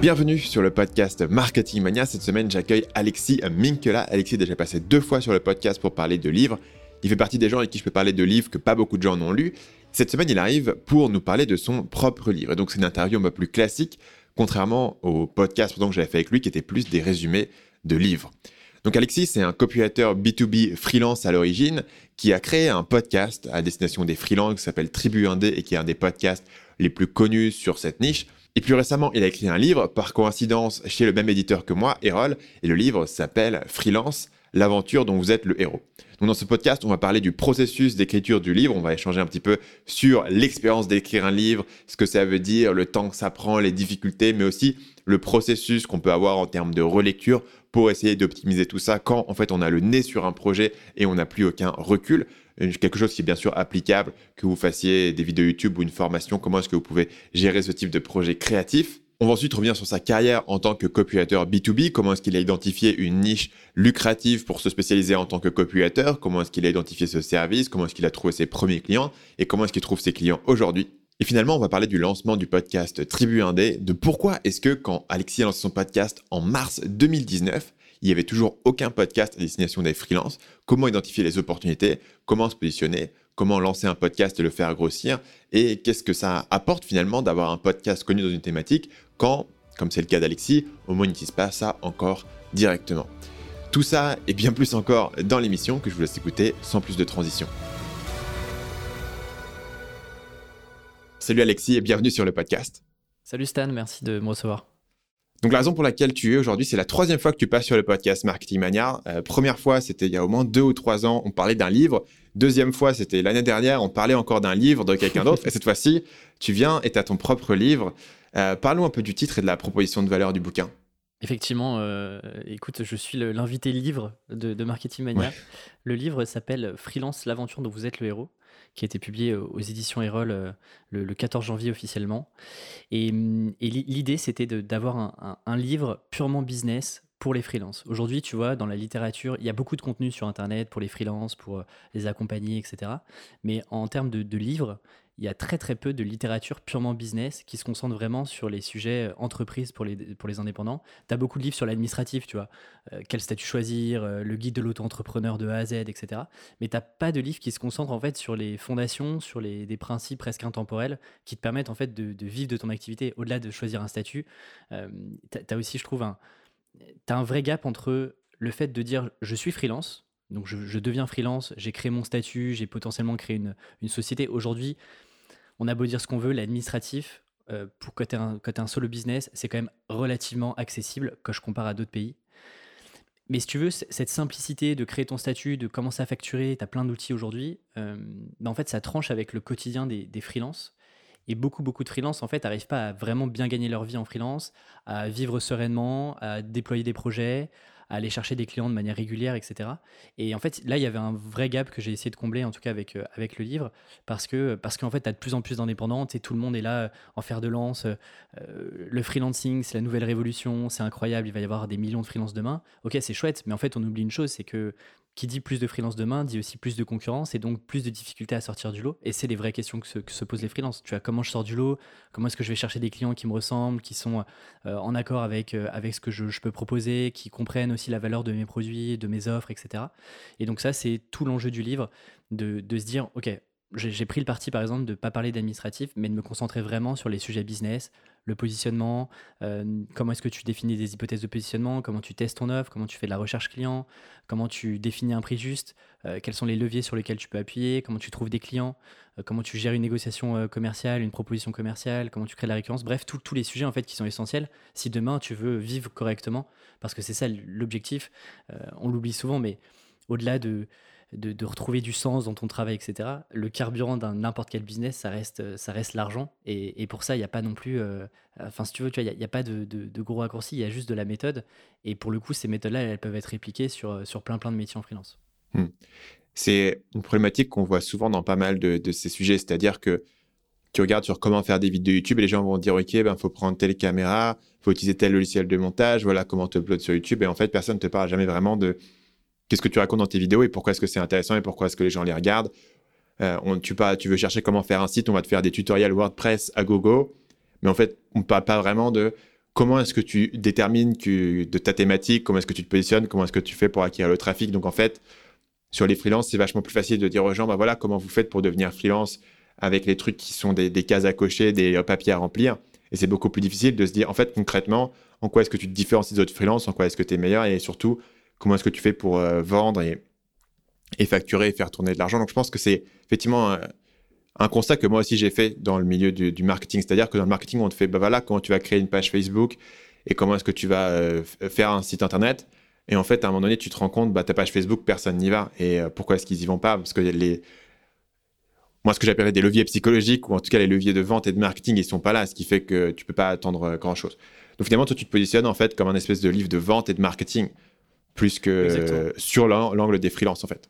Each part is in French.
Bienvenue sur le podcast Marketing Mania. Cette semaine, j'accueille Alexis Minkela. Alexis est déjà passé deux fois sur le podcast pour parler de livres. Il fait partie des gens avec qui je peux parler de livres que pas beaucoup de gens n'ont lus. Cette semaine, il arrive pour nous parler de son propre livre. Et donc, c'est une interview un peu plus classique, contrairement au podcast que j'avais fait avec lui, qui était plus des résumés de livres. Donc Alexis, c'est un copywriter B2B freelance à l'origine qui a créé un podcast à destination des freelances qui s'appelle Tribu Indé et qui est un des podcasts les plus connus sur cette niche. Et plus récemment, il a écrit un livre, par coïncidence, chez le même éditeur que moi, Erol, et le livre s'appelle Freelance, l'aventure dont vous êtes le héros. Donc dans ce podcast, on va parler du processus d'écriture du livre, on va échanger un petit peu sur l'expérience d'écrire un livre, ce que ça veut dire, le temps que ça prend, les difficultés, mais aussi le processus qu'on peut avoir en termes de relecture pour essayer d'optimiser tout ça quand en fait on a le nez sur un projet et on n'a plus aucun recul. Quelque chose qui est bien sûr applicable, que vous fassiez des vidéos YouTube ou une formation, comment est-ce que vous pouvez gérer ce type de projet créatif? On va ensuite revenir sur sa carrière en tant que copywriter B2B, comment est-ce qu'il a identifié une niche lucrative pour se spécialiser en tant que copywriter, comment est-ce qu'il a identifié ce service, comment est-ce qu'il a trouvé ses premiers clients? Et comment est-ce qu'il trouve ses clients aujourd'hui? Et finalement, on va parler du lancement du podcast Tribu Indé, de pourquoi est-ce que quand Alexis a son podcast en mars 2019, il n'y avait toujours aucun podcast à destination des freelances, comment identifier les opportunités, comment se positionner, comment lancer un podcast et le faire grossir, et qu'est-ce que ça apporte finalement d'avoir un podcast connu dans une thématique quand, comme c'est le cas d'Alexis, on ne monétise pas ça encore directement? Tout ça et bien plus encore dans l'émission que je vous laisse écouter sans plus de transition. Salut Alexis et bienvenue sur le podcast. Salut Stan, merci de me recevoir. Donc la raison pour laquelle tu es aujourd'hui, c'est la troisième fois que tu passes sur le podcast Marketing Mania. Euh, première fois, c'était il y a au moins deux ou trois ans, on parlait d'un livre. Deuxième fois, c'était l'année dernière, on parlait encore d'un livre de quelqu'un d'autre. et cette fois-ci, tu viens et tu as ton propre livre. Euh, parlons un peu du titre et de la proposition de valeur du bouquin. Effectivement, euh, écoute, je suis l'invité livre de, Marketing Mania. Le livre s'appelle Freelance, l'aventure dont vous êtes le héros qui a été publié aux éditions Erol euh, le, 14 janvier officiellement. Et, hum, l'idée, c'était d'avoir un, livre purement business pour les freelances. Aujourd'hui, tu vois, dans la littérature, il y a beaucoup de contenu sur Internet pour les freelances, pour euh, les accompagner, etc. Mais en termes de livres, il y a très très peu de littérature purement business qui se concentre vraiment sur les sujets euh, entreprises pour les, pour les indépendants. Tu as beaucoup de livres sur l'administratif, tu vois, euh, quel statut choisir, euh, le guide de l'auto-entrepreneur de A à Z, etc. Mais tu pas de livres qui se concentrent en fait sur les fondations, sur les, des principes presque intemporels qui te permettent en fait de, vivre de ton activité au-delà de choisir un statut. tu as, aussi, je trouve, un, un vrai gap entre le fait de dire je suis freelance, donc je, deviens freelance, j'ai créé mon statut, j'ai potentiellement créé une, une société. Aujourd'hui, on a beau dire ce qu'on veut, l'administratif, euh, pour quand tu es, un solo business, c'est quand même relativement accessible quand je compare à d'autres pays. Mais si tu veux, cette simplicité de créer ton statut, de commencer à facturer, tu as plein d'outils aujourd'hui, euh, bah, en fait, ça tranche avec le quotidien des, des freelances. Et beaucoup, beaucoup de freelances, en fait, n'arrivent pas à vraiment bien gagner leur vie en freelance, à vivre sereinement, à déployer des projets, à aller chercher des clients de manière régulière, etc. Et en fait, là, il y avait un vrai gap que j'ai essayé de combler, en tout cas avec, euh, avec le livre, parce que parce qu'en fait, tu as de plus en plus d'indépendants, et tout le monde est là euh, en fer de lance. Euh, le freelancing, c'est la nouvelle révolution, c'est incroyable, il va y avoir des millions de freelances demain. Ok, c'est chouette, mais en fait, on oublie une chose, c'est que qui dit plus de freelance demain dit aussi plus de concurrence et donc plus de difficultés à sortir du lot. Et c'est les vraies questions que se, posent les freelances. Tu vois, comment je sors du lot? Comment est-ce que je vais chercher des clients qui me ressemblent, qui sont euh, en accord avec, euh, ce que je, peux proposer, qui comprennent aussi la valeur de mes produits, de mes offres, etc. Et donc ça, c'est tout l'enjeu du livre, de, de se dire, OK, j'ai pris le parti, par exemple, de ne pas parler d'administratif, mais de me concentrer vraiment sur les sujets business, le positionnement, euh, comment est-ce que tu définis des hypothèses de positionnement, comment tu testes ton offre, comment tu fais de la recherche client, comment tu définis un prix juste, euh, quels sont les leviers sur lesquels tu peux appuyer, comment tu trouves des clients, euh, comment tu gères une négociation commerciale, une proposition commerciale, comment tu crées de la récurrence, bref, tous les sujets en fait qui sont essentiels si demain tu veux vivre correctement, parce que c'est ça l'objectif, on l'oublie souvent, mais au-delà de de, retrouver du sens dans ton travail, etc. Le carburant d'un n'importe quel business, ça reste, ça reste l'argent. Et, pour ça, il n'y a pas non plus. Euh, enfin, si tu veux, il n'y a, pas de, gros raccourcis, il y a juste de la méthode. Et pour le coup, ces méthodes-là, elles peuvent être répliquées sur, sur plein, plein de métiers en freelance. Hmm. C'est une problématique qu'on voit souvent dans pas mal de, ces sujets. C'est-à-dire que tu regardes sur comment faire des vidéos YouTube et les gens vont dire OK, ben faut prendre telle caméra, faut utiliser tel logiciel de montage, voilà comment tu uploads sur YouTube. Et en fait, personne ne te parle jamais vraiment de qu'est-ce que tu racontes dans tes vidéos et pourquoi est-ce que c'est intéressant et pourquoi est-ce que les gens les regardent. Euh, tu, pas, tu veux chercher comment faire un site, on va te faire des tutoriels WordPress à gogo, mais en fait, on ne parle pas vraiment de comment est-ce que tu détermines que, de ta thématique, comment est-ce que tu te positionnes, comment est-ce que tu fais pour acquérir le trafic. Donc en fait, sur les freelances, c'est vachement plus facile de dire aux gens, bah voilà, comment vous faites pour devenir freelance avec les trucs qui sont des, cases à cocher, des papiers à remplir. Et c'est beaucoup plus difficile de se dire, en fait, concrètement, en quoi est-ce que tu te différencies des autres freelances, en quoi est-ce que tu es meilleur, et surtout, comment est-ce que tu fais pour euh, vendre et, facturer et faire tourner de l'argent. Donc je pense que c'est effectivement euh, un constat que moi aussi j'ai fait dans le milieu du, marketing. C'est-à-dire que dans le marketing, on te fait, bah voilà, comment tu vas créer une page Facebook et comment est-ce que tu vas euh, faire un site internet. Et en fait, à un moment donné, tu te rends compte, bah, ta page Facebook, personne n'y va. Et pourquoi est-ce qu'ils y vont pas? Parce que les, moi, ce que j'appellerais des leviers psychologiques, ou en tout cas les leviers de vente et de marketing, ils sont pas là, ce qui fait que tu peux pas attendre euh, grand-chose. Donc finalement, toi, tu te positionnes en fait comme un espèce de livre de vente et de marketing, plus que sur l'angle des freelances en fait.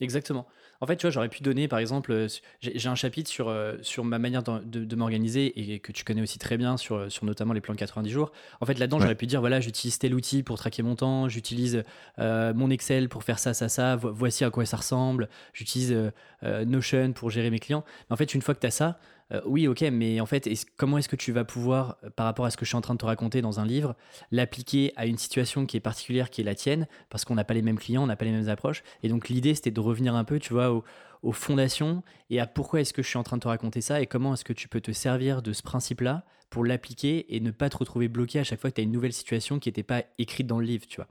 Exactement. En fait, tu vois, j'aurais pu donner, par exemple, euh, j'ai un chapitre sur, euh, sur ma manière de, m'organiser et que tu connais aussi très bien sur, euh, sur notamment les plans de 90 jours. En fait, là-dedans, j'aurais pu dire, voilà, j'utilise tel outil pour traquer mon temps, j'utilise mon Excel pour faire ça, ça, ça, voici à quoi ça ressemble, j'utilise Notion pour gérer mes clients. Mais en fait, une fois que tu as ça, euh, oui, ok, mais en fait, comment est-ce que tu vas pouvoir, euh, par rapport à ce que je suis en train de te raconter dans un livre, l'appliquer à une situation qui est particulière, qui est la tienne, parce qu'on n'a pas les mêmes clients, on n'a pas les mêmes approches. Et donc l'idée, c'était de revenir un peu, tu vois, aux fondations et à pourquoi est-ce que je suis en train de te raconter ça et comment est-ce que tu peux te servir de ce principe-là pour l'appliquer et ne pas te retrouver bloqué à chaque fois que tu as une nouvelle situation qui n'était pas écrite dans le livre, tu vois.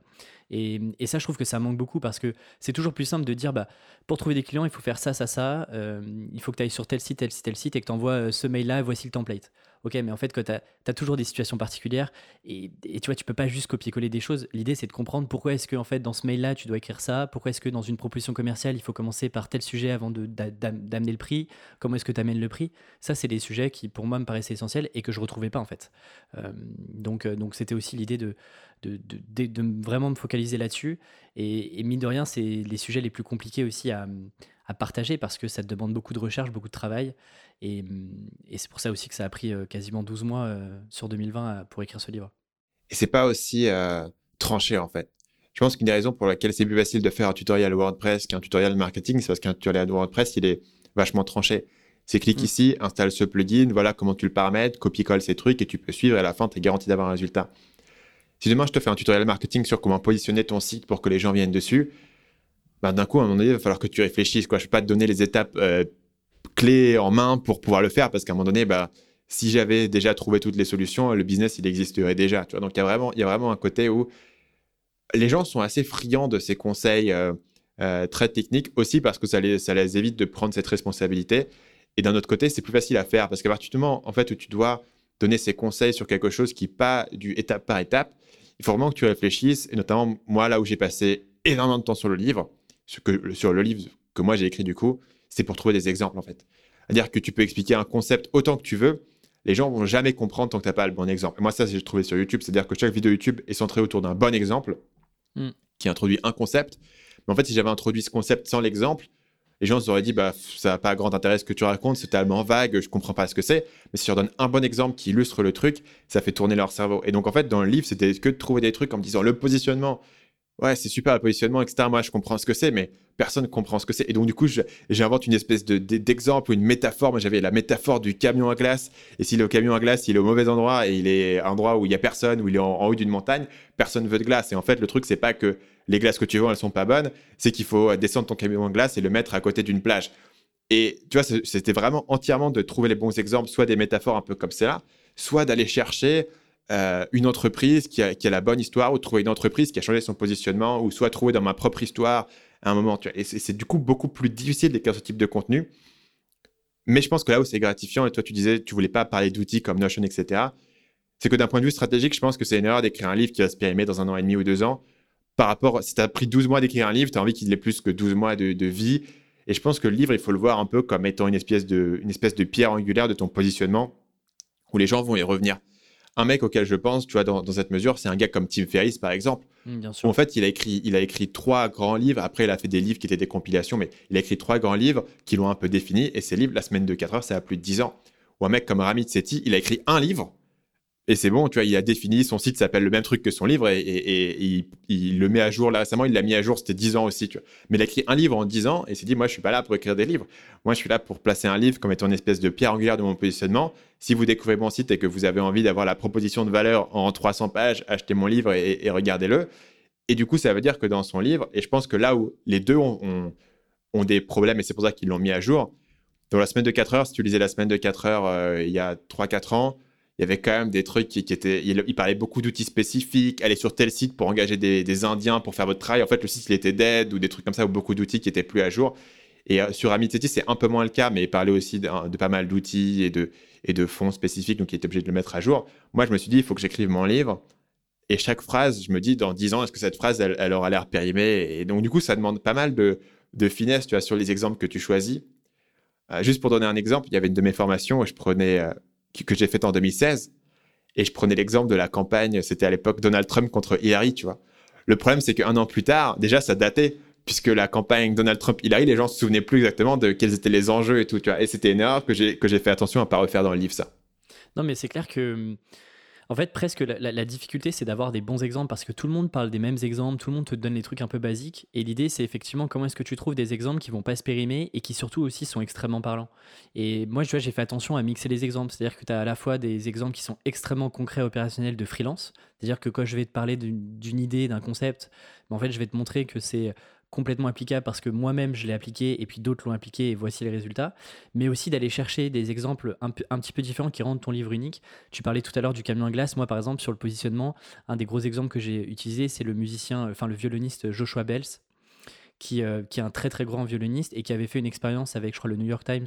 Et, ça, je trouve que ça manque beaucoup parce que c'est toujours plus simple de dire, bah, pour trouver des clients, il faut faire ça, ça, ça, euh, il faut que tu ailles sur tel site, tel site, tel site et que tu envoies euh, ce mail-là, voici le template. Ok, mais en fait, tu as, toujours des situations particulières et, tu vois, tu peux pas juste copier-coller des choses. L'idée, c'est de comprendre pourquoi est-ce que, en fait, dans ce mail-là, tu dois écrire ça, pourquoi est-ce que dans une proposition commerciale, il faut commencer par tel sujet avant d'amener le prix, comment est-ce que tu amènes le prix. Ça, c'est des sujets qui, pour moi, me paraissaient essentiels et que je retrouvais pas, en fait. Euh, donc c'était aussi l'idée de, de, de, vraiment me focaliser là-dessus. Et, mine de rien, c'est les sujets les plus compliqués aussi à, à, partager parce que ça te demande beaucoup de recherche, beaucoup de travail. Et, et c'est pour ça aussi que ça a pris euh, quasiment 12 mois euh, sur 2020 pour écrire ce livre. Et c'est pas aussi euh, tranché en fait. Je pense qu'une des raisons pour laquelle c'est plus facile de faire un tutoriel WordPress qu'un tutoriel marketing, c'est parce qu'un tutoriel WordPress, il est vachement tranché. C'est clique mmh. ici, installe ce plugin, voilà comment tu le paramètres, copie-colle ces trucs et tu peux suivre et à la fin, tu es garanti d'avoir un résultat. Si demain je te fais un tutoriel marketing sur comment positionner ton site pour que les gens viennent dessus, bah, d'un coup, à un moment donné, il va falloir que tu réfléchisses. Quoi. Je ne vais pas te donner les étapes euh, clés en main pour pouvoir le faire parce qu'à un moment donné, bah, si j'avais déjà trouvé toutes les solutions, le business, il existerait déjà. Tu vois Donc, il y, a vraiment, il y a vraiment un côté où les gens sont assez friands de ces conseils euh, euh, très techniques aussi parce que ça les, ça les évite de prendre cette responsabilité. Et d'un autre côté, c'est plus facile à faire parce qu'à partir du moment en fait, où tu dois donner ces conseils sur quelque chose qui pas du étape par étape, il faut vraiment que tu réfléchisses. Et notamment, moi, là où j'ai passé énormément de temps sur le livre, sur, que, sur le livre que moi j'ai écrit du coup, c'est pour trouver des exemples en fait. C'est-à-dire que tu peux expliquer un concept autant que tu veux, les gens vont jamais comprendre tant que tu n'as pas le bon exemple. moi, ça, j'ai trouvé sur YouTube, c'est-à-dire que chaque vidéo YouTube est centrée autour d'un bon exemple hmm. qui introduit un concept. Mais en fait, si j'avais introduit ce concept sans l'exemple, les gens auraient dit bah ça n'a pas grand intérêt ce que tu racontes, c'est tellement vague, je comprends pas ce que c'est. Mais si je leur donne un bon exemple qui illustre le truc, ça fait tourner leur cerveau. Et donc en fait dans le livre c'était que de trouver des trucs en me disant le positionnement, ouais c'est super le positionnement etc. Moi je comprends ce que c'est, mais personne ne comprend ce que c'est. Et donc du coup j'invente une espèce de d'exemple ou une métaphore. Moi j'avais la métaphore du camion à glace. Et si le camion à glace il est au mauvais endroit et il est un endroit où il y a personne, où il est en, haut d'une montagne, personne veut de glace. Et en fait le truc c'est pas que les glaces que tu vends, elles sont pas bonnes, c'est qu'il faut descendre ton camion en glace et le mettre à côté d'une plage. Et tu vois, c'était vraiment entièrement de trouver les bons exemples, soit des métaphores un peu comme celle-là, soit d'aller chercher euh, une entreprise qui a, la bonne histoire, ou trouver une entreprise qui a changé son positionnement, ou soit trouver dans ma propre histoire à un moment. Et c'est du coup beaucoup plus difficile d'écrire ce type de contenu. Mais je pense que là où c'est gratifiant, et toi tu disais, tu voulais pas parler d'outils comme Notion, etc., c'est que d'un point de vue stratégique, je pense que c'est une erreur d'écrire un livre qui va se périmer dans un an et demi ou deux ans, par rapport, si tu as pris 12 mois d'écrire un livre, tu as envie qu'il ait plus que 12 mois de, vie. Et je pense que le livre, il faut le voir un peu comme étant une espèce de, une espèce de pierre angulaire de ton positionnement où les gens vont y revenir. Un mec auquel je pense, tu vois, dans, cette mesure, c'est un gars comme Tim Ferriss, par exemple. Mmh, bien sûr. en fait, il a, écrit, il a écrit trois grands livres. Après, il a fait des livres qui étaient des compilations, mais il a écrit trois grands livres qui l'ont un peu défini. Et ces livres, La semaine de 4 heures, ça a plus de 10 ans. Ou un mec comme Ramit Sethi, il a écrit un livre Et c'est bon, tu vois, il a défini, son site s'appelle le même truc que son livre et, il, le met à jour là récemment, il l'a mis à jour, c'était 10 ans aussi, tu vois. Mais il a écrit un livre en 10 ans et s'est dit, moi je suis pas là pour écrire des livres. Moi je suis là pour placer un livre comme étant une espèce de pierre angulaire de mon positionnement. Si vous découvrez mon site et que vous avez envie d'avoir la proposition de valeur en 300 pages, achetez mon livre et, regardez-le. Et du coup, ça veut dire que dans son livre, et je pense que là où les deux ont, ont, des problèmes et c'est pour ça qu'ils l'ont mis à jour, dans la semaine de 4 heures, si tu lisais la semaine de 4 heures euh, il y a 3-4 ans, il y avait quand même des trucs qui, étaient. Il, parlait beaucoup d'outils spécifiques. Aller sur tel site pour engager des, Indiens pour faire votre travail. En fait, le site, il était dead ou des trucs comme ça, ou beaucoup d'outils qui étaient plus à jour. Et euh, sur Amiteti, c'est un peu moins le cas, mais il parlait aussi de, pas mal d'outils et de, et de fonds spécifiques, donc il était obligé de le mettre à jour. Moi, je me suis dit, il faut que j'écrive mon livre. Et chaque phrase, je me dis, dans 10 ans, est-ce que cette phrase, elle, aura l'air périmée? Et donc, du coup, ça demande pas mal de, de finesse, tu vois, sur les exemples que tu choisis. Euh, juste pour donner un exemple, il y avait une de mes formations où je prenais, euh, que j'ai faite en 2016 et je prenais l'exemple de la campagne, c'était à l'époque Donald Trump contre Hillary, tu vois. Le problème, c'est qu'un an plus tard, déjà, ça datait, puisque la campagne Donald Trump-Hillary, les gens se souvenaient plus exactement de quels étaient les enjeux et tout, tu vois. Et c'était une erreur que j'ai fait attention à pas refaire dans le livre, ça. Non, mais c'est clair que en fait, presque la, difficulté, c'est d'avoir des bons exemples parce que tout le monde parle des mêmes exemples, tout le monde te donne les trucs un peu basiques. Et l'idée, c'est effectivement comment est-ce que tu trouves des exemples qui vont pas se périmer et qui surtout aussi sont extrêmement parlants. Et moi, je vois, j'ai fait attention à mixer les exemples. C'est-à-dire que tu as à la fois des exemples qui sont extrêmement concrets, opérationnels de freelance. C'est-à-dire que quand je vais te parler d'une idée, d'un concept, ben, en fait, je vais te montrer que c'est complètement applicable parce que moi-même je l'ai appliqué et puis d'autres l'ont appliqué et voici les résultats, mais aussi d'aller chercher des exemples un, petit peu différents qui rendent ton livre unique. Tu parlais tout à l'heure du camion à glace, moi par exemple sur le positionnement, un des gros exemples que j'ai utilisé c'est le musicien, enfin le violoniste Joshua Bells, qui, euh, qui est un très très grand violoniste et qui avait fait une expérience avec je crois le New York Times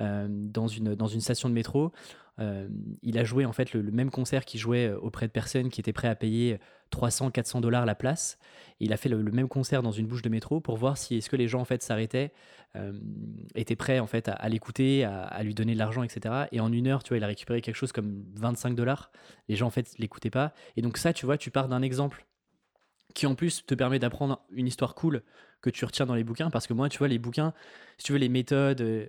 euh, dans, une, station de métro. Euh, il a joué en fait le, même concert qu'il jouait auprès de personnes qui étaient prêts à payer 300, 400 dollars la place. il a fait le, même concert dans une bouche de métro pour voir si est-ce que les gens en fait s'arrêtaient, euh, étaient prêts en fait à, l'écouter, à, lui donner de l'argent, etc. Et en une heure, tu vois, il a récupéré quelque chose comme 25 dollars. Les gens en fait l'écoutaient pas. Et donc ça, tu vois, tu pars d'un exemple qui en plus te permet d'apprendre une histoire cool que tu retiens dans les bouquins. Parce que moi, tu vois, les bouquins, si tu veux, les méthodes, euh,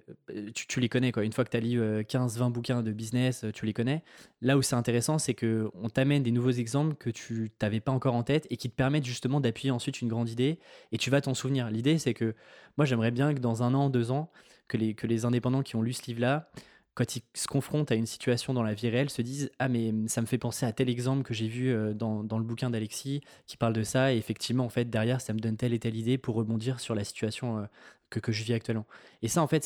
tu, les connais. Quoi. Une fois que tu as lu 15-20 bouquins de business, euh, tu les connais. Là où c'est intéressant, c'est qu'on t'amène des nouveaux exemples que tu n'avais pas encore en tête et qui te permettent justement d'appuyer ensuite une grande idée et tu vas t'en souvenir. L'idée, c'est que moi, j'aimerais bien que dans un an, deux ans, que les, que les indépendants qui ont lu ce livre-là, quand ils se confrontent à une situation dans la vie réelle, se disent Ah, mais ça me fait penser à tel exemple que j'ai vu euh, dans, dans, le bouquin d'Alexis qui parle de ça. Et effectivement, en fait, derrière, ça me donne telle et telle idée pour rebondir sur la situation euh, que, que, je vis actuellement. Et ça, en fait,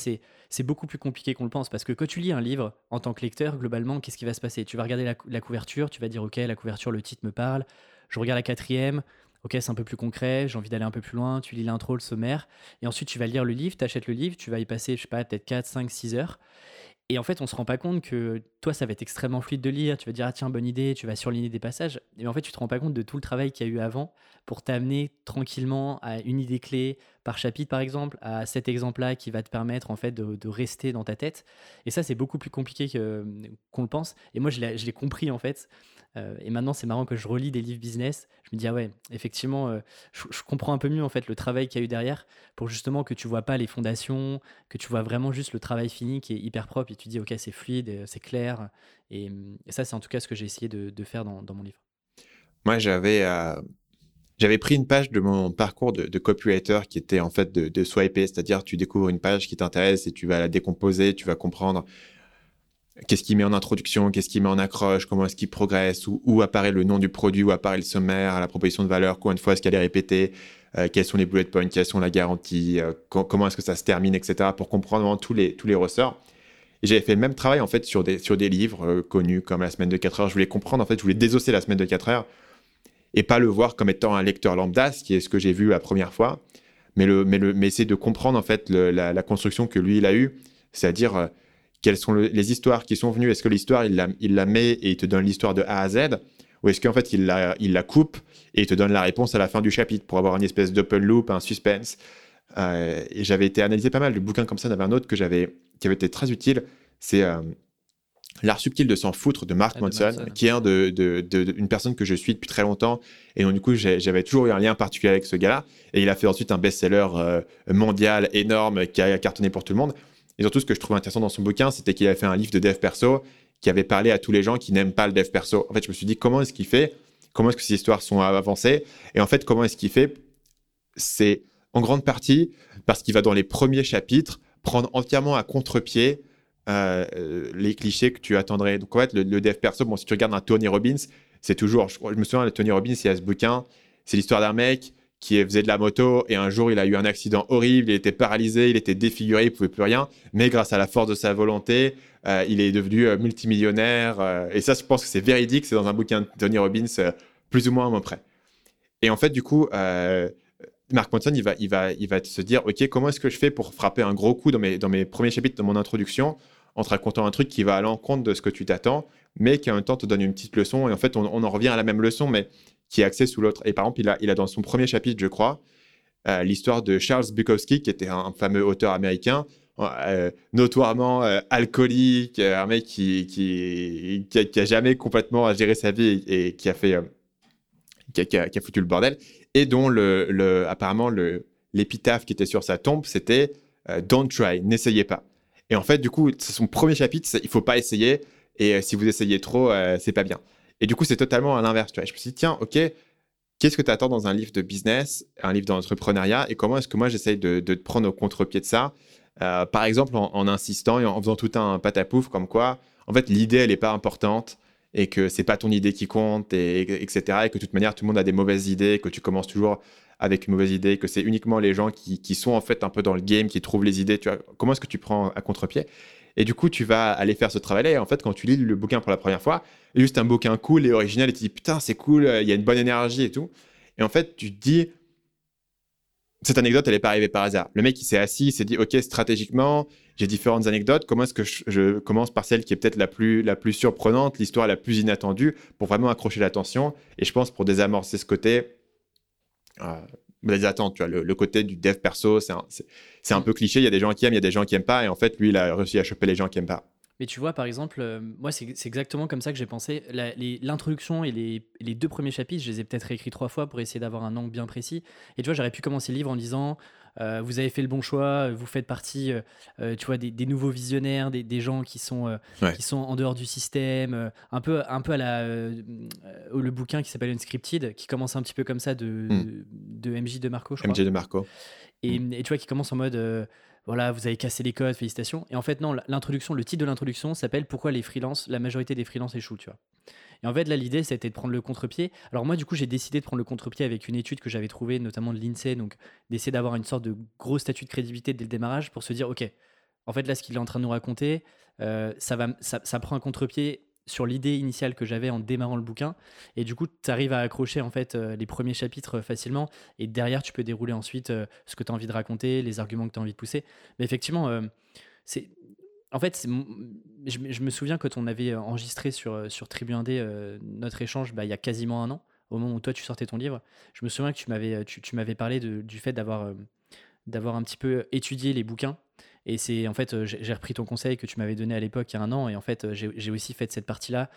c'est beaucoup plus compliqué qu'on le pense parce que quand tu lis un livre en tant que lecteur, globalement, qu'est-ce qui va se passer? Tu vas regarder la, couverture, tu vas dire Ok, la couverture, le titre me parle. Je regarde la quatrième. Ok, c'est un peu plus concret, j'ai envie d'aller un peu plus loin, tu lis l'intro, le sommaire, et ensuite tu vas lire le livre, tu achètes le livre, tu vas y passer, je sais pas, peut-être 4, 5, 6 heures, et en fait, on se rend pas compte que toi, ça va être extrêmement fluide de lire. Tu vas dire, ah tiens, bonne idée, tu vas surligner des passages. Et en fait, tu te rends pas compte de tout le travail qu'il y a eu avant pour t'amener tranquillement à une idée clé par chapitre, par exemple, à cet exemple-là qui va te permettre en fait de, rester dans ta tête. Et ça, c'est beaucoup plus compliqué qu'on le pense. Et moi, je l'ai compris en fait. Euh, et maintenant, c'est marrant que je relis des livres business. Je me dis, ah ouais, effectivement, euh, je, comprends un peu mieux en fait le travail qu'il y a eu derrière pour justement que tu vois pas les fondations, que tu vois vraiment juste le travail fini qui est hyper propre et tu dis, ok, c'est fluide, euh, c'est clair. Et, ça, c'est en tout cas ce que j'ai essayé de, faire dans, mon livre. Moi, j'avais. J'avais pris une page de mon parcours de, copywriter qui était en fait de, de swiper, c'est-à-dire tu découvres une page qui t'intéresse et tu vas la décomposer, tu vas comprendre qu'est-ce qu'il met en introduction, qu'est-ce qu'il met en accroche, comment est-ce qu'il progresse, où, apparaît le nom du produit, où apparaît le sommaire, la proposition de valeur, combien de fois est-ce qu'elle est répétée, euh, quels sont les bullet points, quelles sont la garantie, euh, comment est-ce que ça se termine, etc., pour comprendre vraiment tous les, tous les ressorts. J'avais fait le même travail en fait sur des, sur des livres euh, connus comme La semaine de 4 heures. Je voulais comprendre, en fait, je voulais désosser La semaine de 4 heures et pas le voir comme étant un lecteur lambda, ce qui est ce que j'ai vu la première fois, mais, le, mais, le, mais essayer de comprendre en fait la, la, construction que lui, il a eue, c'est-à-dire quelles sont les histoires qui sont venues Est-ce que l'histoire, il la, il la met et il te donne l'histoire de A à Z Ou est-ce qu'en fait, il la, il la coupe et il te donne la réponse à la fin du chapitre pour avoir une espèce d'open loop, un suspense? Euh, Et j'avais été analysé pas mal de bouquins comme ça. Il y avait un autre que j'avais, qui avait été très utile. C'est euh, L'art subtil de s'en foutre de Mark ah, Manson, qui est un de, de, de, une personne que je suis depuis très longtemps. Et donc, du coup, j'avais toujours eu un lien particulier avec ce gars-là. Et il a fait ensuite un best-seller euh, mondial énorme qui a cartonné pour tout le monde. Et surtout, ce que je trouvais intéressant dans son bouquin, c'était qu'il avait fait un livre de dev perso qui avait parlé à tous les gens qui n'aiment pas le dev perso. En fait, je me suis dit, comment est-ce qu'il fait? Comment est-ce que ces histoires sont avancées? Et en fait, comment est-ce qu'il fait? C'est en grande partie parce qu'il va dans les premiers chapitres prendre entièrement à contre-pied euh, les clichés que tu attendrais. Donc en fait, le, dev perso, bon, si tu regardes un Tony Robbins, c'est toujours, je, je, me souviens de Tony Robbins, il y a ce bouquin, c'est l'histoire d'un mec qui faisait de la moto et un jour il a eu un accident horrible, il était paralysé, il était défiguré, il pouvait plus rien, mais grâce à la force de sa volonté, euh, il est devenu euh, multimillionnaire. Euh, et ça, je pense que c'est véridique, c'est dans un bouquin de Tony Robbins, plus ou moins à peu près. Et en fait, du coup, Mark Manson, il va, il, va, il va se dire, OK, comment est-ce que je fais pour frapper un gros coup dans mes, dans mes premiers chapitres de mon introduction en te racontant un truc qui va à l'encontre de ce que tu t'attends, mais qui en même temps te donne une petite leçon. Et en fait, on en revient à la même leçon, mais qui est axé sous l'autre. Et par exemple, il a, a dans son premier chapitre, je crois, euh, l'histoire de Charles Bukowski, qui était un, fameux auteur américain, euh, notoirement euh, alcoolique, un mec qui, qui, qui, a, jamais complètement géré sa vie et, qui a fait, qui a, foutu le bordel, et dont le, le apparemment l'épitaphe qui était sur sa tombe, c'était Don't try, n'essayez pas. Et en fait, du coup, c'est son premier chapitre, il faut pas essayer, et si vous essayez trop, c'est pas bien. Et du coup, c'est totalement à l'inverse. Je me suis dit, tiens, OK, qu'est-ce que tu attends dans un livre de business, un livre d'entrepreneuriat, et comment est-ce que moi, j'essaye de, te prendre au contre-pied de ça euh, Par exemple, en, insistant et en faisant tout un patapouf, comme quoi, en fait, l'idée, elle n'est pas importante, et que c'est pas ton idée qui compte, et, etc. Et que de toute manière, tout le monde a des mauvaises idées, que tu commences toujours avec une mauvaise idée, que c'est uniquement les gens qui, qui, sont en fait un peu dans le game, qui trouvent les idées. Tu vois, comment est-ce que tu prends à contre-pied? Et du coup, tu vas aller faire ce travail-là. Et en fait, quand tu lis le bouquin pour la première fois, juste un bouquin cool et original, et tu te dis putain, c'est cool, il y a une bonne énergie et tout. Et en fait, tu te dis, cette anecdote, elle n'est pas arrivée par hasard. Le mec, il s'est assis, il s'est dit, OK, stratégiquement, j'ai différentes anecdotes. Comment est-ce que je, commence par celle qui est peut-être la plus, la plus surprenante, l'histoire la plus inattendue, pour vraiment accrocher l'attention Et je pense pour désamorcer ce côté, euh, les attentes, tu vois, le, côté du dev perso, c'est c'est un peu cliché. Il y a des gens qui aiment, il y a des gens qui aiment pas. Et en fait, lui, il a réussi à choper les gens qui aiment pas. Mais tu vois, par exemple, euh, moi, c'est exactement comme ça que j'ai pensé. L'introduction et les, les, deux premiers chapitres, je les ai peut-être réécrits trois fois pour essayer d'avoir un angle bien précis. Et tu vois, j'aurais pu commencer le livre en disant euh, Vous avez fait le bon choix, vous faites partie, euh, tu vois, des, nouveaux visionnaires, des, des gens qui sont, qui sont en dehors du système, un, peu, un peu à la. le bouquin qui s'appelle Unscripted, qui commence un petit peu comme ça de, hmm. de, MJ de Marco, je crois. MJ de Marco. Et, et, tu vois, qui commence en mode voilà, vous avez cassé les codes, félicitations. Et en fait, non, l'introduction, le titre de l'introduction s'appelle Pourquoi les freelances, la majorité des freelances échouent, tu vois. Et en fait, là, l'idée, c'était de prendre le contre-pied. Alors, moi, du coup, j'ai décidé de prendre le contre-pied avec une étude que j'avais trouvée, notamment de l'INSEE, donc d'essayer d'avoir une sorte de gros statut de crédibilité dès le démarrage pour se dire, OK, en fait, là, ce qu'il est en train de nous raconter, euh, ça, va, ça, ça prend un contre-pied sur l'idée initiale que j'avais en démarrant le bouquin. Et du coup, tu arrives à accrocher en fait euh, les premiers chapitres euh, facilement. Et derrière, tu peux dérouler ensuite euh, ce que tu as envie de raconter, les arguments que tu as envie de pousser. Mais effectivement, c'est. En fait, je, me souviens quand on avait enregistré sur, sur Tribu Indé notre échange bah, il y a quasiment un an, au moment où toi tu sortais ton livre. Je me souviens que tu m'avais, tu, parlé du fait d'avoir, d'avoir un petit peu étudié les bouquins et c'est en fait, euh, j'ai repris ton conseil que tu m'avais donné à l'époque il y a un an, et en fait, euh, j'ai aussi fait cette partie-là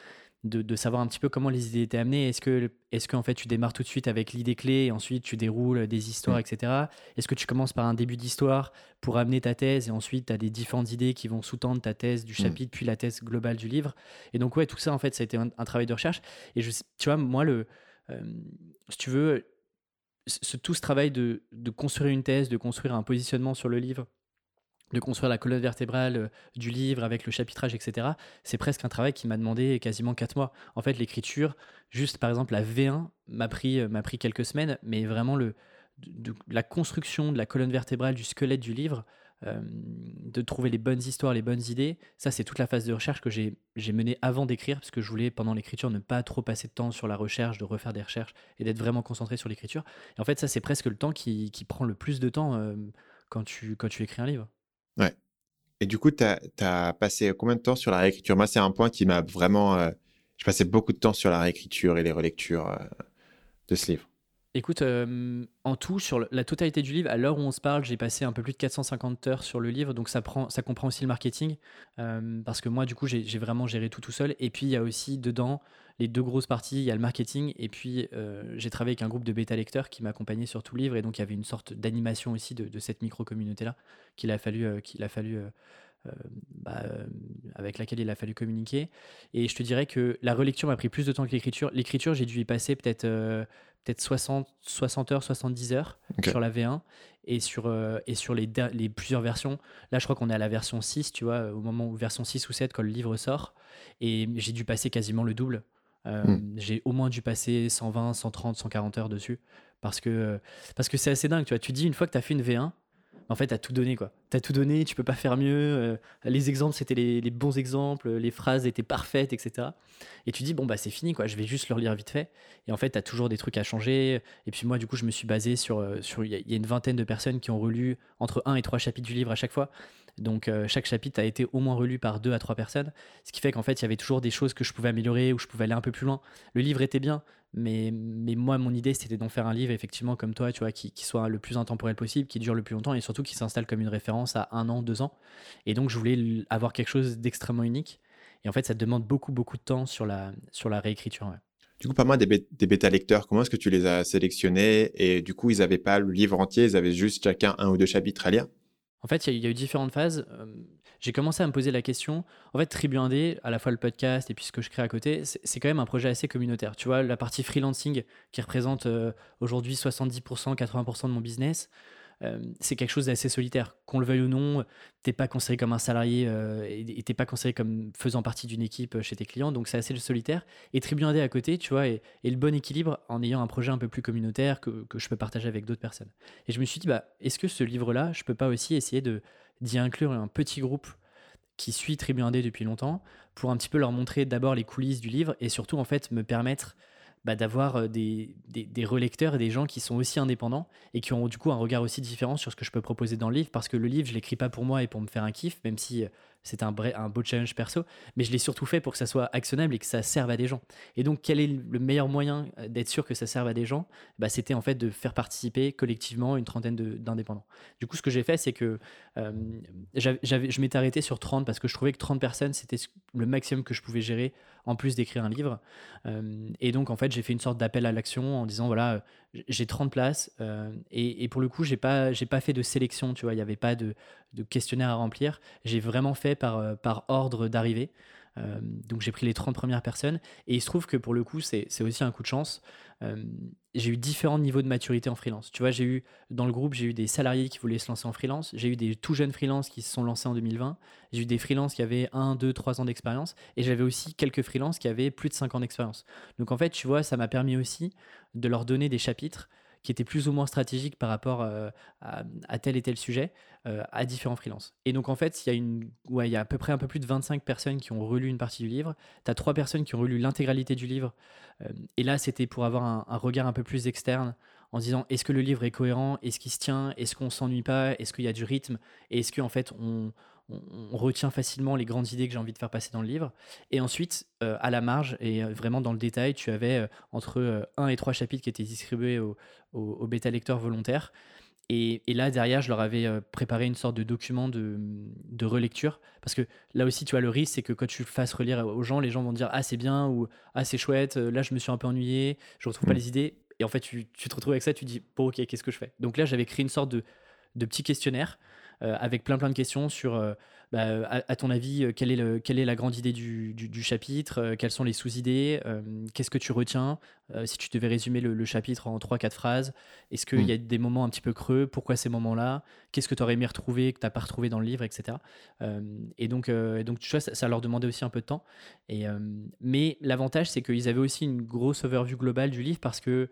de, savoir un petit peu comment les idées étaient amenées. Est-ce que, est-ce qu'en fait, tu démarres tout de suite avec l'idée clé et ensuite tu déroules des histoires, mm. etc. Est-ce que tu commences par un début d'histoire pour amener ta thèse et ensuite tu as des différentes idées qui vont sous-tendre ta thèse du mm. chapitre puis la thèse globale du livre? Et donc ouais, tout ça en fait, ça a été un, travail de recherche. Et je, tu vois, moi le, euh, si tu veux, tout ce travail de, de construire une thèse, de construire un positionnement sur le livre de construire la colonne vertébrale euh, du livre avec le chapitrage, etc. C'est presque un travail qui m'a demandé quasiment 4 mois. En fait, l'écriture, juste par exemple la V1 m'a pris, euh, pris quelques semaines, mais vraiment le, la construction de la colonne vertébrale, du squelette du livre, euh, de trouver les bonnes histoires, les bonnes idées, ça c'est toute la phase de recherche que j'ai menée avant d'écrire, parce que je voulais pendant l'écriture ne pas trop passer de temps sur la recherche, de refaire des recherches et d'être vraiment concentré sur l'écriture. Et en fait, ça c'est presque le temps qui, qui, prend le plus de temps quand, tu, quand tu écris un livre. Ouais. Et du coup, tu as, passé combien de temps sur la réécriture? Moi, c'est un point qui m'a vraiment. Euh, je passais beaucoup de temps sur la réécriture et les relectures euh, de ce livre. Écoute, euh, en tout, sur la totalité du livre, à l'heure où on se parle, j'ai passé un peu plus de 450 heures sur le livre, donc ça, prend, ça comprend aussi le marketing, parce que moi, du coup, j'ai vraiment géré tout tout seul. Et puis, il y a aussi dedans les deux grosses parties, il y a le marketing et puis euh, j'ai travaillé avec un groupe de bêta lecteurs qui m'accompagnait sur tout le livre et donc il y avait une sorte d'animation aussi de, cette micro-communauté-là qu'il a fallu, euh, qu'il a fallu bah, avec laquelle il a fallu communiquer. Et je te dirais que la relecture m'a pris plus de temps que l'écriture. L'écriture, j'ai dû y passer peut-être peut-être 60, 60 heures, 70 heures sur la V1 et sur, et sur les, les plusieurs versions. Là, je crois qu'on est à la version 6, tu vois, au moment où version 6 ou 7, quand le livre sort. Et j'ai dû passer quasiment le double. Hmm. J'ai au moins dû passer 120, 130, 140 heures dessus. Parce que parce que c'est assez dingue, tu vois. Tu dis, une fois que tu as fait une V1, en fait, tu as tout donné, quoi. Tu as tout donné, tu peux pas faire mieux. Euh, les exemples, c'était les, bons exemples, les phrases étaient parfaites, etc. Et tu dis, bon, bah, c'est fini, quoi. Je vais juste le relire vite fait. Et en fait, tu as toujours des trucs à changer. Et puis, moi, du coup, je me suis basé sur. Euh, sur Il y, a une vingtaine de personnes qui ont relu entre un et trois chapitres du livre à chaque fois. Donc, euh, chaque chapitre a été au moins relu par deux à trois personnes. Ce qui fait qu'en fait, il y avait toujours des choses que je pouvais améliorer ou je pouvais aller un peu plus loin. Le livre était bien, mais, mais moi, mon idée, c'était d'en faire un livre, effectivement, comme toi, tu vois, qui, qui, soit le plus intemporel possible, qui dure le plus longtemps et surtout qui s'installe comme une référence à un an, deux ans. Et donc, je voulais avoir quelque chose d'extrêmement unique. Et en fait, ça demande beaucoup, beaucoup de temps sur la, sur la réécriture. Du coup, pas mal des, des bêta-lecteurs, comment est-ce que tu les as sélectionnés? Et du coup, ils n'avaient pas le livre entier, ils avaient juste chacun un ou deux chapitres à lire? En fait, il y, a eu différentes phases j'ai commencé à me poser la question. En fait, Tribu Indé, à la fois le podcast et puis ce que je crée à côté, c'est quand même un projet assez communautaire. Tu vois, la partie freelancing qui représente euh, aujourd'hui 70%, 80% de mon business, euh, c'est quelque chose d'assez solitaire. Qu'on le veuille ou non, t'es pas considéré comme un salarié euh, et t'es pas considéré comme faisant partie d'une équipe chez tes clients, donc c'est assez solitaire. Et Tribu Indé à côté, tu vois, et, le bon équilibre en ayant un projet un peu plus communautaire que, que je peux partager avec d'autres personnes. Et je me suis dit, bah, est-ce que ce livre-là, je peux pas aussi essayer de d'y inclure un petit groupe qui suit Tribu Indé depuis longtemps pour un petit peu leur montrer d'abord les coulisses du livre et surtout en fait me permettre bah, d'avoir euh, des, des, relecteurs et des gens qui sont aussi indépendants et qui ont du coup un regard aussi différent sur ce que je peux proposer dans le livre parce que le livre je l'écris pas pour moi et pour me faire un kiff même si c'est un, un beau challenge perso, mais je l'ai surtout fait pour que ça soit actionnable et que ça serve à des gens. Et donc, quel est le meilleur moyen euh, d'être sûr que ça serve à des gens? Bah, C'était en fait de faire participer collectivement une trentaine d'indépendants. Du coup, ce que j'ai fait, c'est que euh, je m'étais arrêté sur 30 parce que je trouvais que 30 personnes, c'était le maximum que je pouvais gérer en plus d'écrire un livre. Euh, et donc, en fait, j'ai fait une sorte d'appel à l'action en disant voilà, j'ai 30 places et, et, pour le coup, j'ai pas, pas fait de sélection, tu vois, il n'y avait pas de, de questionnaire à remplir. J'ai vraiment fait par, euh, par ordre d'arrivée. Euh, donc j'ai pris les 30 premières personnes et il se trouve que pour le coup c'est aussi un coup de chance. Euh, j'ai eu différents niveaux de maturité en freelance. Tu vois, j'ai eu dans le groupe, j'ai eu des salariés qui voulaient se lancer en freelance, j'ai eu des tout jeunes freelances qui se sont lancés en 2020, j'ai eu des freelances qui avaient 1, 2, 3 ans d'expérience et j'avais aussi quelques freelances qui avaient plus de 5 ans d'expérience. Donc en fait, tu vois, ça m'a permis aussi de leur donner des chapitres qui étaient plus ou moins stratégiques par rapport euh, à, tel et tel sujet euh, à différents freelances. Et donc en fait, il y, a à peu près un peu plus de 25 personnes qui ont relu une partie du livre. Tu as trois personnes qui ont relu l'intégralité du livre. Euh, et là, c'était pour avoir un, un, regard un peu plus externe en disant est-ce que le livre est cohérent, est-ce qu'il se tient, est-ce qu'on s'ennuie pas, est-ce qu'il y a du rythme, et est-ce qu'en fait on, on, retient facilement les grandes idées que j'ai envie de faire passer dans le livre. Et ensuite, euh, à la marge et euh, vraiment dans le détail, tu avais euh, entre un et trois chapitres qui étaient distribués aux bêta lecteurs volontaires. Et, là, derrière, je leur avais préparé une sorte de document de, de, relecture. Parce que là aussi, tu vois, le risque, c'est que quand tu fasses relire aux gens, les gens vont dire Ah, c'est bien ou Ah, c'est chouette, là, je me suis un peu ennuyé, je retrouve pas mmh. les idées. Et en fait, tu, tu, te retrouves avec ça, tu dis Bon, ok, qu'est-ce que je fais? Donc là, j'avais créé une sorte de, de petit questionnaire avec plein plein de questions sur, euh, bah, à, ton avis, euh, quelle est, le, quelle est la grande idée du, du, chapitre, quelles sont les sous-idées, qu'est-ce que tu retiens, si tu devais résumer le, chapitre en 3-4 phrases, est-ce qu'il y a mm. des moments un petit peu creux, pourquoi ces moments-là, qu'est-ce que tu aurais aimé retrouver, que tu n'as pas retrouvé dans le livre, etc. et donc, donc tu vois, ça, ça, leur demandait aussi un peu de temps. Et, mais l'avantage, c'est qu'ils avaient aussi une grosse overview globale du livre parce que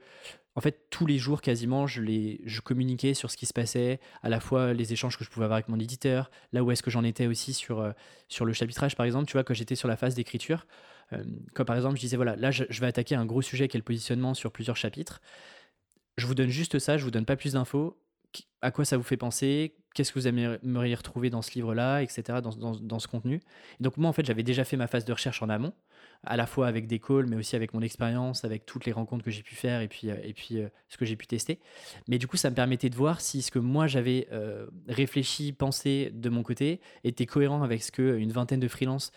en fait, tous les jours, quasiment, je, les, je communiquais sur ce qui se passait, à la fois les échanges que je pouvais avoir avec mon éditeur, là où est-ce que j'en étais aussi sur, euh, sur le chapitrage, par exemple, tu vois, quand j'étais sur la phase d'écriture, euh, quand par exemple, je disais, voilà, là, je, vais attaquer un gros sujet qui est le positionnement sur plusieurs chapitres, je vous donne juste ça, je vous donne pas plus d'infos, à quoi ça vous fait penser, qu'est-ce que vous aimeriez retrouver dans ce livre-là, etc., dans, dans, dans, ce contenu? donc moi, en fait, j'avais déjà fait ma phase de recherche en amont, à la fois avec des calls, mais aussi avec mon expérience, avec toutes les rencontres que j'ai pu faire et puis, euh, et puis euh, ce que j'ai pu tester. Mais du coup, ça me permettait de voir si ce que moi j'avais euh, réfléchi, pensé de mon côté était cohérent avec ce qu'une vingtaine de freelances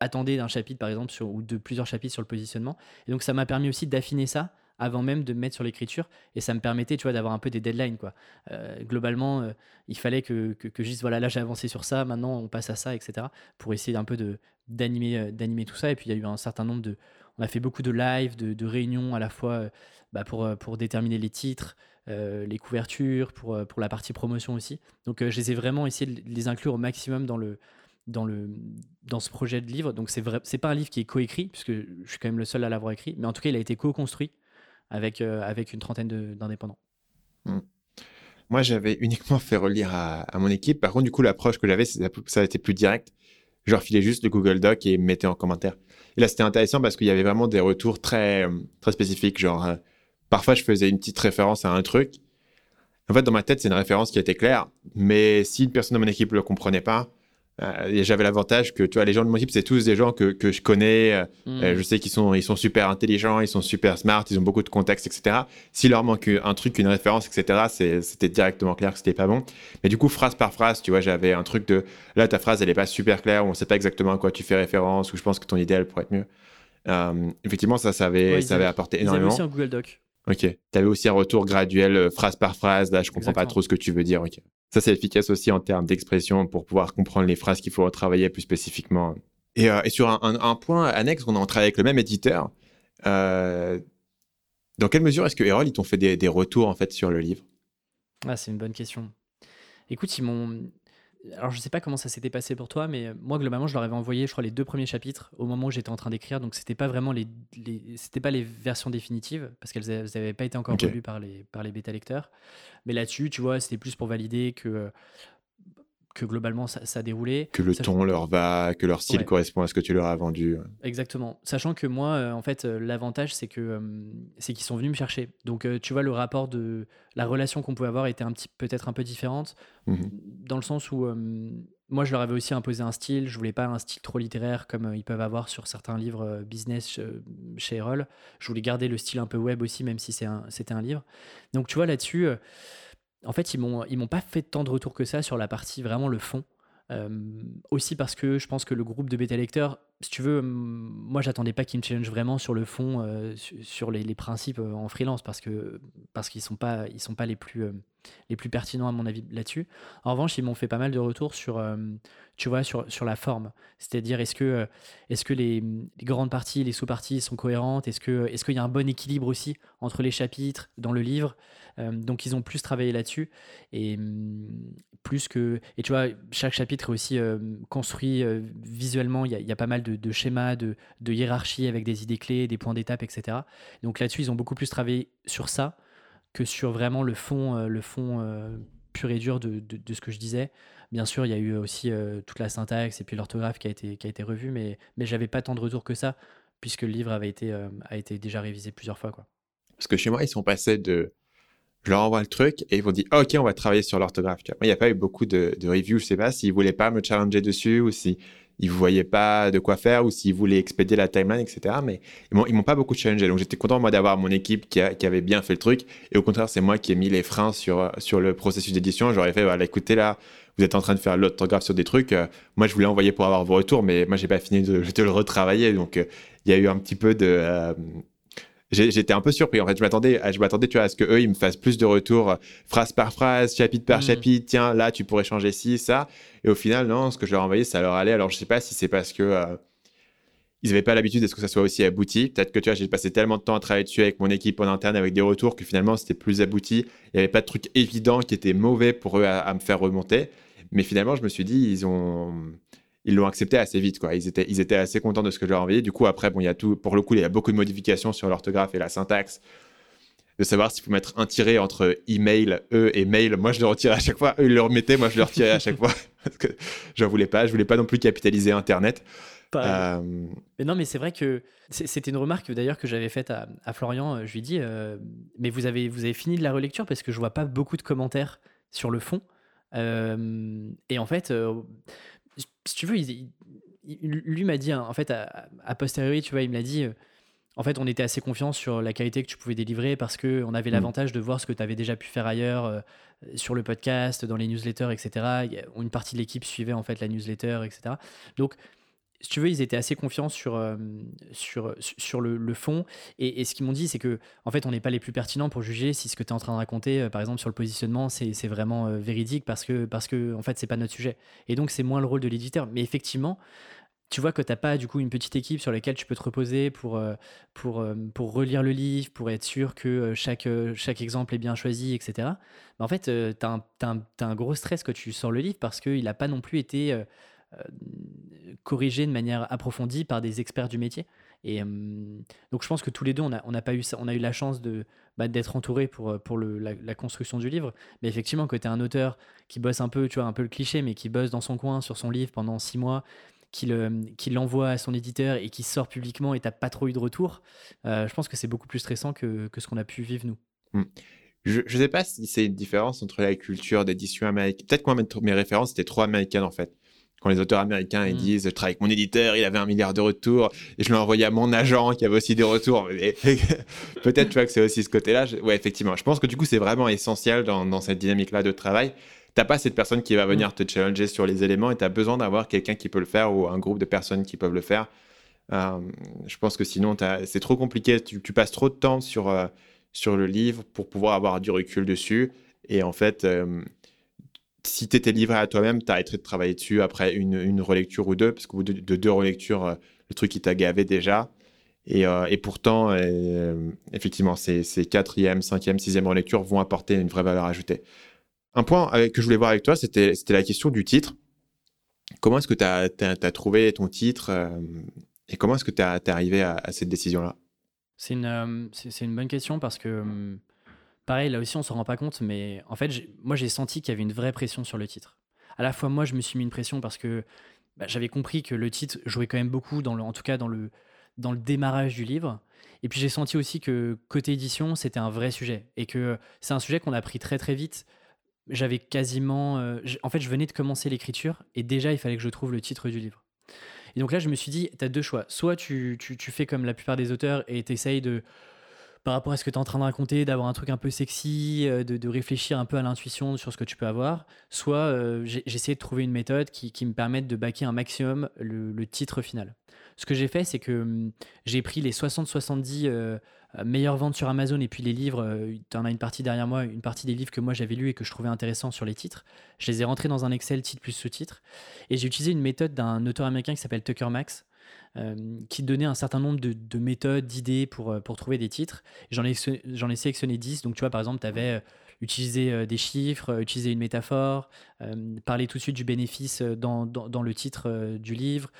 attendaient d'un chapitre, par exemple, sur, ou de plusieurs chapitres sur le positionnement. Et donc, ça m'a permis aussi d'affiner ça avant même de me mettre sur l'écriture. Et ça me permettait, tu vois, d'avoir un peu des deadlines, quoi. Euh, globalement, euh, il fallait que, que, je dise, voilà, là j'ai avancé sur ça, maintenant on passe à ça, etc. Pour essayer un peu de, d'animer, d'animer tout ça. Et puis il y a eu un certain nombre de... On a fait beaucoup de lives, de, de réunions à la fois bah, pour, pour déterminer les titres, les couvertures, pour, pour la partie promotion aussi. Donc je les ai vraiment essayé de les inclure au maximum dans le, dans, le, dans ce projet de livre. Donc, c'est vrai, c'est pas un livre qui est coécrit, puisque je suis quand même le seul à l'avoir écrit, mais en tout cas, il a été co-construit avec, euh, avec une trentaine d'indépendants. Hmm. Moi, j'avais uniquement fait relire à, mon équipe. Par contre, du coup, l'approche que j'avais, ça a été plus direct. Je leur juste le Google Doc et mettais en commentaire. Et là, c'était intéressant parce qu'il y avait vraiment des retours très, très spécifiques. Genre, euh, parfois, je faisais une petite référence à un truc. En fait, dans ma tête, c'est une référence qui était claire. Mais si une personne de mon équipe ne le comprenait pas, euh, j'avais l'avantage que tu vois les gens de mon équipe c'est tous des gens que, que je connais euh, mm. euh, je sais qu'ils sont ils sont super intelligents ils sont super smart ils ont beaucoup de contexte etc s'il leur manque un truc une référence etc c'était directement clair que c'était pas bon mais du coup phrase par phrase tu vois j'avais un truc de là ta phrase elle est pas super claire on sait pas exactement à quoi tu fais référence ou je pense que ton idéal pourrait être mieux effectivement ça ça avait ça avait apporté énormément aussi un Google Doc Ok. Tu avais aussi un retour graduel, phrase par phrase. Là, je comprends pas trop ce que tu veux dire. Ok. Ça, c'est efficace aussi en termes d'expression pour pouvoir comprendre les phrases qu'il faut retravailler plus spécifiquement. Et, euh, sur un, point annexe, on a travaillé avec le même éditeur. Euh, dans quelle mesure est-ce que Erol, ils t'ont fait des, retours en fait sur le livre? Ah, C'est une bonne question. Écoute, ils m'ont alors, je sais pas comment ça s'était passé pour toi, mais moi, globalement, je leur avais envoyé, je crois, les deux premiers chapitres au moment où j'étais en train d'écrire. Donc, c'était pas vraiment les, c'était pas les versions définitives parce qu'elles n'avaient pas été encore okay. par les, par les bêta lecteurs. Mais là-dessus, tu vois, c'était plus pour valider que que globalement ça, ça, a déroulé. Que le ton leur va, que leur style correspond à ce que tu leur as vendu. Exactement. Sachant que moi, euh, en fait, euh, l'avantage, c'est que euh, c'est qu'ils sont venus me chercher. Donc, tu vois, le rapport de la relation qu'on pouvait avoir était un petit, peut-être un peu différente, mmh dans le sens où moi, je leur avais aussi imposé un style. Je voulais pas un style trop littéraire comme ils peuvent avoir sur certains livres business chez Erol. Je voulais garder le style un peu web aussi, même si c'était un, un livre. Donc, tu vois, là-dessus en fait, ils m'ont, pas fait tant de retours que ça sur la partie vraiment le fond. Euh, aussi parce que je pense que le groupe de bêta lecteurs, si tu veux, moi j'attendais pas qu'ils me challenge vraiment sur le fond, euh, sur les, principes euh, en freelance parce que parce qu'ils sont pas ils sont pas les plus les plus pertinents à mon avis là-dessus. En revanche, ils m'ont fait pas mal de retours sur tu vois sur, sur la forme, c'est-à-dire est-ce que est-ce que les, grandes parties, les sous-parties sont cohérentes, est-ce que est-ce qu'il y a un bon équilibre aussi entre les chapitres dans le livre? donc ils ont plus travaillé là-dessus et plus que et tu vois chaque chapitre est aussi construit visuellement. Il y, y, a, pas mal de, de schémas, de, hiérarchie avec des idées clés, des points d'étape, etc. Donc là-dessus, ils ont beaucoup plus travaillé sur ça que sur vraiment le fond, euh, le fond euh, pur et dur de, ce que je disais. Bien sûr, il y a eu aussi euh, toute la syntaxe et puis l'orthographe qui a été, revue, mais, mais j'avais pas tant de retours que ça, puisque le livre avait été, a été déjà révisé plusieurs fois. Quoi. Parce que chez moi, ils sont passés de je leur envoie le truc et ils vont dire ok on va travailler sur l'orthographe il n'y a pas eu beaucoup de, de reviews je sais pas s'ils voulaient pas me challenger dessus ou si ils ne voyaient pas de quoi faire ou s'ils voulaient expédier la timeline, etc. Mais ils m'ont, pas beaucoup challengé. Donc j'étais content, moi, d'avoir mon équipe qui, avait bien fait le truc. Et au contraire, c'est moi qui ai mis les freins sur, sur le processus d'édition. J'aurais fait, voilà, écoutez, là, vous êtes en train de faire l'orthographe sur des trucs. Euh, moi, je voulais envoyer pour avoir vos retours, mais moi, j'ai pas fini de, de le retravailler. Donc, euh, il y a eu un petit peu de, euh, j'étais un peu surpris. En fait, je m'attendais, je m'attendais, tu vois, à ce que eux, ils me fassent plus de retours, phrase par phrase, chapitre par mm. chapitre. Tiens, là, tu pourrais changer ci, ça. Et au final, non, ce que je leur ai envoyé, ça leur allait. Alors, je sais pas si c'est parce que euh, ils n'avaient pas l'habitude de ce que ça soit aussi abouti? Peut-être que tu vois, j'ai passé tellement de temps à travailler dessus avec mon équipe en interne, avec des retours, que finalement, c'était plus abouti. Il n'y avait pas de trucs évidents qui étaient mauvais pour eux à, à me faire remonter. Mais finalement, je me suis dit, ils ont ils l'ont accepté assez vite. Quoi. Ils, étaient, ils étaient assez contents de ce que je leur envoyé. Du coup, après, bon, il y a tout, pour le coup, il y a beaucoup de modifications sur l'orthographe et la syntaxe. De savoir s'il faut mettre un tiré entre email, eux et mail. Moi, je le retirais à chaque fois. Eux, ils le remettaient. Moi, je le retirais à chaque fois. Parce que je voulais pas. Je voulais pas non plus capitaliser Internet. Euh, mais non, mais c'est vrai que c'était une remarque d'ailleurs que j'avais faite à, Florian. Je lui ai dit, euh, mais vous avez, vous avez fini de la relecture parce que je vois pas beaucoup de commentaires sur le fond. Euh, et en fait, si tu veux, lui m'a dit, hein, en fait, à, posteriori, tu vois, il me l'a dit, euh, en fait, on était assez confiant sur la qualité que tu pouvais délivrer parce qu'on avait mmh. l'avantage de voir ce que tu avais déjà pu faire ailleurs euh, sur le podcast, dans les newsletters, etc. Une partie de l'équipe suivait en fait la newsletter, etc. Donc, si tu veux, ils étaient assez confiants sur, sur, sur le, fond. Et, ce qu'ils m'ont dit, c'est que en fait, on n'est pas les plus pertinents pour juger si ce que tu es en train de raconter, euh, par exemple, sur le positionnement, c'est vraiment véridique parce que, parce que en fait, c'est pas notre sujet. Et donc, c'est moins le rôle de l'éditeur. Mais effectivement, tu vois que tu n'as pas du coup une petite équipe sur laquelle tu peux te reposer pour, pour, pour relire le livre, pour être sûr que chaque, chaque exemple est bien choisi, etc. Mais en fait, tu as, un gros stress quand tu sors le livre parce qu'il n'a pas non plus été corrigé de manière approfondie par des experts du métier. Et donc je pense que tous les deux, on a, pas eu ça, on a eu la chance de bah, d'être entourés pour, pour le, la, construction du livre. Mais effectivement, quand tu es un auteur qui bosse un peu, tu vois, un peu le cliché, mais qui bosse dans son coin sur son livre pendant six mois, qui l'envoie à son éditeur et qui sort publiquement et t'as pas trop eu de retour, euh, je pense que c'est beaucoup plus stressant que, que ce qu'on a pu vivre nous. Mmh. Je ne sais pas si c'est une différence entre la culture d'édition américaine. Peut-être que mes références étaient trop américaines en fait quand les auteurs américains ils mm. disent je travaille avec mon éditeur, il avait un milliard de retours et je l'ai envoyé à mon agent qui avait aussi des retours. Peut-être tu vois que c'est aussi ce côté-là. Ouais, effectivement. Je pense que du coup c'est vraiment essentiel dans, cette dynamique-là de travail. T'as pas cette personne qui va venir mm. te challenger sur les éléments et tu as besoin d'avoir quelqu'un qui peut le faire ou un groupe de personnes qui peuvent le faire. Euh, je pense que sinon c'est trop compliqué. Tu, passes trop de temps sur, euh, sur le livre pour pouvoir avoir du recul dessus. Et en fait, euh, si tu étais livré à toi-même, tu arrêterais de travailler dessus après une, relecture ou deux, parce que de, de deux relectures, euh, le truc qui t'a gavé déjà. Et, euh, pourtant, euh, effectivement, ces, ces quatrième, cinquième, sixième relectures vont apporter une vraie valeur ajoutée. Un point que je voulais voir avec toi, c'était la question du titre. Comment est-ce que tu as, trouvé ton titre et comment est-ce que tu es arrivé à, cette décision-là? C'est une, bonne question parce que Pareil, là aussi, on s'en rend pas compte, mais en fait, moi, j'ai senti qu'il y avait une vraie pression sur le titre. À la fois, moi, je me suis mis une pression parce que bah, j'avais compris que le titre jouait quand même beaucoup, dans le, en tout cas dans le, dans le démarrage du livre. Et puis, j'ai senti aussi que côté édition, c'était un vrai sujet et que c'est un sujet qu'on a pris très très vite. J'avais quasiment. Euh, en fait, je venais de commencer l'écriture et déjà, il fallait que je trouve le titre du livre. Et donc là, je me suis dit, tu as deux choix. Soit tu, tu, tu fais comme la plupart des auteurs et tu essayes de par rapport à ce que tu es en train de raconter, d'avoir un truc un peu sexy, euh, de, réfléchir un peu à l'intuition sur ce que tu peux avoir, soit euh, j'essaie de trouver une méthode qui, me permette de baquer un maximum le, titre final. Ce que j'ai fait, c'est que hum, j'ai pris les 60-70 euh, meilleures ventes sur Amazon et puis les livres, tu en as une partie derrière moi, une partie des livres que moi j'avais lus et que je trouvais intéressants sur les titres. Je les ai rentrés dans un Excel titre plus sous-titre. Et j'ai utilisé une méthode d'un auteur américain qui s'appelle Tucker Max, euh, qui donnait un certain nombre de, méthodes, d'idées pour, euh, pour trouver des titres. J'en ai, j'en ai sélectionné 10. Donc, tu vois, par exemple, tu avais euh, utiliser euh, des chiffres, euh, utiliser une métaphore, euh, parler tout de suite du bénéfice dans, dans, le titre du livre,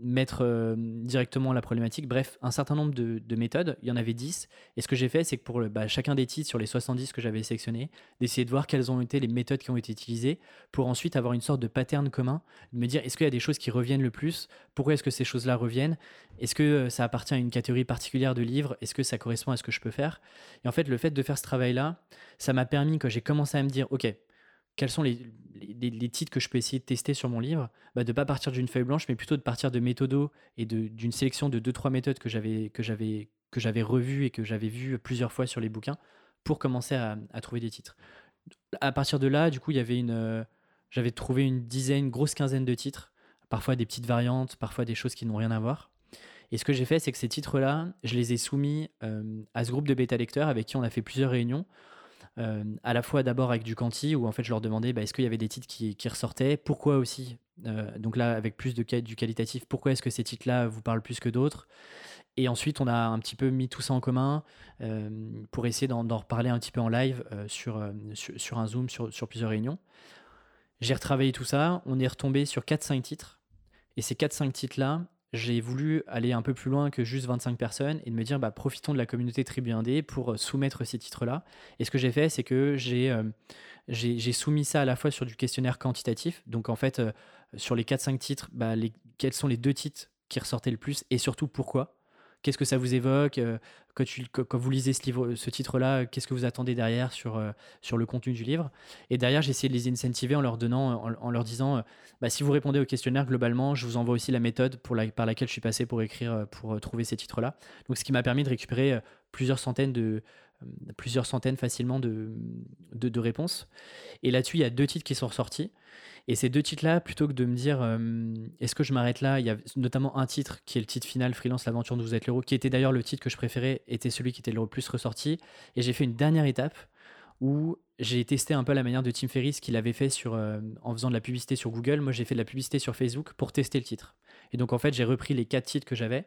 mettre directement la problématique. Bref, un certain nombre de, de, méthodes. Il y en avait 10. Et ce que j'ai fait, c'est que pour le, bah, chacun des titres sur les 70 que j'avais sélectionnés, d'essayer de voir quelles ont été les méthodes qui ont été utilisées pour ensuite avoir une sorte de pattern commun, de me dire est-ce qu'il y a des choses qui reviennent le plus? Pourquoi est-ce que ces choses-là reviennent? Est-ce que ça appartient à une catégorie particulière de livres? Est-ce que ça correspond à ce que je peux faire? Et en fait, le fait de faire ce travail-là, ça m'a permis, quand j'ai commencé à me dire, OK, quels sont les, les, titres que je peux essayer de tester sur mon livre, bah de ne pas partir d'une feuille blanche, mais plutôt de partir de méthodos et d'une sélection de 2-3 méthodes que j'avais revues et que j'avais vues plusieurs fois sur les bouquins pour commencer à, trouver des titres. À partir de là, du coup, il y avait une, euh, j'avais trouvé une dizaine, grosse quinzaine de titres, parfois des petites variantes, parfois des choses qui n'ont rien à voir. Et ce que j'ai fait, c'est que ces titres-là, je les ai soumis euh, à ce groupe de bêta lecteurs avec qui on a fait plusieurs réunions euh, à la fois d'abord avec du quanti, où en fait je leur demandais bah, est-ce qu'il y avait des titres qui, ressortaient, pourquoi aussi, euh, donc là avec plus de du qualitatif, pourquoi est-ce que ces titres-là vous parlent plus que d'autres? Et ensuite, on a un petit peu mis tout ça en commun euh, pour essayer d'en reparler un petit peu en live sur, sur, un Zoom, sur, sur plusieurs réunions. J'ai retravaillé tout ça. On est retombé sur 4-5 titres. Et ces 4-5 titres-là, j'ai voulu aller un peu plus loin que juste 25 personnes et de me dire bah, profitons de la communauté Tribu Indé pour euh, soumettre ces titres-là. Et ce que j'ai fait, c'est que j'ai euh, j'ai soumis ça à la fois sur du questionnaire quantitatif. Donc en fait, euh, sur les 4-5 titres, bah, les, quels sont les deux titres qui ressortaient le plus et surtout pourquoi Qu'est-ce que ça vous évoque euh, quand, tu, quand, vous lisez ce, ce titre-là, qu'est-ce que vous attendez derrière sur, euh, sur le contenu du livre Et derrière, j'ai essayé de les incentiver en leur, donnant, en, leur disant, euh, bah, si vous répondez au questionnaire, globalement, je vous envoie aussi la méthode pour la, par laquelle je suis passé pour écrire, pour trouver ces titres-là. Donc, ce qui m'a permis de récupérer plusieurs centaines de plusieurs centaines facilement de, de réponses. Et là-dessus, il y a deux titres qui sont ressortis. Et ces deux titres-là, plutôt que de me dire est-ce que je m'arrête là, il y a notamment un titre qui est le titre final, Freelance, l'aventure dont vous êtes l'héros, qui était d'ailleurs le titre que je préférais, était celui qui était le plus ressorti. Et j'ai fait une dernière étape où j'ai testé un peu la manière de Tim Ferriss qu'il avait fait sur, en faisant de la publicité sur Google. Moi, j'ai fait de la publicité sur Facebook pour tester le titre. Et donc, en fait, j'ai repris les quatre titres que j'avais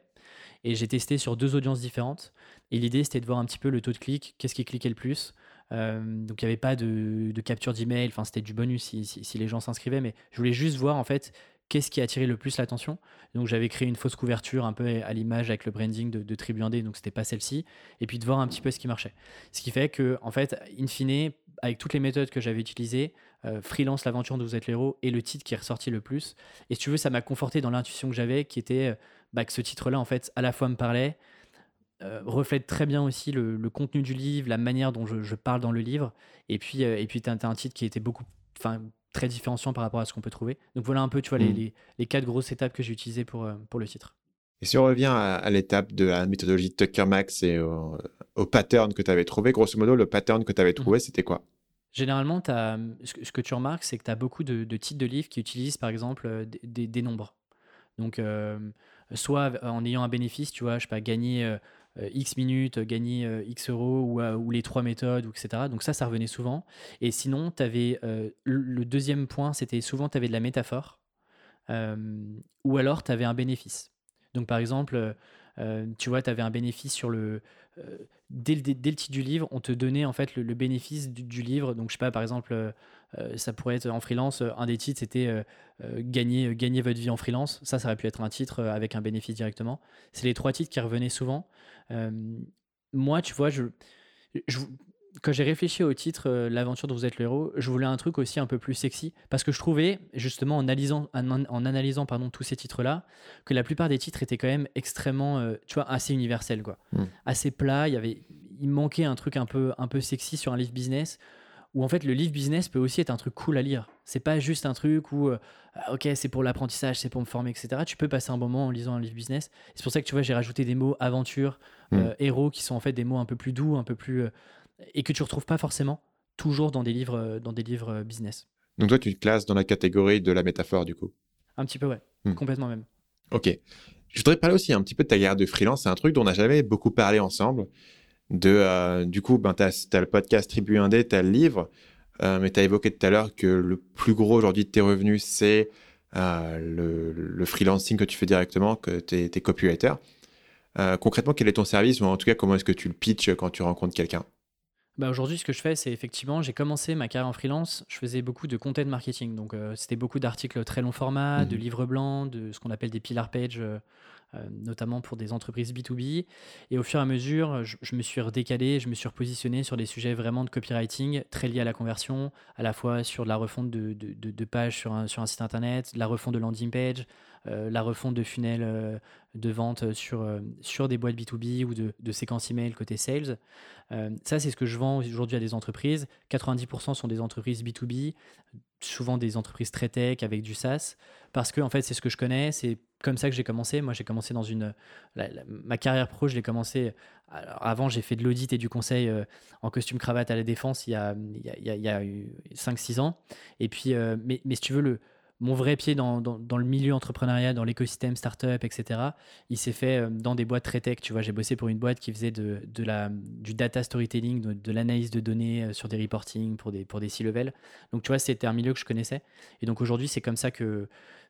et j'ai testé sur deux audiences différentes. Et l'idée, c'était de voir un petit peu le taux de clic, qu'est-ce qui cliquait le plus. Euh, donc il n'y avait pas de, capture d'email, enfin c'était du bonus si, les gens s'inscrivaient, mais je voulais juste voir en fait qu'est-ce qui a attiré le plus l'attention. Donc j'avais créé une fausse couverture un peu à l'image avec le branding de, de Tribu 1D, donc c'était pas celle-ci, et puis de voir un petit peu ce qui marchait. Ce qui fait que, en fait, in fine, avec toutes les méthodes que j'avais utilisées, euh, Freelance, l'aventure dont vous êtes l'héros, est le titre qui est ressorti le plus. Et si tu veux, ça m'a conforté dans l'intuition que j'avais, qui était euh, bah, que ce titre-là, en fait, à la fois me parlait, euh, reflète très bien aussi le, contenu du livre, la manière dont je, parle dans le livre. Et puis, euh, et puis tu as, un titre qui était beaucoup, enfin, très différenciant par rapport à ce qu'on peut trouver. Donc voilà un peu, tu vois, les, mm. les, quatre grosses étapes que j'ai utilisées pour, euh, pour le titre. Et si on revient à, l'étape de la méthodologie de Tucker Max et au, pattern que tu avais trouvé, grosso modo, le pattern que tu avais trouvé, mm. c'était quoi? Généralement, as, ce que tu remarques, c'est que tu as beaucoup de, titres de livres qui utilisent, par exemple, des, des, nombres. Donc, soit en ayant un bénéfice, tu vois, je sais pas, gagner euh, X minutes, gagner euh, X euros ou, euh, ou, les trois méthodes, etc. Donc ça, ça revenait souvent. Et sinon, avais le deuxième point, c'était souvent tu avais de la métaphore ou alors tu avais un bénéfice. Donc par exemple, tu vois, tu avais un bénéfice sur le. Dès le, dès, le, titre du livre, on te donnait en fait le, bénéfice du, livre. Donc, je sais pas, par exemple, ça pourrait être en freelance, un des titres c'était gagner, gagner votre vie en freelance. Ça, ça aurait pu être un titre avec un bénéfice directement. C'est les trois titres qui revenaient souvent. moi, tu vois, je, quand j'ai réfléchi au titre L'aventure dont vous êtes le héros, je voulais un truc aussi un peu plus sexy parce que je trouvais, justement, en analysant, en, analysant pardon, tous ces titres-là, que la plupart des titres étaient quand même extrêmement, tu vois, assez universels, quoi. Mmh. Assez plat. Il y avait, il manquait un truc un peu, un peu sexy sur un livre business où en fait le livre business peut aussi être un truc cool à lire. C'est pas juste un truc où, euh, ah, ok, c'est pour l'apprentissage, c'est pour me former, etc. Tu peux passer un moment en lisant un livre business. C'est pour ça que tu vois, j'ai rajouté des mots aventure, hmm. euh, héros, qui sont en fait des mots un peu plus doux, un peu plus. Euh, et que tu retrouves pas forcément toujours dans des livres, dans des livres business. Donc toi, tu te classes dans la catégorie de la métaphore, du coup Un petit peu, ouais. Hmm. Complètement même. Ok. Je voudrais parler aussi un petit peu de ta guerre de freelance. C'est un truc dont on n'a jamais beaucoup parlé ensemble de, euh, du coup, ben, tu as, le podcast Tribu 1D, tu as le livre, euh, mais tu as évoqué tout à l'heure que le plus gros aujourd'hui de tes revenus, c'est euh, le, freelancing que tu fais directement, que tu es, copywriter. concrètement, quel est ton service ou en tout cas, comment est-ce que tu le pitches quand tu rencontres quelqu'un? Bah aujourd'hui, ce que je fais, c'est effectivement, j'ai commencé ma carrière en freelance, je faisais beaucoup de content marketing. Donc, c'était beaucoup d'articles très long format, de mmh livres blancs, de ce qu'on appelle des pillar pages euh, notamment pour des entreprises B2B. Et au fur et à mesure, je, me suis redécalé, je me suis repositionné sur des sujets vraiment de copywriting très liés à la conversion, à la fois sur de la refonte de, de, pages sur un, sur un, site internet, la refonte de landing page, euh, la refonte de funnels euh, de vente sur, sur des boîtes B2B ou de, de séquences email côté sales. ça, c'est ce que je vends aujourd'hui à des entreprises. 90% sont des entreprises B2B, souvent des entreprises très tech avec du SaaS, parce que en fait, c'est ce que je connais, c'est comme ça que j'ai commencé. Moi, j'ai commencé dans une. ma carrière pro, je l'ai commencé. avant, j'ai fait de l'audit et du conseil euh, en costume cravate à la défense il y a, il y a, 5-6 ans. Et puis, euh, mais, mais, si tu veux, le, mon vrai pied dans, le milieu entrepreneuriat, dans l'écosystème startup, etc., il s'est fait euh, dans des boîtes très tech. Tu vois, j'ai bossé pour une boîte qui faisait de, la, du data storytelling, de, l'analyse de données sur des reporting pour des, pour C-level. Donc, tu vois, c'était un milieu que je connaissais. Et donc, aujourd'hui, c'est comme ça que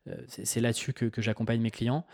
euh, c'est là-dessus que, j'accompagne mes clients.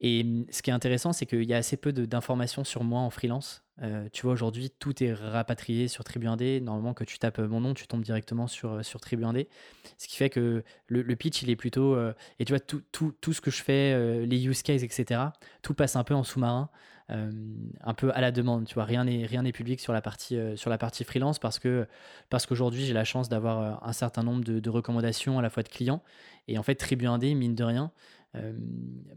Et hum, ce qui est intéressant, c'est qu'il y a assez peu d'informations sur moi en freelance. Euh, tu vois, aujourd'hui, tout est rapatrié sur Tribu 1D. Normalement, que tu tapes mon nom, tu tombes directement sur, euh, sur Tribu 1D. Ce qui fait que le, pitch, il est plutôt. et tu vois, tout, tout, tout, ce que je fais, les use cases, etc., tout passe un peu en sous-marin. un peu à la demande, tu vois, rien n'est rien n'est public sur la partie sur la partie freelance parce que parce qu'aujourd'hui j'ai la chance d'avoir un certain nombre de, de, recommandations à la fois de clients et en fait, Tribu 1D, mine de rien, euh,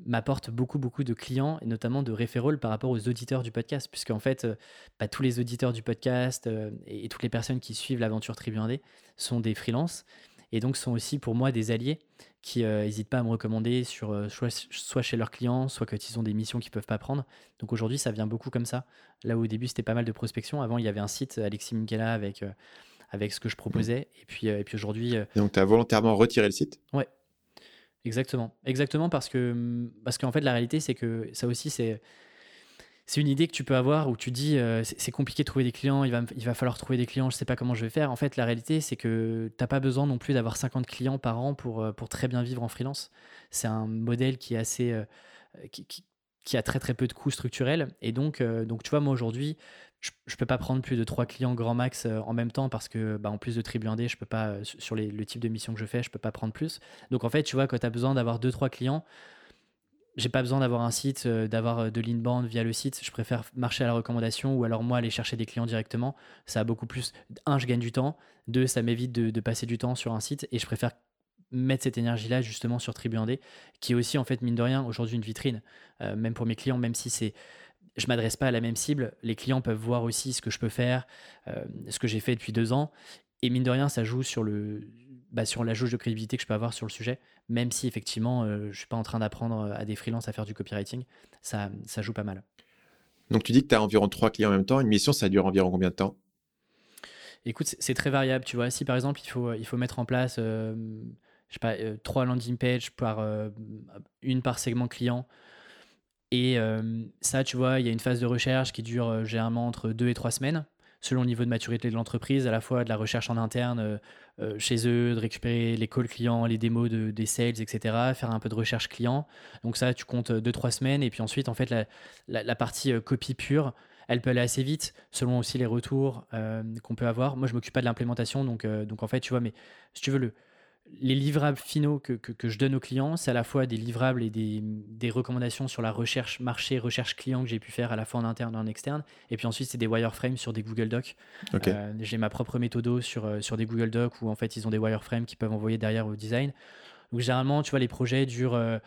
m'apporte beaucoup, beaucoup de clients et notamment de référents par rapport aux auditeurs du podcast, puisque en fait, euh, bah, tous les auditeurs du podcast et, toutes les personnes qui suivent l'aventure Tribu 1D sont des freelances et donc sont aussi pour moi des alliés qui n'hésitent pas à me recommander sur, soit, chez leurs clients, soit quand ils ont des missions qu'ils ne peuvent pas prendre. Donc aujourd'hui, ça vient beaucoup comme ça. Là où au début, c'était pas mal de prospection. Avant, il y avait un site, Alexis Minkela, avec avec ce que je proposais. Et puis, et puis aujourd'hui. Donc, tu as volontairement retiré le site? Ouais. Exactement. Exactement parce que parce qu'en fait la réalité c'est que ça aussi c'est c'est une idée que tu peux avoir où tu dis euh, c'est compliqué de trouver des clients, il va, il va falloir trouver des clients, je sais pas comment je vais faire. En fait, la réalité, c'est que tu n'as pas besoin non plus d'avoir 50 clients par an pour, euh, pour très bien vivre en freelance. C'est un modèle qui est assez. Euh, qui, qui, a très très peu de coûts structurels. Et donc, donc tu vois, moi aujourd'hui, je ne peux pas prendre plus de 3 clients grand max en même temps parce que, bah, en plus de Tribu 1D, je peux pas, sur les, le type de mission que je fais, je peux pas prendre plus. Donc en fait, tu vois, quand tu as besoin d'avoir 2-3 clients, j'ai pas besoin d'avoir un site, euh, d'avoir euh, de l'inbound via le site. Je préfère marcher à la recommandation ou alors moi aller chercher des clients directement. Ça a beaucoup plus. Un, je gagne du temps. Deux, ça m'évite de, passer du temps sur un site et je préfère mettre cette énergie-là justement sur Tribu qui est aussi en fait mine de rien aujourd'hui une vitrine, euh, même pour mes clients, même si c'est je m'adresse pas à la même cible, les clients peuvent voir aussi ce que je peux faire, ce que j'ai fait depuis deux ans, et mine de rien, ça joue sur le, bah, sur la jauge de crédibilité que je peux avoir sur le sujet même si effectivement, euh, je ne suis pas en train d'apprendre euh, à des freelances à faire du copywriting, ça, ça joue pas mal. Donc tu dis que tu as environ trois clients en même temps. Une mission, ça dure environ combien de temps? Écoute, c'est très variable. Tu vois, si par exemple, il faut, il faut mettre en place, euh, je sais pas, trois landing pages par une par segment client. Et ça, tu vois, il y a une phase de recherche qui dure généralement entre deux et trois semaines selon le niveau de maturité de l'entreprise, à la fois de la recherche en interne euh, euh, chez eux, de récupérer les calls clients, les démos de, des sales, etc., faire un peu de recherche client. Donc ça, tu comptes 2-3 semaines. Et puis ensuite, en fait, la, la, partie euh, copie pure, elle peut aller assez vite, selon aussi les retours qu'on peut avoir. Moi, je m'occupe pas de l'implémentation, donc, donc en fait, tu vois, mais si tu veux, le, les livrables finaux que, que, je donne aux clients, c'est à la fois des livrables et des, des, recommandations sur la recherche marché, recherche client que j'ai pu faire à la fois en interne et en externe. Et puis ensuite, c'est des wireframes sur des Google Docs. Euh, j'ai ma propre méthode sur, euh, sur des Google Docs où en fait, ils ont des wireframes qui peuvent envoyer derrière au design. Donc généralement, tu vois, les projets durent, euh,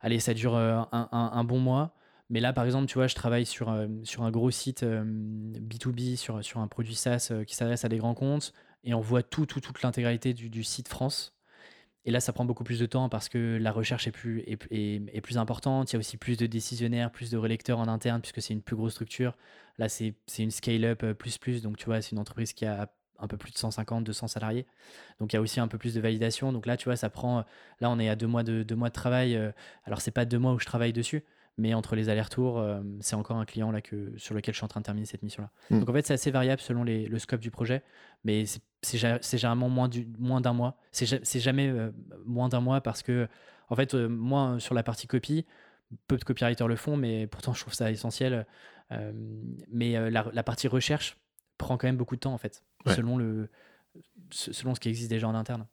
allez, ça dure un, un, bon mois. Mais là, par exemple, tu vois, je travaille sur, sur un gros site B2B, sur, sur un produit SaaS qui s'adresse à des grands comptes. Et on voit tout, tout toute l'intégralité du, du, site France. Et là, ça prend beaucoup plus de temps parce que la recherche est plus, est, est, plus importante. Il y a aussi plus de décisionnaires, plus de relecteurs en interne puisque c'est une plus grosse structure. Là, c'est une scale-up euh, plus plus. Donc, tu vois, c'est une entreprise qui a un peu plus de 150, 200 salariés. Donc, il y a aussi un peu plus de validation. Donc là, tu vois, ça prend. Là, on est à deux mois de, deux mois de travail. Euh, alors, c'est pas deux mois où je travaille dessus. Mais entre les allers-retours, euh, c'est encore un client là que, sur lequel je suis en train de terminer cette mission-là. Hmm. Donc en fait, c'est assez variable selon les, le scope du projet, mais c'est généralement moins d'un moins mois. C'est jamais euh, moins d'un mois parce que, en fait, euh, moi, sur la partie copie, peu de copywriters le font, mais pourtant, je trouve ça essentiel. mais la, partie recherche prend quand même beaucoup de temps, en fait, selon, le, selon ce qui existe déjà en interne.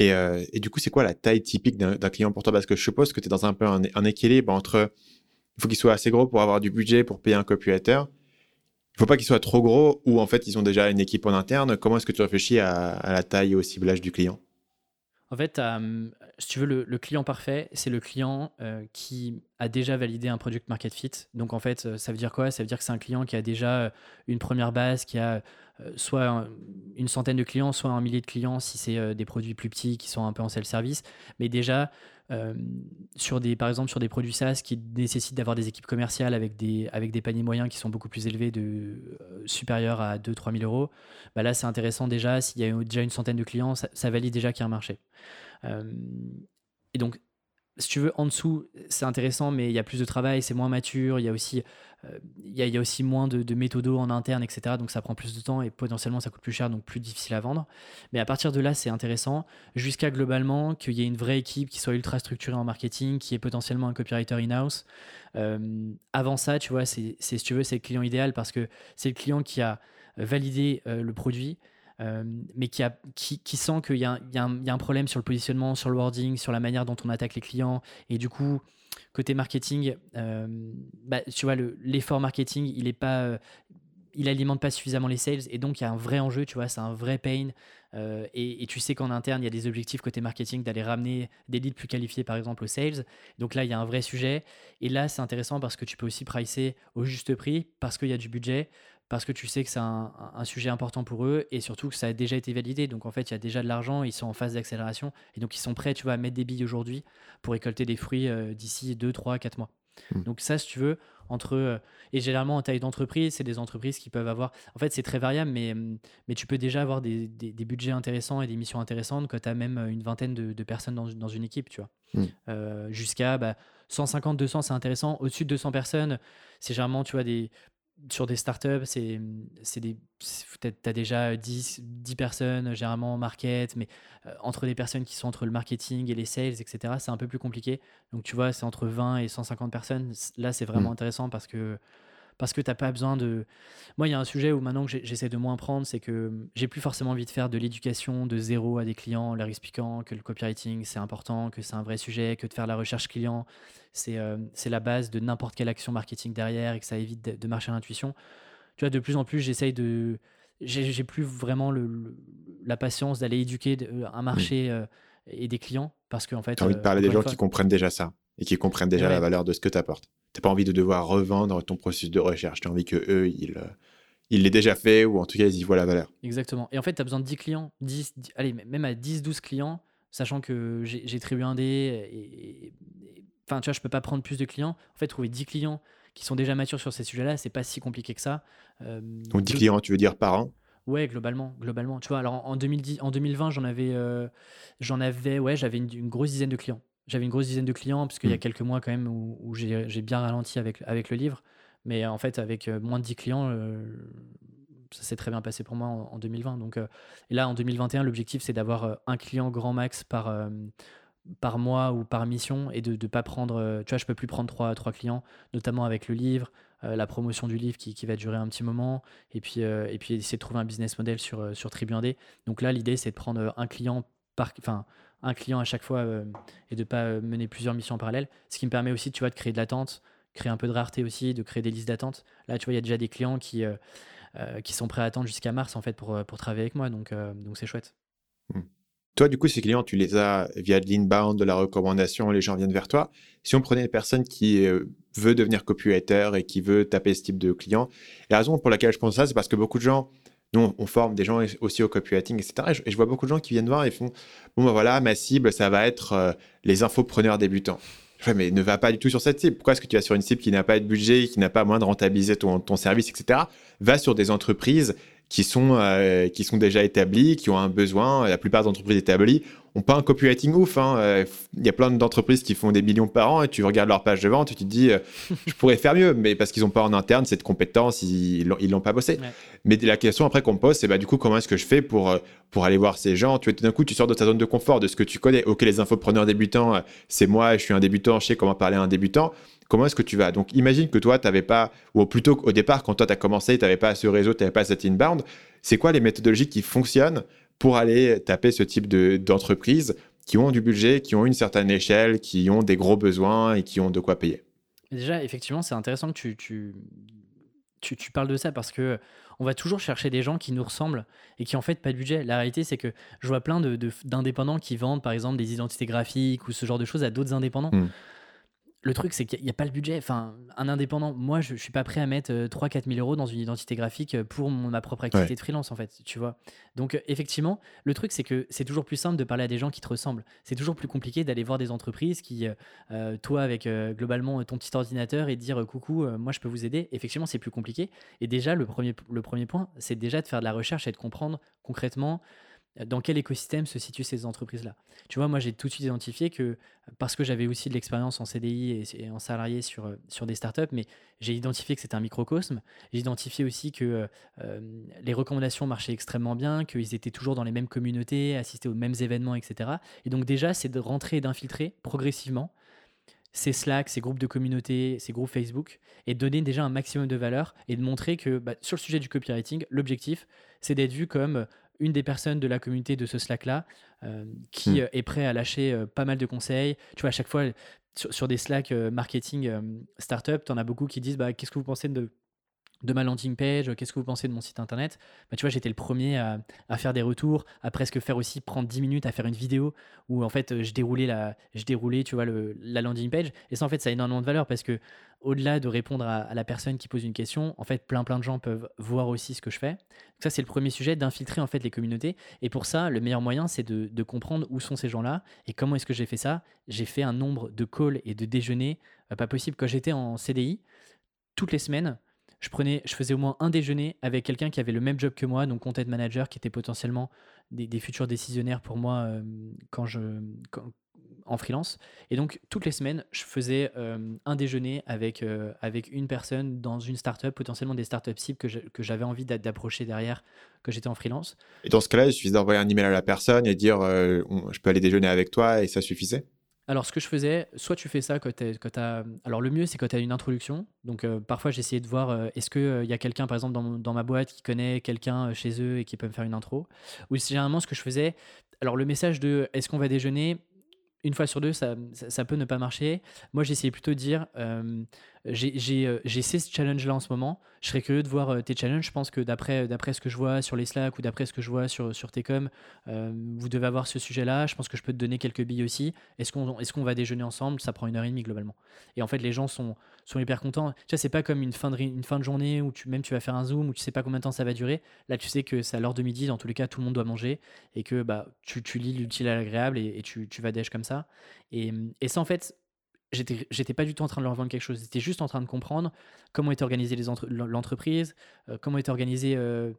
Euh, et, du coup, c'est quoi la taille typique d'un client pour toi? Parce que je suppose que tu es dans un peu un, équilibre entre il faut qu'il soit assez gros pour avoir du budget pour payer un copywriter. Il faut pas qu'il soit trop gros ou en fait ils ont déjà une équipe en interne. Comment est-ce que tu réfléchis à, la taille et au ciblage du client? En fait, si tu veux, le, client parfait, c'est le client euh, qui a déjà validé un product market fit. Donc en fait, ça veut dire quoi? Ça veut dire que c'est un client qui a déjà euh, une première base, qui a euh, soit une centaine de clients, soit un millier de clients si c'est euh, des produits plus petits qui sont un peu en self-service. Mais déjà, euh, sur des, par exemple sur des produits SaaS qui nécessitent d'avoir des équipes commerciales avec des, avec des paniers moyens qui sont beaucoup plus élevés, de, supérieurs à 2-3 000 euros, bah là c'est intéressant déjà, s'il y a déjà une centaine de clients, ça valide déjà qu'il y a un marché. Et donc si tu veux, en dessous, c'est intéressant, mais il y a plus de travail, c'est moins mature, il y a aussi, euh, il, y a, aussi moins de, méthodos en interne, etc. Donc ça prend plus de temps et potentiellement ça coûte plus cher, donc plus difficile à vendre. Mais à partir de là, c'est intéressant, jusqu'à globalement qu'il y ait une vraie équipe qui soit ultra structurée en marketing, qui est potentiellement un copywriter in-house. Euh, avant ça, tu vois, c'est, si tu veux, c'est le client idéal parce que c'est le client qui a validé euh, le produit, euh, mais qui, a, qui, qui sent qu'il y, y, y, a un problème sur le positionnement, sur le wording, sur la manière dont on attaque les clients. Et du coup, côté marketing, euh, bah, tu vois, l'effort marketing, il est pas. Euh, il alimente pas suffisamment les sales et donc il y a un vrai enjeu, tu vois, c'est un vrai pain. et, et, tu sais qu'en interne, il y a des objectifs côté marketing d'aller ramener des leads plus qualifiés, par exemple, aux sales. Donc là, il y a un vrai sujet. Et là, c'est intéressant parce que tu peux aussi pricer au juste prix, parce qu'il y a du budget, parce que tu sais que c'est un, sujet important pour eux et surtout que ça a déjà été validé. Donc en fait, il y a déjà de l'argent, ils sont en phase d'accélération et donc ils sont prêts, tu vois, à mettre des billes aujourd'hui pour récolter des fruits euh, d'ici 2, 3, 4 mois. Hmm. Donc ça, si tu veux, entre euh, et généralement en taille d'entreprise, c'est des entreprises qui peuvent avoir. En fait, c'est très variable, mais, mais tu peux déjà avoir des, des, budgets intéressants et des missions intéressantes quand tu as même une vingtaine de, personnes dans, dans, une équipe, tu vois. Hmm. Jusqu'à bah, 150, 200, c'est intéressant. Au-dessus de 200 personnes, c'est généralement, tu vois, des, sur des startups, c'est, c'est des, tu as déjà 10, 10 personnes, généralement en market, mais euh, entre des personnes qui sont entre le marketing et les sales, etc., c'est un peu plus compliqué. Donc, tu vois, c'est entre 20 et 150 personnes. Là, c'est vraiment mmh. intéressant parce que parce que tu n'as pas besoin de... Moi, il y a un sujet où maintenant que j'essaie de moins prendre, c'est que j'ai plus forcément envie de faire de l'éducation de zéro à des clients, leur expliquant que le copywriting, c'est important, que c'est un vrai sujet, que de faire la recherche client, c'est euh, la base de n'importe quelle action marketing derrière et que ça évite de, marcher à l'intuition. Tu vois, de plus en plus, j'essaye de... J'ai plus vraiment le, la patience d'aller éduquer un marché euh, et des clients parce qu'en fait... Tu as envie de euh, parler des gens qui comprennent déjà ça et qui comprennent déjà la valeur de ce que tu apportes. Tu n'as pas envie de devoir revendre ton processus de recherche. Tu as envie que eux, ils, euh, ils l'aient déjà fait ou en tout cas, ils y voient la valeur. Exactement. Et en fait, tu as besoin de 10 clients, 10, allez, même à 10, 12 clients, sachant que j'ai tribu un et, enfin, tu vois, je peux pas prendre plus de clients. En fait, trouver 10 clients qui sont déjà matures sur ces sujets-là, c'est pas si compliqué que ça. Euh, Donc 10 clients, tu veux dire par an? Ouais, globalement, globalement. Tu vois, alors en, 2010, en 2020, j'en avais, euh, j'en avais, ouais, j'avais une, grosse dizaine de clients j'avais une grosse dizaine de clients, parce qu'il y a mm. quelques mois quand même où, j'ai bien ralenti avec, avec le livre. Mais en fait, avec euh, moins de 10 clients, euh, ça s'est très bien passé pour moi en, 2020. Donc, euh, et là, en 2021, l'objectif, c'est d'avoir un client grand max par, par mois ou par mission et de ne pas prendre. tu vois, je peux plus prendre trois, trois clients, notamment avec le livre, la promotion du livre qui, qui, va durer un petit moment, et puis, et puis essayer de trouver un business model sur, sur Tribu Donc là, l'idée, c'est de prendre un client par. Enfin, un client à chaque fois euh, et de pas euh, mener plusieurs missions en parallèle. Ce qui me permet aussi, tu vois, de créer de l'attente, créer un peu de rareté aussi, de créer des listes d'attente. Là, tu vois, il y a déjà des clients qui, euh, qui sont prêts à attendre jusqu'à mars en fait pour, pour travailler avec moi, donc donc c'est chouette. Hmm. Toi, du coup, ces clients, tu les as via de l'inbound, de la recommandation, les gens viennent vers toi. Si on prenait une personne qui veut devenir copywriter et qui veut taper ce type de client, la raison pour laquelle je pense ça, c'est parce que beaucoup de gens nous, on forme des gens aussi au copywriting, etc. Et je, vois beaucoup de gens qui viennent voir et font Bon, ben voilà, ma cible, ça va être euh, les infopreneurs débutants. mais ne va pas du tout sur cette cible. Pourquoi est-ce que tu vas sur une cible qui n'a pas de budget, qui n'a pas moins de rentabiliser ton, service, etc. Va sur des entreprises qui sont, euh, qui sont déjà établies, qui ont un besoin. La plupart des entreprises établies pas un copywriting ouf. Hein. Euh, il y a plein d'entreprises qui font des millions par an et tu regardes leur page de vente et tu te dis, euh, je pourrais faire mieux, mais parce qu'ils n'ont pas en interne cette compétence, ils ne l'ont pas bossé. Mais la question après qu'on pose, c'est bah, du coup, comment est-ce que je fais pour, pour aller voir ces gens? Tu d'un coup, tu sors de ta zone de confort, de ce que tu connais. Ok, les infopreneurs débutants, c'est moi, je suis un débutant, je sais comment parler à un débutant comment est-ce que tu vas? Donc, imagine que toi, tu n'avais pas, ou plutôt au départ, quand toi, tu as commencé, tu n'avais pas ce réseau, tu n'avais pas cet inbound. C'est quoi les méthodologies qui fonctionnent pour aller taper ce type d'entreprise qui ont du budget, qui ont une certaine échelle, qui ont des gros besoins et qui ont de quoi payer Déjà, effectivement, c'est intéressant que tu, tu, tu, parles de ça parce que on va toujours chercher des gens qui nous ressemblent et qui en fait pas de budget. La réalité, c'est que je vois plein d'indépendants de, qui vendent par exemple des identités graphiques ou ce genre de choses à d'autres indépendants. Hmm le truc, c'est qu'il n'y a, pas le budget. Enfin, un indépendant, moi, je ne suis pas prêt à mettre 3-4 000 euros dans une identité graphique euh, pour ma propre activité de freelance, en fait. Tu vois Donc, euh, effectivement, le truc, c'est que c'est toujours plus simple de parler à des gens qui te ressemblent. C'est toujours plus compliqué d'aller voir des entreprises qui, euh, toi, avec globalement ton petit ordinateur et dire coucou, moi, je peux vous aider. Effectivement, c'est plus compliqué. Et déjà, le premier, le premier point, c'est déjà de faire de la recherche et de comprendre concrètement dans quel écosystème se situent ces entreprises-là? Tu vois, moi, j'ai tout de suite identifié que, parce que j'avais aussi de l'expérience en CDI et, en salarié sur, euh, sur des startups, mais j'ai identifié que c'était un microcosme. J'ai identifié aussi que euh, euh, les recommandations marchaient extrêmement bien, qu'ils étaient toujours dans les mêmes communautés, assistaient aux mêmes événements, etc. Et donc, déjà, c'est de rentrer et d'infiltrer progressivement ces Slack, ces groupes de communauté, ces groupes Facebook, et donner déjà un maximum de valeur et de montrer que bah, sur le sujet du copywriting, l'objectif, c'est d'être vu comme une des personnes de la communauté de ce Slack-là euh, qui hmm. euh, est prêt à lâcher euh, pas mal de conseils. Tu vois, à chaque fois, sur, des Slack marketing startup, tu en as beaucoup qui disent bah, Qu'est-ce que vous pensez de, de ma landing page, qu'est-ce que vous pensez de mon site internet? Bah, Tu vois, j'étais le premier à, faire des retours, à presque faire aussi prendre 10 minutes à faire une vidéo où en fait je déroulais la, je déroulais, tu vois, le, la landing page. Et ça, en fait, ça a énormément de valeur parce que au-delà de répondre à, la personne qui pose une question, en fait, plein plein de gens peuvent voir aussi ce que je fais. ça, c'est le premier sujet, d'infiltrer en fait les communautés. Et pour ça, le meilleur moyen, c'est de, comprendre où sont ces gens-là et comment est-ce que j'ai fait ça. J'ai fait un nombre de calls et de déjeuners pas possible. Quand j'étais en CDI, toutes les semaines, je prenais, je faisais au moins un déjeuner avec quelqu'un qui avait le même job que moi, donc content manager, qui était potentiellement des, futurs décisionnaires pour moi euh, quand je, en freelance. Et donc, toutes les semaines, je faisais euh, un déjeuner avec, euh, avec une personne dans une startup, potentiellement des startups cibles que j'avais envie d'approcher derrière, que j'étais en freelance. Et dans ce cas-là, il suffisait d'envoyer un email à la personne et dire je peux aller déjeuner avec toi et ça suffisait? Alors, ce que je faisais, soit tu fais ça quand tu as. Alors, le mieux, c'est quand tu as une introduction. Donc, euh, parfois, j'essayais de voir euh, est-ce qu'il il y a quelqu'un, par exemple, dans, ma boîte qui connaît quelqu'un euh, chez eux et qui peut me faire une intro? Ou généralement, ce que je faisais. Alors, le message de est-ce qu'on va déjeuner? Une fois sur deux, ça, ça, peut ne pas marcher. Moi, j'essayais plutôt de dire euh, j'ai ces challenges-là en ce moment. Je serais curieux de voir euh, tes challenges. Je pense que d'après ce que je vois sur les Slack ou d'après ce que je vois sur, sur tes euh, vous devez avoir ce sujet-là. Je pense que je peux te donner quelques billes aussi. Est-ce qu'on est va déjeuner ensemble? Ça prend une heure et demie globalement. Et en fait, les gens sont, sont hyper contents. Tu vois, c'est pas comme une fin, de, une fin de journée où tu, même tu vas faire un Zoom où tu sais pas combien de temps ça va durer. Là, tu sais que c'est à l'heure de midi. Dans tous les cas, tout le monde doit manger et que bah, tu, tu lis l'utile à l'agréable et, tu, tu vas déj comme ça. Et, et ça, en fait, j'étais pas du tout en train de leur vendre quelque chose. J'étais juste en train de comprendre comment était organisée l'entreprise, euh, comment était organisée, euh,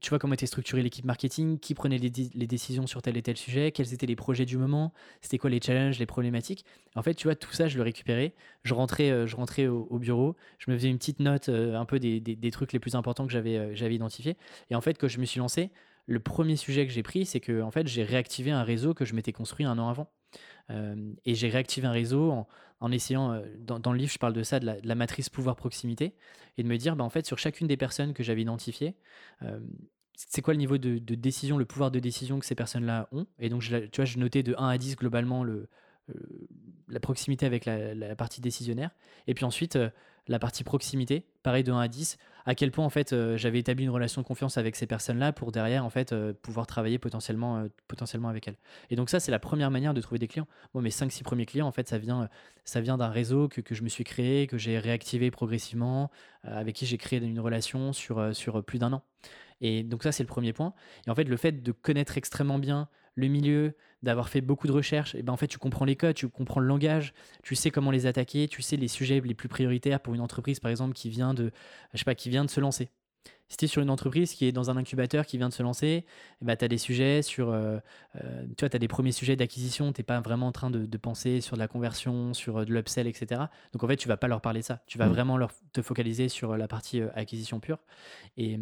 tu vois, comment était structurée l'équipe marketing, qui prenait les, décisions sur tel et tel sujet, quels étaient les projets du moment, c'était quoi les challenges, les problématiques. En fait, tu vois, tout ça, je le récupérais. Je rentrais, euh, je rentrais au, bureau, je me faisais une petite note, un peu des, des, trucs les plus importants que j'avais j'avais identifiés. Et en fait, quand je me suis lancé, le premier sujet que j'ai pris, c'est que en fait, j'ai réactivé un réseau que je m'étais construit un an avant. Et j'ai réactivé un réseau en, essayant, dans, le livre, je parle de ça, de la, matrice pouvoir-proximité, et de me dire, bah, en fait, sur chacune des personnes que j'avais identifiées, c'est quoi le niveau de, décision, le pouvoir de décision que ces personnes-là ont? Et donc, tu vois, je notais de 1 à 10 globalement le, la proximité avec la, partie décisionnaire. Et puis ensuite, la partie proximité, pareil de 1 à 10, à quel point en fait euh, j'avais établi une relation de confiance avec ces personnes-là pour derrière en fait euh, pouvoir travailler potentiellement, euh, potentiellement avec elles. Et donc ça c'est la première manière de trouver des clients. Moi mes 5-6 premiers clients en fait ça vient, ça vient d'un réseau que, que, je me suis créé, que j'ai réactivé progressivement, avec qui j'ai créé une relation sur, sur plus d'un an. Et donc ça c'est le premier point. Et en fait le fait de connaître extrêmement bien le milieu, d'avoir fait beaucoup de recherches, et ben en fait tu comprends les codes, tu comprends le langage, tu sais comment les attaquer, tu sais les sujets les plus prioritaires pour une entreprise par exemple qui vient de je sais pas qui vient de se lancer si tu es sur une entreprise qui est dans un incubateur qui vient de se lancer, eh ben, tu as des sujets sur. Euh, euh, tu vois, tu as des premiers sujets d'acquisition, tu n'es pas vraiment en train de, penser sur de la conversion, sur euh, de l'upsell, etc. Donc en fait, tu vas pas leur parler de ça. Tu vas mmh. vraiment leur, te focaliser sur la partie acquisition pure. Et,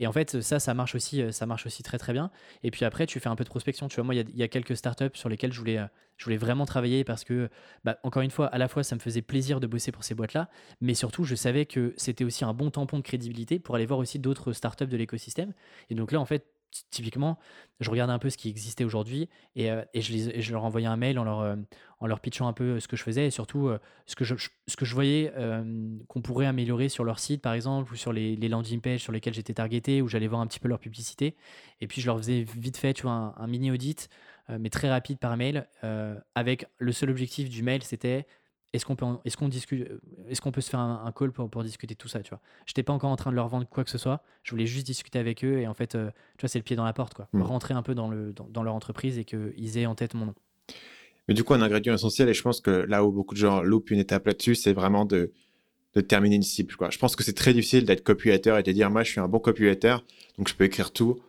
et, en fait, ça, ça marche, aussi, ça marche aussi très très bien. Et puis après, tu fais un peu de prospection. Tu vois, moi, il y, y, a quelques startups sur lesquelles je voulais, je voulais vraiment travailler parce que, bah, encore une fois, à la fois, ça me faisait plaisir de bosser pour ces boîtes-là, mais surtout, je savais que c'était aussi un bon tampon de crédibilité pour aller voir aussi d'autres startups de l'écosystème. Et donc là, en fait, typiquement, je regardais un peu ce qui existait aujourd'hui et, euh, et, je leur envoyais un mail en leur, euh, en leur pitchant un peu ce que je faisais et surtout euh, ce, que je, ce que je voyais qu'on pourrait améliorer sur leur site, par exemple, ou sur les, landing pages sur lesquels j'étais targeté, où j'allais voir un petit peu leur publicité. Et puis, je leur faisais vite fait, tu vois, un, mini audit euh, mais très rapide par mail, euh, avec le seul objectif du mail, c'était est-ce qu'on peut, est-ce qu'on discute, euh, est-ce qu'on peut se faire un, call pour, pour, discuter de tout ça, tu vois. J'étais pas encore en train de leur vendre quoi que ce soit. Je voulais juste discuter avec eux et en fait, tu vois, c'est le pied dans la porte, quoi. Mm. Rentrer un peu dans le, dans, leur entreprise et qu'ils aient en tête mon nom. Mais du coup, un ingrédient essentiel, et je pense que là où beaucoup de gens loupent une étape là-dessus, c'est vraiment de, de terminer une cible. Quoi. Je pense que c'est très difficile d'être copywriter et de dire, moi, je suis un bon copywriter, donc je peux écrire tout.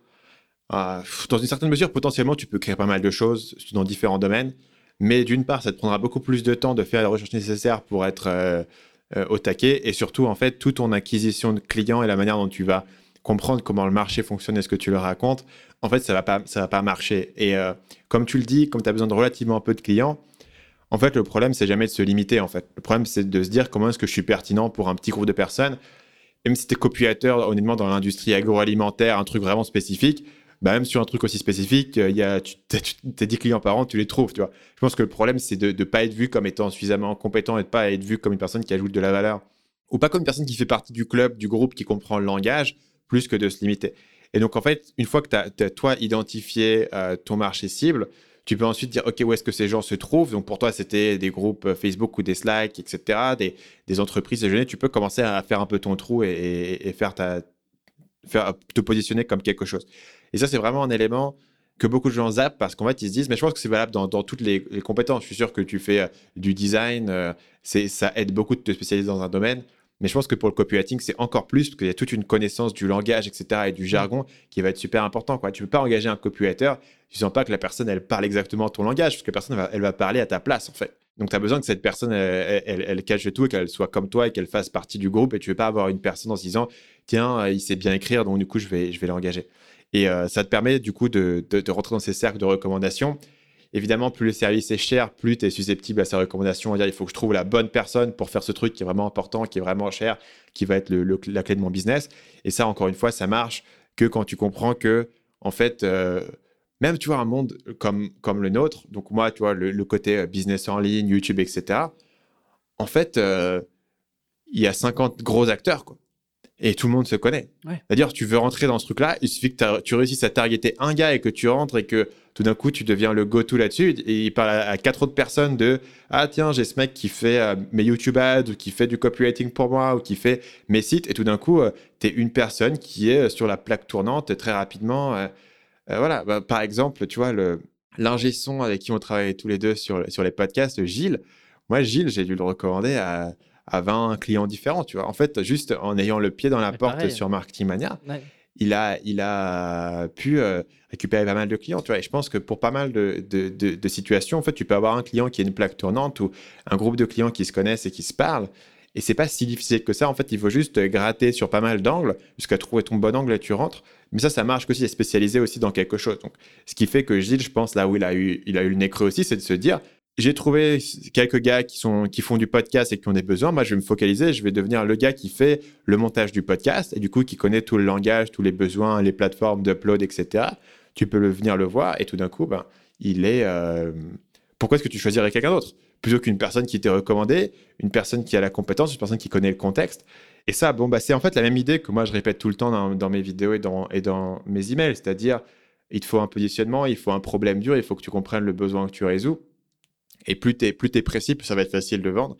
Euh, dans une certaine mesure, potentiellement, tu peux créer pas mal de choses dans différents domaines. Mais d'une part, ça te prendra beaucoup plus de temps de faire la recherche nécessaire pour être euh, euh, au taquet. Et surtout, en fait, toute ton acquisition de clients et la manière dont tu vas comprendre comment le marché fonctionne et ce que tu leur racontes, en fait, ça va pas, va pas marcher. Et comme tu le dis, comme tu as besoin de relativement peu de clients, en fait, le problème, c'est jamais de se limiter. En fait, le problème, c'est de se dire comment est-ce que je suis pertinent pour un petit groupe de personnes. Même si tu es copulateur, honnêtement, dans l'industrie agroalimentaire, un truc vraiment spécifique, bah, même sur un truc aussi spécifique, il y a, tu as 10 clients par an, tu les trouves, tu vois. Je pense que le problème, c'est de ne pas être vu comme étant suffisamment compétent et de pas être vu comme une personne qui ajoute de la valeur. Ou pas comme une personne qui fait partie du club, du groupe, qui comprend le langage, plus que de se limiter. Et donc, en fait, une fois que tu as, toi identifié euh, ton marché cible, tu peux ensuite dire, OK, où est-ce que ces gens se trouvent? Donc, pour toi, c'était des groupes euh, Facebook ou des Slack, etc., des, des entreprises déjeuner. Tu peux commencer à faire un peu ton trou et, faire ta, te positionner comme quelque chose. Et ça, c'est vraiment un élément que beaucoup de gens zappent parce qu'en fait, ils se disent, mais je pense que c'est valable dans, toutes les, compétences. Je suis sûr que tu fais euh, du design, euh, ça aide beaucoup de te spécialiser dans un domaine. Mais je pense que pour le copywriting, c'est encore plus parce qu'il y a toute une connaissance du langage, etc. et du jargon qui va être super important. Tu ne peux pas engager un copywriter, tu ne sens pas que la personne, elle parle exactement ton langage, parce que la personne, elle va, parler à ta place, en fait. Donc, tu as besoin que cette personne, elle, cache tout et qu'elle soit comme toi et qu'elle fasse partie du groupe. Et tu ne veux pas avoir une personne en se disant, tiens, euh, il sait bien écrire, donc du coup, je vais, je vais l'engager. Et euh, ça te permet, du coup, de, de rentrer dans ces cercles de recommandations Évidemment, plus le service est cher, plus tu es susceptible à sa recommandation. Dire, il faut que je trouve la bonne personne pour faire ce truc qui est vraiment important, qui est vraiment cher, qui va être la clé de mon business. Et ça, encore une fois, ça marche que quand tu comprends que, en fait, euh, même, tu vois, un monde comme, comme le nôtre, donc moi, tu vois, le, côté euh, business en ligne, YouTube, etc., en fait, il y a 50 gros acteurs, quoi et tout le monde se connaît. C'est-à-dire, tu veux rentrer dans ce truc-là, il suffit que tu réussisses à targeter un gars et que tu rentres et que tout d'un coup, tu deviens le go-to là-dessus. Et il parle à, quatre autres personnes de Ah, tiens, j'ai ce mec qui fait euh, mes YouTube ads ou qui fait du copywriting pour moi ou qui fait mes sites. Et tout d'un coup, euh, tu es une personne qui est sur la plaque tournante très rapidement. Euh, voilà, bah, par exemple, tu vois, l'ingé son avec qui on travaille tous les deux sur, sur les podcasts, Gilles. Moi, Gilles, j'ai dû le recommander à à 20 clients différents, tu vois. En fait, juste en ayant le pied dans la porte sur Marketing Mania, il, a, il a pu euh, récupérer pas mal de clients, tu vois. Et je pense que pour pas mal de, de, situations, en fait, tu peux avoir un client qui est une plaque tournante ou un groupe de clients qui se connaissent et qui se parlent. Et c'est pas si difficile que ça. En fait, il faut juste gratter sur pas mal d'angles jusqu'à trouver ton bon angle et tu rentres. Mais ça, ça marche que si est spécialisé aussi dans quelque chose. Donc, ce qui fait que Gilles, je pense, là où il a eu, il a eu le nez creux aussi, c'est de se dire j'ai trouvé quelques gars qui, font du podcast et qui ont des besoins. Moi, je vais me focaliser. Je vais devenir le gars qui fait le montage du podcast et du coup, qui connaît tout le langage, tous les besoins, les plateformes d'upload, etc. Tu peux venir le voir et tout d'un coup, ben, il est. Euh, pourquoi est-ce que tu choisirais quelqu'un d'autre? Plutôt qu'une personne qui t'est recommandée, une personne qui a la compétence, une personne qui connaît le contexte Et ça, bon, bah, c'est en fait la même idée que moi je répète tout le temps dans, dans mes vidéos et dans, et dans mes emails, c'est-à-dire il te faut un positionnement, il faut un problème dur, il faut que tu comprennes le besoin que tu résous. Et plus tu es, plus es précis, plus ça va être facile de vendre.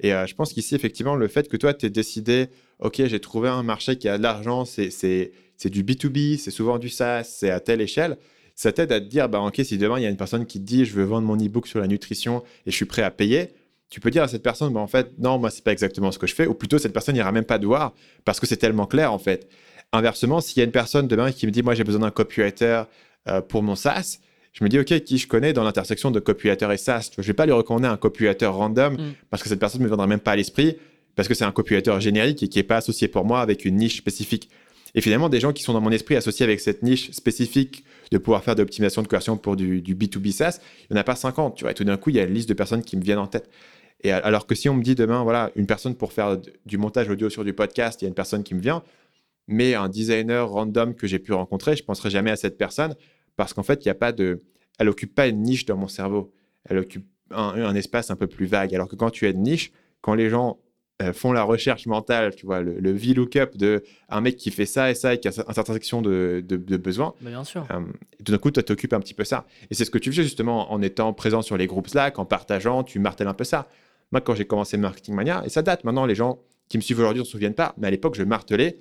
Et euh, je pense qu'ici, effectivement, le fait que toi, tu aies décidé, OK, j'ai trouvé un marché qui a de l'argent, c'est du B2B, c'est souvent du SaaS, c'est à telle échelle, ça t'aide à te dire, bah, OK, si demain, il y a une personne qui te dit, je veux vendre mon e-book sur la nutrition et je suis prêt à payer, tu peux dire à cette personne, bah, en fait, non, moi, c'est pas exactement ce que je fais, ou plutôt, cette personne n'ira même pas te voir parce que c'est tellement clair, en fait. Inversement, s'il y a une personne demain qui me dit, moi, j'ai besoin d'un copywriter euh, pour mon SaaS, je me dis, OK, qui je connais dans l'intersection de copywriter et SaaS Je ne vais pas lui recommander un copywriter random mm. parce que cette personne ne me viendra même pas à l'esprit parce que c'est un copywriter générique et qui n'est pas associé pour moi avec une niche spécifique. Et finalement, des gens qui sont dans mon esprit associés avec cette niche spécifique de pouvoir faire de l'optimisation de conversion pour du, B2B SaaS, il n'y en a pas 50. Tu vois, et tout d'un coup, il y a une liste de personnes qui me viennent en tête. Et alors que si on me dit demain, voilà, une personne pour faire du montage audio sur du podcast, il y a une personne qui me vient, mais un designer random que j'ai pu rencontrer, je ne penserai jamais à cette personne parce qu'en fait, il n'y a pas de, elle occupe pas une niche dans mon cerveau. Elle occupe un, espace un peu plus vague. Alors que quand tu es de niche, quand les gens euh, font la recherche mentale, tu vois, le, le VLOOKUP de un mec qui fait ça et ça et qui a une certaine section de, de, besoins. Bah, bien sûr. Euh, tout d'un coup, tu t'occupes un petit peu ça. Et c'est ce que tu fais justement en étant présent sur les groupes Slack, en partageant, tu martèles un peu ça. Moi, quand j'ai commencé Marketing Mania, et ça date maintenant, les gens qui me suivent aujourd'hui ne se souviennent pas, mais à l'époque, je martelais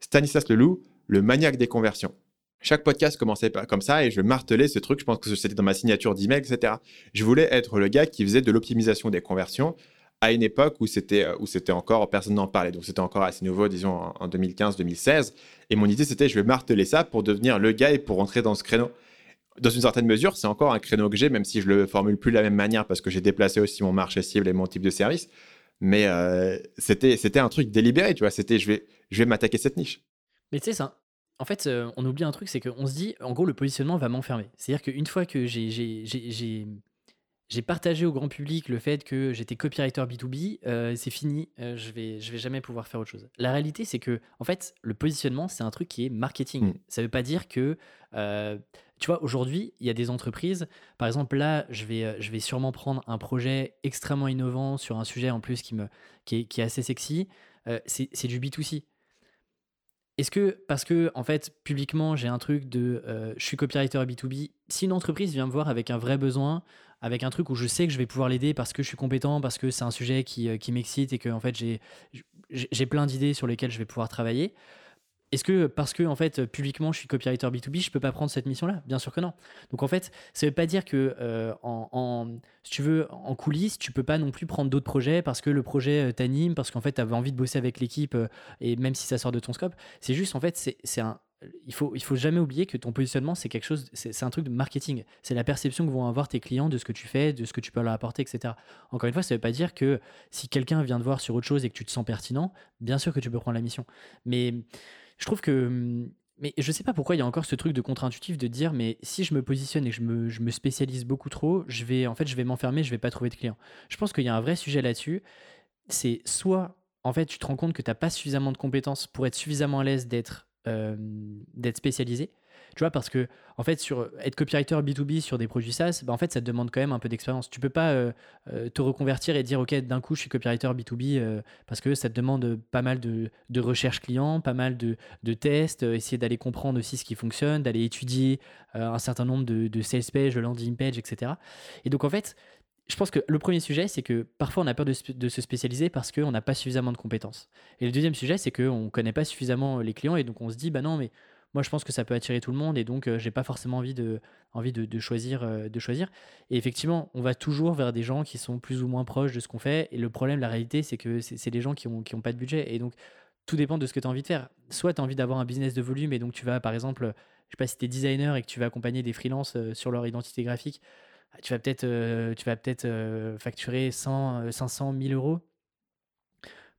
Stanislas Leloup, le maniaque des conversions. Chaque podcast commençait comme ça et je martelais ce truc. Je pense que c'était dans ma signature d'email, etc. Je voulais être le gars qui faisait de l'optimisation des conversions à une époque où c'était où c'était encore personne n'en parlait. Donc c'était encore assez nouveau, disons en 2015-2016. Et mon idée c'était je vais marteler ça pour devenir le gars et pour rentrer dans ce créneau. Dans une certaine mesure, c'est encore un créneau que j'ai, même si je le formule plus de la même manière parce que j'ai déplacé aussi mon marché cible et mon type de service. Mais euh, c'était c'était un truc délibéré, tu vois. C'était je vais je vais m'attaquer cette niche. Mais tu sais, en fait, euh, on oublie un truc, c'est qu'on se dit, en gros, le positionnement va m'enfermer. C'est-à-dire qu'une fois que j'ai partagé au grand public le fait que j'étais copywriter B2B, euh, c'est fini, euh, je vais, je vais jamais pouvoir faire autre chose. La réalité, c'est que, en fait, le positionnement, c'est un truc qui est marketing. Mm. Ça veut pas dire que, tu vois, aujourd'hui, il y a des entreprises, par exemple, là, je vais, je vais sûrement prendre un projet extrêmement innovant sur un sujet en plus qui, me, qui, est, qui est assez sexy. c'est du B2C. Est-ce que, parce que, en fait, publiquement, j'ai un truc de euh, je suis copywriter B2B, si une entreprise vient me voir avec un vrai besoin, avec un truc où je sais que je vais pouvoir l'aider parce que je suis compétent, parce que c'est un sujet qui, euh, qui m'excite et que, en fait, j'ai plein d'idées sur lesquelles je vais pouvoir travailler, est-ce que parce que en fait publiquement je suis copywriter B2B, je peux pas prendre cette mission-là? Bien sûr que non. Donc en fait, ça veut pas dire que euh, si tu veux en coulisses, tu peux pas non plus prendre d'autres projets parce que le projet euh, t'anime, parce qu'en fait tu avais envie de bosser avec l'équipe euh, et même si ça sort de ton scope, c'est juste en fait c'est un il faut, il faut jamais oublier que ton positionnement, c'est quelque chose, c'est un truc de marketing. C'est la perception que vont avoir tes clients de ce que tu fais, de ce que tu peux leur apporter, etc. Encore une fois, ça ne veut pas dire que si quelqu'un vient te voir sur autre chose et que tu te sens pertinent, bien sûr que tu peux prendre la mission. Mais je trouve que. Mais je sais pas pourquoi il y a encore ce truc de contre-intuitif de dire mais si je me positionne et que je me, spécialise beaucoup trop, je vais en fait je vais m'enfermer, je vais pas trouver de clients. Je pense qu'il y a un vrai sujet là-dessus. C'est soit en fait tu te rends compte que tu n'as pas suffisamment de compétences pour être suffisamment à l'aise d'être euh, d'être spécialisé. Tu vois, parce que en fait, sur être copywriter B2B sur des produits SaaS, bah, en fait, ça demande quand même un peu d'expérience. Tu peux pas euh, euh, te reconvertir et dire, OK, d'un coup, je suis copywriter B2B parce que ça te demande pas mal de, de recherche client, pas mal de, de tests, essayer d'aller comprendre aussi ce qui fonctionne, d'aller étudier un certain nombre de, de sales pages, de landing page, etc. Et donc, en fait, je pense que le premier sujet, c'est que parfois on a peur de, se spécialiser parce qu'on n'a pas suffisamment de compétences. Et le deuxième sujet, c'est qu'on ne connaît pas suffisamment les clients et donc on se dit, bah non, mais moi je pense que ça peut attirer tout le monde et donc euh, j'ai pas forcément envie de, envie de, choisir, euh, de choisir. Et effectivement, on va toujours vers des gens qui sont plus ou moins proches de ce qu'on fait. Et le problème, la réalité, c'est que c'est des gens qui n'ont qui ont pas de budget. Et donc, tout dépend de ce que tu as envie de faire. Soit tu as envie d'avoir un business de volume et donc tu vas, par exemple, je sais pas si tu es designer et que tu vas accompagner des freelances euh, sur leur identité graphique tu vas peut-être tu vas peut-être euh, facturer 100, 500, 1000 euros.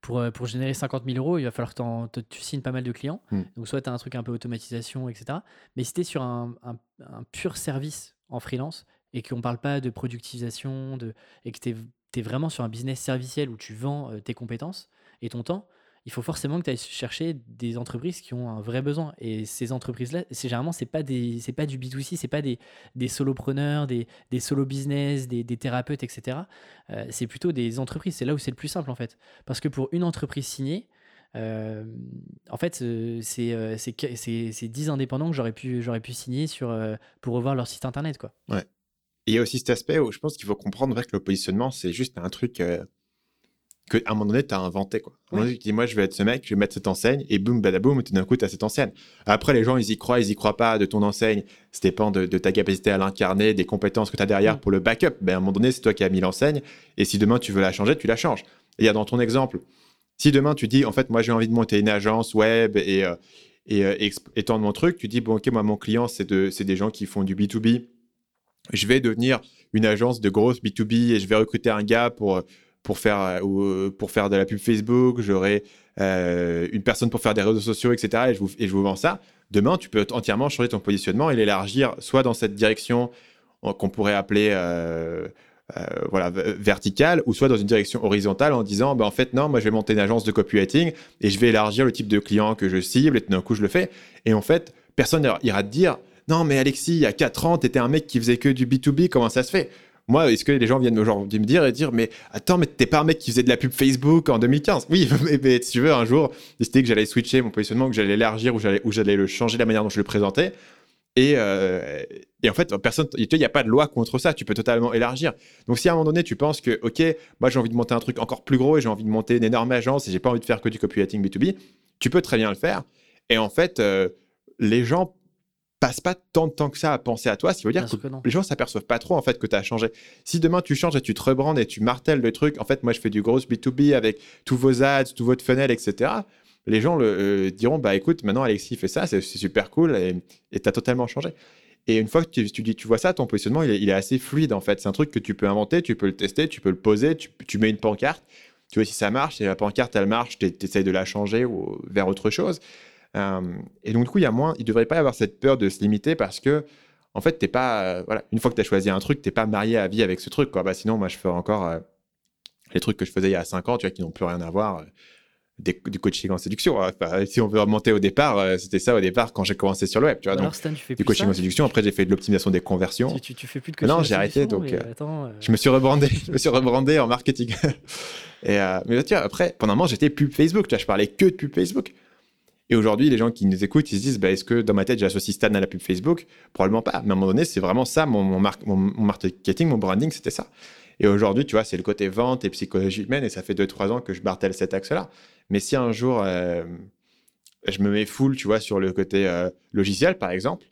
Pour, euh, pour générer 50 000 euros, il va falloir que tu signes pas mal de clients. Hmm. Donc, soit tu as un truc un peu automatisation, etc. Mais si tu es sur un, un, pur service en freelance et qu'on ne parle pas de productisation de, et que tu es, es, vraiment sur un business serviciel où tu vends tes compétences et ton temps, il faut forcément que tu ailles chercher des entreprises qui ont un vrai besoin. Et ces entreprises-là, c'est généralement, c'est pas pas du B2C, c'est pas des, des solopreneurs, des, des solo business, des, des thérapeutes, etc. Euh, c'est plutôt des entreprises. C'est là où c'est le plus simple, en fait. Parce que pour une entreprise signée, euh, en fait, euh, c'est, c'est, c'est 10 indépendants que j'aurais pu, j'aurais pu signer sur, pour revoir leur site internet. Quoi. Ouais. Il y a aussi cet aspect où je pense qu'il faut comprendre que le positionnement, c'est juste un truc qu'à un moment donné, tu as inventé. Quoi. À un moment donné, tu dis, moi, je vais être ce mec, je vais mettre cette enseigne, et boum, badaboum, tout d'un coup, tu as cette enseigne. Après, les gens, ils y croient, ils y croient pas de ton enseigne. Ça dépend de, ta capacité à l'incarner, des compétences que tu as derrière mm. pour le backup. Ben, à un moment donné, c'est toi qui as mis l'enseigne, et si demain, tu veux la changer, tu la changes. Et il y a dans ton exemple, si demain, tu dis, en fait, moi, j'ai envie de monter une agence web et, euh, et, euh, étendre mon truc, tu dis, bon, ok, moi, mon client, c'est de, des gens qui font du B2B. Je vais devenir une agence de grosse B2B et je vais recruter un gars pour pour faire, euh, euh, pour faire de la pub Facebook, j'aurai euh, une personne pour faire des réseaux sociaux, etc. Et je, vous, et je vous vends ça. Demain, tu peux entièrement changer ton positionnement et l'élargir soit dans cette direction qu'on pourrait appeler voilà, verticale, ou soit dans une direction horizontale en disant, ben, en fait, non, moi, je vais monter une agence de copywriting et je vais élargir le type de client que je cible et tout d'un coup, je le fais. Et en fait, personne ira te dire, non, mais Alexis, il y a 4 ans, tu étais un mec qui faisait que du B2B, comment ça se fait? Moi, est-ce que les gens viennent aujourd'hui me dire et dire, mais attends, mais t'es pas un mec qui faisait de la pub Facebook en 2015 Oui, mais, si tu veux, un jour, décidé que j'allais switcher mon positionnement, que j'allais élargir ou j'allais, ou j'allais le changer la manière dont je le présentais. Et, euh, et en fait, personne, il n'y a pas de loi contre ça. Tu peux totalement élargir. Donc, si à un moment donné, tu penses que, OK, moi, j'ai envie de monter un truc encore plus gros et j'ai envie de monter une énorme agence et j'ai pas envie de faire que du copywriting B2B, tu peux très bien le faire. Et en fait, euh, les gens passe pas tant de temps que ça à penser à toi, ce qui veut dire que, les gens s'aperçoivent pas trop en fait que tu as changé. Si demain tu changes et tu te rebrandes et tu martèles le truc, en fait moi je fais du gros B2B avec tous vos ads, tout votre funnel, etc. Les gens le, euh, diront bah écoute maintenant Alexis fait ça, c'est super cool et tu as totalement changé. Et une fois que tu, tu, tu vois ça, ton positionnement il est, assez fluide en fait. C'est un truc que tu peux inventer, tu peux le tester, tu peux le poser, tu, tu mets une pancarte, tu vois si ça marche, si la pancarte elle marche, tu essayes de la changer ou vers autre chose. Euh, et donc, du coup, il y a moins, il devrait pas y avoir cette peur de se limiter parce que, en fait, t'es pas, euh, voilà, une fois que tu as choisi un truc, t'es pas marié à vie avec ce truc, quoi. Bah, sinon, moi, je fais encore euh, les trucs que je faisais il y a 5 ans, tu vois, qui n'ont plus rien à voir. Des, du coaching en séduction. Hein. si on veut remonter au départ, c'était ça au départ quand j'ai commencé sur le web. Tu vois, donc, tu fais du coaching en séduction. Après, j'ai fait de l'optimisation des conversions. Tu, tu, fais plus de coaching Non, j'ai arrêté. Donc, je me suis rebrandé. je me suis rebrandé en marketing. et, mais tu vois, après, pendant un moment, j'étais pub Facebook. Tu vois, je parlais que de pub Facebook. Et aujourd'hui, les gens qui nous écoutent, ils se disent bah, est-ce que dans ma tête, j'associe Stan à la pub Facebook? Probablement pas. Mais à un moment donné, c'est vraiment ça, mon, mon, mon, marketing, mon branding, c'était ça. Et aujourd'hui, tu vois, c'est le côté vente et psychologie humaine. Et ça fait 2-3 ans que je martèle cet axe-là. Mais si un jour, euh, je me mets full, tu vois, sur le côté euh, logiciel, par exemple.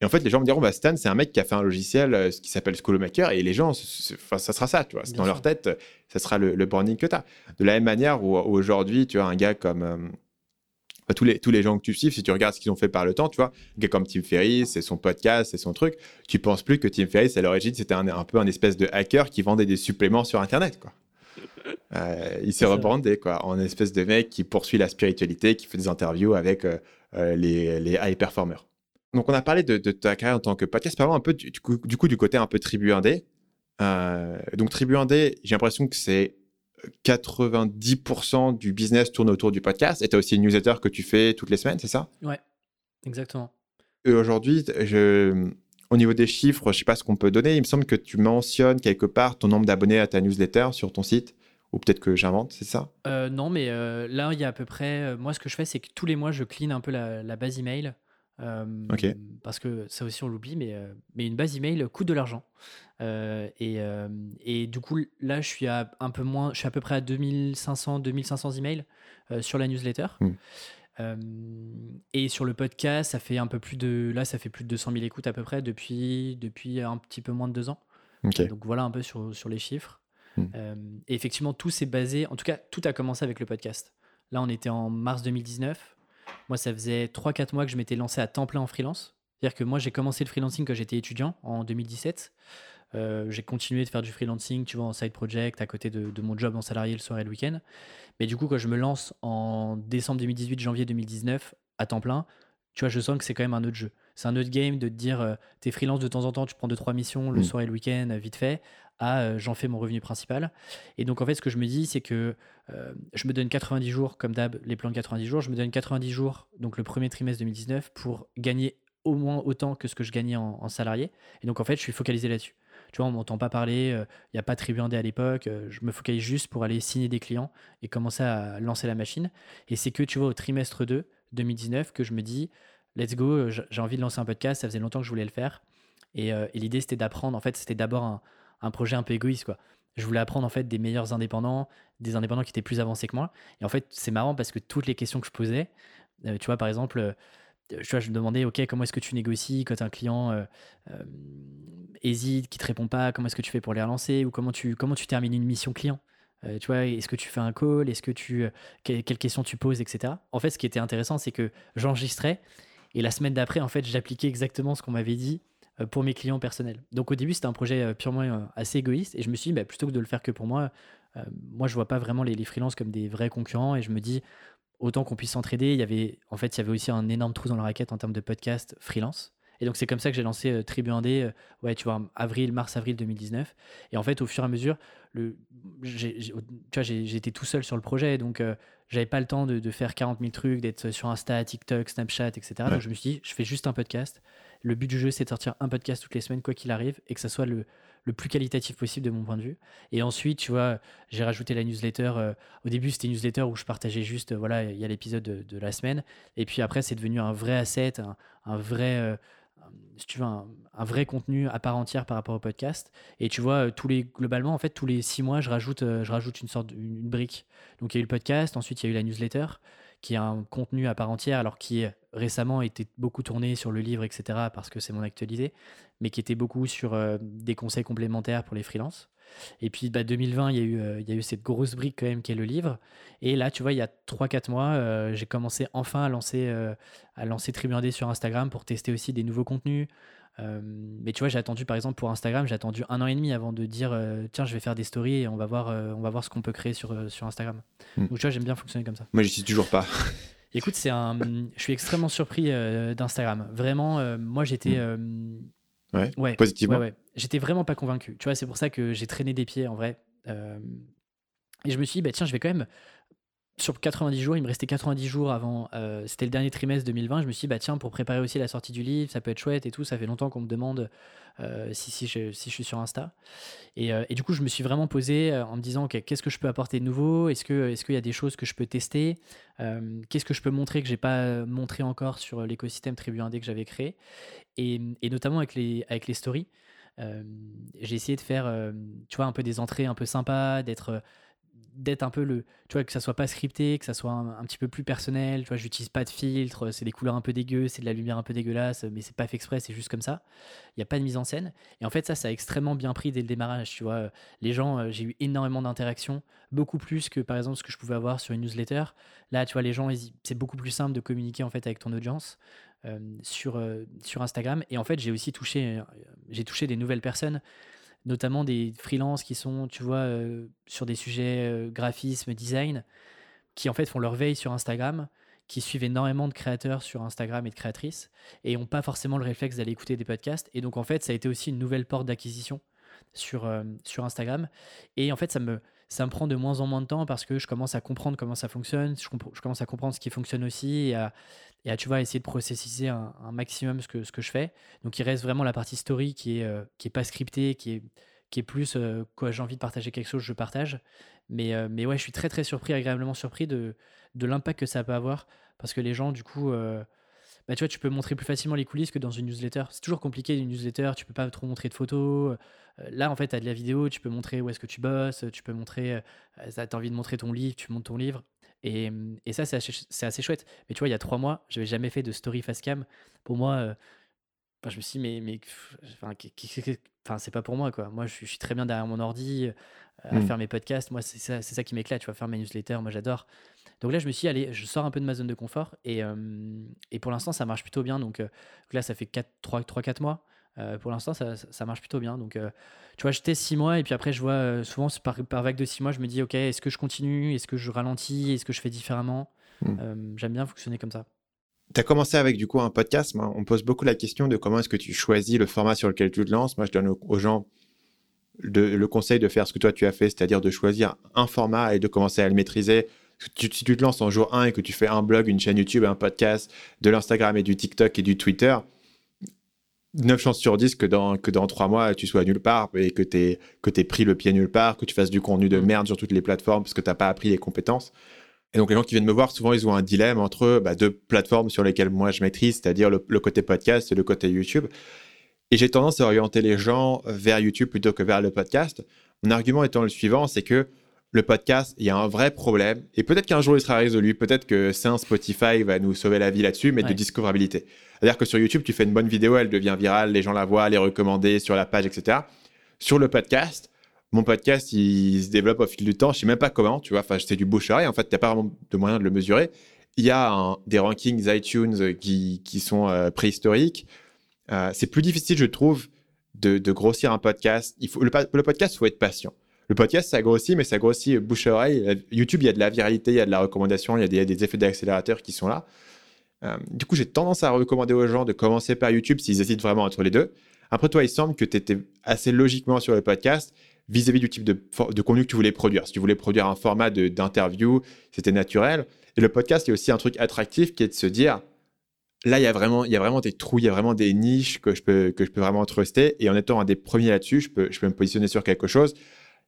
Et en fait, les gens me diront, bah, Stan, c'est un mec qui a fait un logiciel euh, qui s'appelle Schoolomaker, et les gens, ça sera ça, tu vois. Dans leur tête, ça sera le, le branding que tu as. De la même manière où, aujourd'hui, tu vois, un gars comme. Euh, tous, les, tous les gens que tu suives, si tu regardes ce qu'ils ont fait par le temps, tu vois, comme Tim Ferriss, c'est son podcast, c'est son truc, tu penses plus que Tim Ferriss, à l'origine, c'était un, un, peu un espèce de hacker qui vendait des suppléments sur Internet, quoi. Euh, il s'est rebrandé quoi, en espèce de mec qui poursuit la spiritualité, qui fait des interviews avec euh, euh, les, les, high performers. Donc, on a parlé de, ta carrière en tant que podcast. Parlons un peu du, coup, du, coup, du côté un peu tribu indé. donc, tribu indé, j'ai l'impression que c'est 90% du business tourne autour du podcast. Et tu as aussi une newsletter que tu fais toutes les semaines, c'est ça? Ouais, exactement. Et aujourd'hui, je, au niveau des chiffres, je sais pas ce qu'on peut donner. Il me semble que tu mentionnes quelque part ton nombre d'abonnés à ta newsletter sur ton site. Ou peut-être que j'invente, c'est ça? Euh, Non, mais euh, là, il y a à peu près. Euh, moi, ce que je fais, c'est que tous les mois, je clean un peu la, base email. Parce que ça aussi, on l'oublie, mais, mais une base email coûte de l'argent. et, et, du coup, là, je suis à un peu moins. Je suis à peu près à 2500, 2500 emails sur la newsletter. Hmm. et sur le podcast, ça fait un peu plus de. Là, ça fait plus de 200 000 écoutes à peu près depuis, depuis un petit peu moins de deux ans. Donc voilà un peu sur, sur les chiffres. Euh, et effectivement, tout s'est basé, en tout cas, tout a commencé avec le podcast. Là, on était en mars 2019. Moi, ça faisait 3-4 mois que je m'étais lancé à temps plein en freelance. C'est-à-dire que moi, j'ai commencé le freelancing quand j'étais étudiant en 2017. Euh, j'ai continué de faire du freelancing, tu vois, en side project, à côté de, mon job en salarié le soir et le week-end. Mais du coup, quand je me lance en décembre 2018, janvier 2019, à temps plein, tu vois, je sens que c'est quand même un autre jeu. C'est un autre game de te dire, euh, t'es freelance de temps en temps, tu prends 2-3 missions le hmm. soir et le week-end, vite fait, à j'en fais mon revenu principal. Et donc, en fait, ce que je me dis, c'est que je me donne 90 jours, comme d'hab, les plans de 90 jours, je me donne 90 jours, donc le premier trimestre 2019, pour gagner au moins autant que ce que je gagnais en, salarié. Et donc, en fait, je suis focalisé là-dessus. Tu vois, on m'entend pas parler, il n'y a pas de tribu à l'époque, je me focalise juste pour aller signer des clients et commencer à lancer la machine. Et c'est que, tu vois, au trimestre 2, 2019, que je me dis, let's go, j'ai envie de lancer un podcast, ça faisait longtemps que je voulais le faire. Et, et l'idée, c'était d'apprendre, en fait, c'était d'abord un, projet un peu égoïste, quoi. Je voulais apprendre en fait des meilleurs indépendants, des indépendants qui étaient plus avancés que moi. Et en fait, c'est marrant parce que toutes les questions que je posais, euh, tu vois, par exemple, euh, tu vois, je me demandais, ok, comment est-ce que tu négocies quand un client euh, hésite, qui te répond pas, comment est-ce que tu fais pour les relancer, ou comment tu, comment tu termines une mission client? Tu vois, est-ce que tu fais un call? Est-ce que tu quelles questions tu poses, etc. En fait, ce qui était intéressant, c'est que j'enregistrais et la semaine d'après, en fait, j'appliquais exactement ce qu'on m'avait dit euh, pour mes clients personnels. Donc au début, c'était un projet euh, purement euh, assez égoïste et je me suis dit, bah, plutôt que de le faire que pour moi, moi je vois pas vraiment les, les freelances comme des vrais concurrents et je me dis, autant qu'on puisse s'entraider. Il y avait, en fait, il y avait aussi un énorme trou dans la raquette en termes de podcast freelance. Et donc c'est comme ça que j'ai lancé Tribu Indé, ouais, tu vois, avril, mars-avril 2019. Et en fait, au fur et à mesure, le, tu vois, j'étais tout seul sur le projet, donc j'avais pas le temps de, de, faire 40 000 trucs, d'être sur Insta, TikTok, Snapchat, etc. Donc je me suis dit, je fais juste un podcast. Le but du jeu, c'est de sortir un podcast toutes les semaines, quoi qu'il arrive, et que ça soit le, le, plus qualitatif possible de mon point de vue. Et ensuite, tu vois, j'ai rajouté la newsletter. Euh, au début, c'était une newsletter où je partageais juste, euh, voilà, il y a l'épisode de, la semaine. Et puis après, c'est devenu un vrai asset, un, vrai. Euh, si tu veux, un, vrai contenu à part entière par rapport au podcast. Et tu vois, tous les, globalement, en fait, tous les six mois, je rajoute, je rajoute une sorte une, brique. Donc, il y a eu le podcast, ensuite, il y a eu la newsletter, qui est un contenu à part entière, alors qui récemment était beaucoup tourné sur le livre, etc., parce que c'est mon actualité, mais qui était beaucoup sur euh, des conseils complémentaires pour les freelances. Et puis bah, 2020, il y, a eu, euh, il y a eu cette grosse brique quand même qui est le livre. Et là, tu vois, il y a 3-4 mois, euh, j'ai commencé enfin à lancer, à lancer Tribu sur Instagram pour tester aussi des nouveaux contenus. mais tu vois, j'ai attendu, par exemple, pour Instagram, j'ai attendu un an et demi avant de dire tiens, je vais faire des stories et on va voir, on va voir ce qu'on peut créer sur, sur Instagram. Hmm. Donc, tu vois, j'aime bien fonctionner comme ça. Moi, j'y suis toujours pas. Écoute, c'est un. je suis extrêmement surpris euh, d'Instagram. Vraiment, euh, moi j'étais. Hmm. Euh, ouais, positivement. Ouais, J'étais vraiment pas convaincu. Tu vois, c'est pour ça que j'ai traîné des pieds en vrai. et je me suis dit, bah, tiens, je vais quand même sur 90 jours, il me restait 90 jours avant, euh, c'était le dernier trimestre 2020, je me suis dit, bah tiens, pour préparer aussi la sortie du livre, ça peut être chouette et tout, ça fait longtemps qu'on me demande euh, si, si, je, si je suis sur Insta. Et, euh, et, du coup, je me suis vraiment posé en me disant, qu'est-ce que je peux apporter de nouveau? Est-ce qu'il est y a des choses que je peux tester? Qu'est-ce que je peux montrer que j'ai pas montré encore sur l'écosystème Tribu Indé que j'avais créé? Et, et, notamment avec les, avec les stories. j'ai essayé de faire, tu vois, un peu des entrées un peu sympas, d'être d'être un peu le tu vois que ça soit pas scripté que ça soit un, petit peu plus personnel tu vois j'utilise pas de filtre c'est des couleurs un peu dégueu c'est de la lumière un peu dégueulasse mais c'est pas fait exprès c'est juste comme ça. Il y a pas de mise en scène. Et en fait ça ça a extrêmement bien pris dès le démarrage tu vois les gens euh, j'ai eu énormément d'interactions beaucoup plus que par exemple ce que je pouvais avoir sur une newsletter. Là tu vois les gens c'est beaucoup plus simple de communiquer en fait avec ton audience euh, sur, euh, sur Instagram. Et en fait j'ai aussi touché j'ai touché des nouvelles personnes notamment des freelances qui sont, tu vois, sur des sujets graphisme, design, qui en fait font leur veille sur Instagram, qui suivent énormément de créateurs sur Instagram et de créatrices, et n'ont pas forcément le réflexe d'aller écouter des podcasts. Et donc en fait, ça a été aussi une nouvelle porte d'acquisition sur, sur Instagram. Et en fait, ça me, ça me prend de moins en moins de temps parce que je commence à comprendre comment ça fonctionne, je, commence à comprendre ce qui fonctionne aussi et à, et à tu vois, essayer de processiser un, maximum ce que, ce que je fais. Donc il reste vraiment la partie story qui est, euh, qui est pas scriptée, qui est, qui est plus euh, quoi j'ai envie de partager quelque chose, je partage. Mais, euh, mais ouais, je suis très très surpris, agréablement surpris de, de l'impact que ça peut avoir parce que les gens, du coup, bah, tu vois, tu peux montrer plus facilement les coulisses que dans une newsletter. C'est toujours compliqué une newsletter, tu peux pas trop montrer de photos. Euh, là, en fait, tu as de la vidéo, tu peux montrer où est-ce que tu bosses, tu peux montrer, euh, tu as envie de montrer ton livre, tu montes ton livre. Et, et ça, c'est assez, assez, chouette. Mais tu vois, il y a trois mois, je n'avais jamais fait de story face cam. Pour moi, euh, je me suis dit, mais, mais enfin, c'est pas pour moi, quoi. Moi, je suis, très bien derrière mon ordi, à mmh. faire mes podcasts. Moi, c'est ça, ça qui m'éclate, tu vois, faire mes newsletters, moi, j'adore. Donc là, je me suis dit, allez, je sors un peu de ma zone de confort. Et, et pour l'instant, ça marche plutôt bien. Donc, là, ça fait 3-4 mois. pour l'instant, ça, ça, marche plutôt bien. Donc, tu vois, j'étais 6 mois. Et puis après, je vois souvent par, par, vague de 6 mois, je me dis, OK, est-ce que je continue? Est-ce que je ralentis? Est-ce que je fais différemment? Mmh. J'aime bien fonctionner comme ça. Tu as commencé avec du coup un podcast. on pose beaucoup la question de comment est-ce que tu choisis le format sur lequel tu te lances. Moi, je donne aux gens le conseil de faire ce que toi tu as fait, c'est-à-dire de choisir un format et de commencer à le maîtriser si tu te lances en jour 1 et que tu fais un blog, une chaîne YouTube, un podcast, de l'Instagram et du TikTok et du Twitter, 9 chances sur 10 que dans, que dans 3 mois, tu sois nulle part et que tu aies, que pris le pied nulle part, que tu fasses du contenu de mm. merde sur toutes les plateformes parce que tu n'as pas appris les compétences. Et donc, les gens qui viennent me voir, souvent, ils ont un dilemme entre bah, deux plateformes sur lesquelles moi je maîtrise, c'est-à-dire le, le, côté podcast et le côté YouTube. Et j'ai tendance à orienter les gens vers YouTube plutôt que vers le podcast. Mon argument étant le suivant, c'est que le podcast, il y a un vrai problème. Et peut-être qu'un jour il sera résolu. Peut-être que c'est un Spotify va nous sauver la vie là-dessus, mais de discoverabilité. C'est-à-dire que sur YouTube, tu fais une bonne vidéo, elle devient virale, les gens la voient, les recommander sur la page, etc. Sur le podcast, mon podcast, il se développe au fil du temps. Je sais même pas comment, tu vois. Enfin, c'est du bouche En fait, tu n'as pas vraiment de moyen de le mesurer. Il y a des rankings iTunes qui, sont euh, préhistoriques. Euh, c'est plus difficile, je trouve, de, grossir un podcast. Le, podcast, il faut être patient le podcast, ça grossit, mais ça grossit bouche-oreille. YouTube, il y a de la viralité, il y a de la recommandation, il y a des, effets d'accélérateur qui sont là. Euh, du coup, j'ai tendance à recommander aux gens de commencer par YouTube s'ils hésitent vraiment entre les deux. Après, toi, il semble que tu étais assez logiquement sur le podcast vis-à-vis du type de, contenu que tu voulais produire. Si tu voulais produire un format d'interview, c'était naturel. Et le podcast, il y a aussi un truc attractif qui est de se dire, là, il y a vraiment, il y a vraiment des trous, il y a vraiment des niches que je peux, que je peux vraiment truster. Et en étant un des premiers là-dessus, je peux, je peux me positionner sur quelque chose.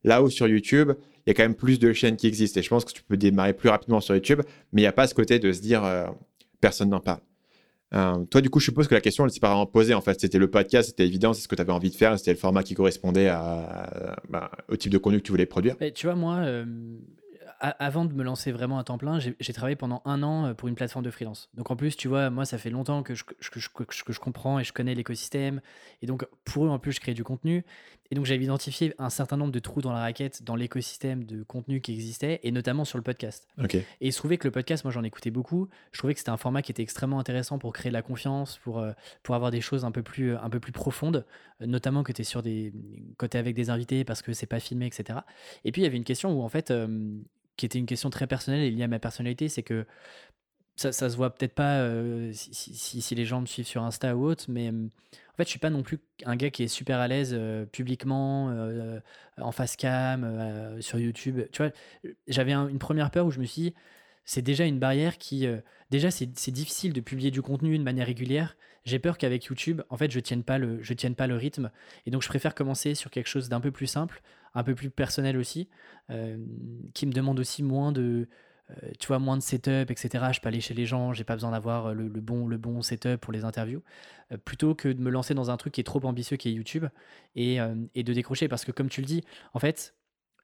Là où sur YouTube, il y a quand même plus de chaînes qui existent. Et je pense que tu peux démarrer plus rapidement sur YouTube, mais il n'y a pas ce côté de se dire euh, personne n'en parle. Euh, toi, du coup, je suppose que la question, elle s'est pas vraiment posée. En fait, c'était le podcast, c'était évident, c'est ce que tu avais envie de faire, c'était le format qui correspondait à, bah, au type de contenu que tu voulais produire. Tu vois, moi, euh, avant de me lancer vraiment à temps plein, j'ai travaillé pendant un an euh, pour une plateforme de freelance. Donc en plus, tu vois, moi, ça fait longtemps que je, que je, que je comprends et je connais l'écosystème. Et donc, pour eux, en plus, je crée du contenu. Et donc, j'avais identifié un certain nombre de trous dans la raquette dans l'écosystème de contenu qui existait, et notamment sur le podcast. Et il se trouvait que le podcast, moi, j'en écoutais beaucoup. Je trouvais que c'était un format qui était extrêmement intéressant pour créer de la confiance, pour, euh, pour avoir des choses un peu plus, un peu plus profondes, euh, notamment que tu es sur des côtés avec des invités parce que c'est pas filmé, etc. Et puis, il y avait une question où, en fait, qui était une question très personnelle et liée à ma personnalité, c'est que ça, ça se voit peut-être pas euh, si, si, les gens me suivent sur Insta ou autre, mais en fait, je suis pas non plus un gars qui est super à l'aise euh, publiquement, euh, en face cam, sur YouTube. Tu vois, j'avais une première peur où je me suis dit, c'est déjà une barrière qui, déjà, c'est difficile de publier du contenu de manière régulière. J'ai peur qu'avec YouTube, en fait, je tienne pas le, je tienne pas le rythme, et donc je préfère commencer sur quelque chose d'un peu plus simple, un peu plus personnel aussi, euh, qui me demande aussi moins de, euh, tu vois, moins de setup, etc. Je peux aller chez les gens, j'ai pas besoin d'avoir le, bon, le bon setup pour les interviews, euh, plutôt que de me lancer dans un truc qui est trop ambitieux, qui est YouTube, et, et, de décrocher. Parce que comme tu le dis, en fait,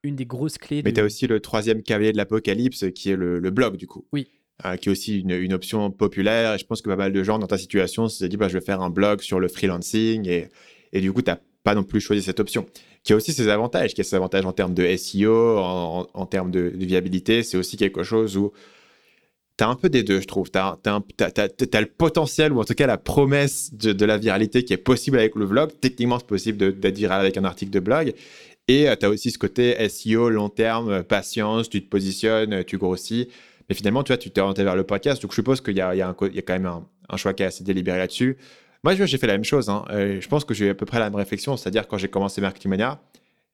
une des grosses clés. Mais tu as aussi le troisième cavalier de l'apocalypse qui est le, blog, du coup. Oui. Euh, qui est aussi une, option populaire. Et je pense que pas mal de gens dans ta situation se sont dit bah, je vais faire un blog sur le freelancing. Et, et du coup, tu n'as pas non plus choisi cette option. Qui a aussi ses avantages, qui a ses avantages en termes de SEO, en, termes de, viabilité. C'est aussi quelque chose où tu as un peu des deux, je trouve. Tu as, le potentiel, ou en tout cas la promesse de, la viralité qui est possible avec le blog. Techniquement, c'est possible d'être viral avec un article de blog. Et euh, tu as aussi ce côté SEO, long terme, euh, patience, tu te positionnes, euh, tu grossis. Mais finalement, tu vois, tu t'es orienté vers le podcast. Donc, je suppose qu'il y, y, a quand même un, choix qui est assez délibéré là-dessus. Moi, j'ai fait la même chose. Hein. je pense que j'ai à peu près la même réflexion. C'est-à-dire, quand j'ai commencé Marketing Mania,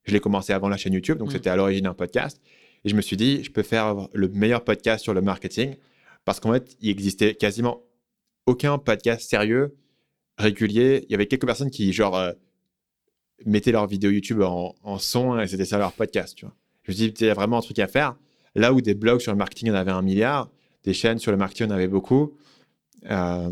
je l'ai commencé avant la chaîne YouTube. Donc, mm. c'était à l'origine un podcast. Et je me suis dit, je peux faire le meilleur podcast sur le marketing. Parce qu'en fait, il existait quasiment aucun podcast sérieux, régulier. Il y avait quelques personnes qui, genre, mettaient leurs vidéos YouTube en, son et c'était ça leur podcast. Tu vois. Je me suis dit, il y a vraiment un truc à faire. Là où des blogs sur le marketing, on avait un milliard, des chaînes sur le marketing, on avait beaucoup. Euh,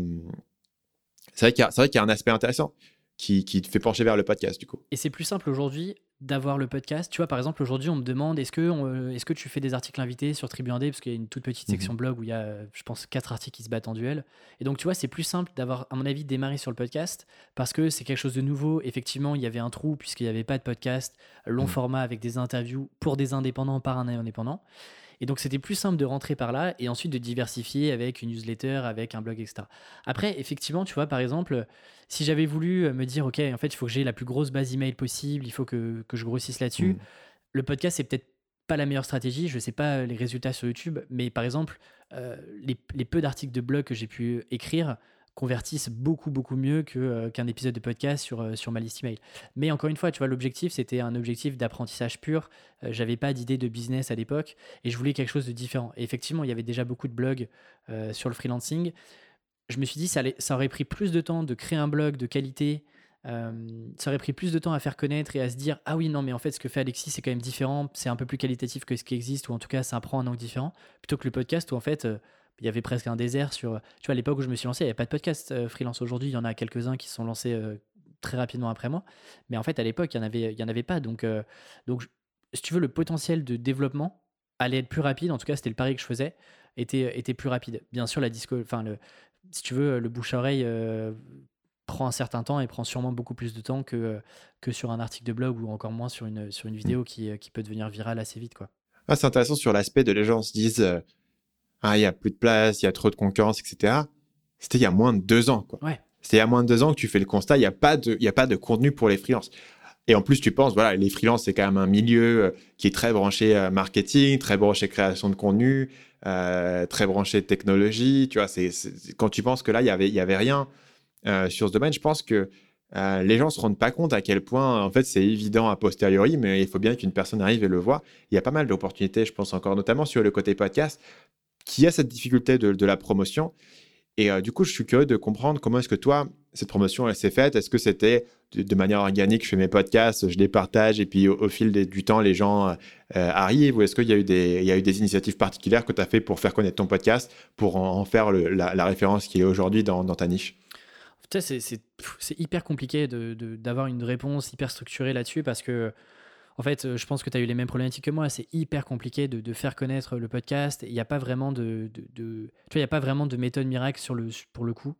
c'est vrai qu'il y, y, a un aspect intéressant qui, qui, te fait pencher vers le podcast, du coup. Et c'est plus simple aujourd'hui d'avoir le podcast. Tu vois, par exemple, aujourd'hui, on me demande est-ce que, euh, est-ce que tu fais des articles invités sur Tribu 1D Parce qu'il y a une toute petite section mhm. blog où il y a, je pense, quatre articles qui se battent en duel. Et donc, tu vois, c'est plus simple d'avoir, à mon avis, démarré sur le podcast parce que c'est quelque chose de nouveau. Effectivement, il y avait un trou puisqu'il n'y avait pas de podcast long mhm. format avec des interviews pour des indépendants par un indépendant. Et donc, c'était plus simple de rentrer par là et ensuite de diversifier avec une newsletter, avec un blog, etc. Après, effectivement, tu vois, par exemple, si j'avais voulu euh, me dire, OK, en fait, il faut que j'ai la plus grosse base email possible, il faut que, que je grossisse là-dessus, mm. le podcast, c'est peut-être pas la meilleure stratégie. Je ne sais pas les résultats sur YouTube, mais par exemple, euh, les, les, peu d'articles de blog que j'ai pu écrire, convertissent beaucoup beaucoup mieux que, euh, qu'un épisode de podcast sur, euh, sur ma liste email. Mais encore une fois, tu vois, l'objectif c'était un objectif d'apprentissage pur. Euh, j'avais pas d'idée de business à l'époque et je voulais quelque chose de différent. Et effectivement, il y avait déjà beaucoup de blogs sur le freelancing. Je me suis dit ça, ça aurait pris plus de temps de créer un blog de qualité. ça aurait pris plus de temps à faire connaître et à se dire ah oui non mais en fait ce que fait Alexis c'est quand même différent c'est un peu plus qualitatif que ce qui existe ou en tout cas ça prend un angle différent plutôt que le podcast où en fait il y avait presque un désert sur. Tu vois, à l'époque où je me suis lancé, il n'y avait pas de podcast euh, freelance. Aujourd'hui, il y en a quelques-uns qui se sont lancés euh, très rapidement après moi. Mais en fait, à l'époque, il n'y en, avait, il y en avait pas. Donc, euh, donc, si tu veux, le potentiel de développement allait être plus rapide. En tout cas, c'était le pari que je faisais, était, était plus rapide. Bien sûr, la disco. Enfin, le, si tu veux, le bouche-à-oreille prend un certain temps et prend sûrement beaucoup plus de temps que, que sur un article de blog ou encore moins sur une, sur une vidéo qui, qui peut devenir virale assez vite. Quoi. Ah, c'est intéressant sur l'aspect de les gens se disent ah, il y a plus de place, il y a trop de concurrence, etc. C'était il y a moins de deux ans, quoi. C'était il y a moins de deux ans que tu fais le constat, il n'y a pas de, il y a pas de contenu pour les freelances. Et en plus, tu penses, voilà, les freelances, c'est quand même un milieu euh, qui est très branché euh, marketing, très branché création de contenu, euh, très branché technologie. Tu vois, c'est, quand tu penses que là, il y avait, il y avait rien sur ce domaine, je pense que les gens se rendent pas compte à quel point, en fait, c'est évident a posteriori, mais il faut bien qu'une personne arrive et le voit. Il y a pas mal d'opportunités, je pense encore, notamment sur le côté podcast qui a cette difficulté de, la promotion. Et euh, du coup, je suis curieux de comprendre comment est-ce que toi, cette promotion, elle s'est faite. Est-ce que c'était de, manière organique, je fais mes podcasts, je les partage, et puis au, fil du temps, les gens euh, arrivent? Ou est-ce qu'il y, a eu des, y a eu des initiatives particulières que tu as fait pour faire connaître ton podcast, pour en, faire la, référence qu'il est aujourd'hui dans, ta niche? C'est hyper compliqué d'avoir une réponse hyper structurée là-dessus parce que en fait, euh, je pense que tu as eu les mêmes problématiques que moi. C'est hyper compliqué de, faire connaître le podcast. Il n'y a pas vraiment de, tu vois, il y a pas vraiment de méthode miracle sur le, pour le coup.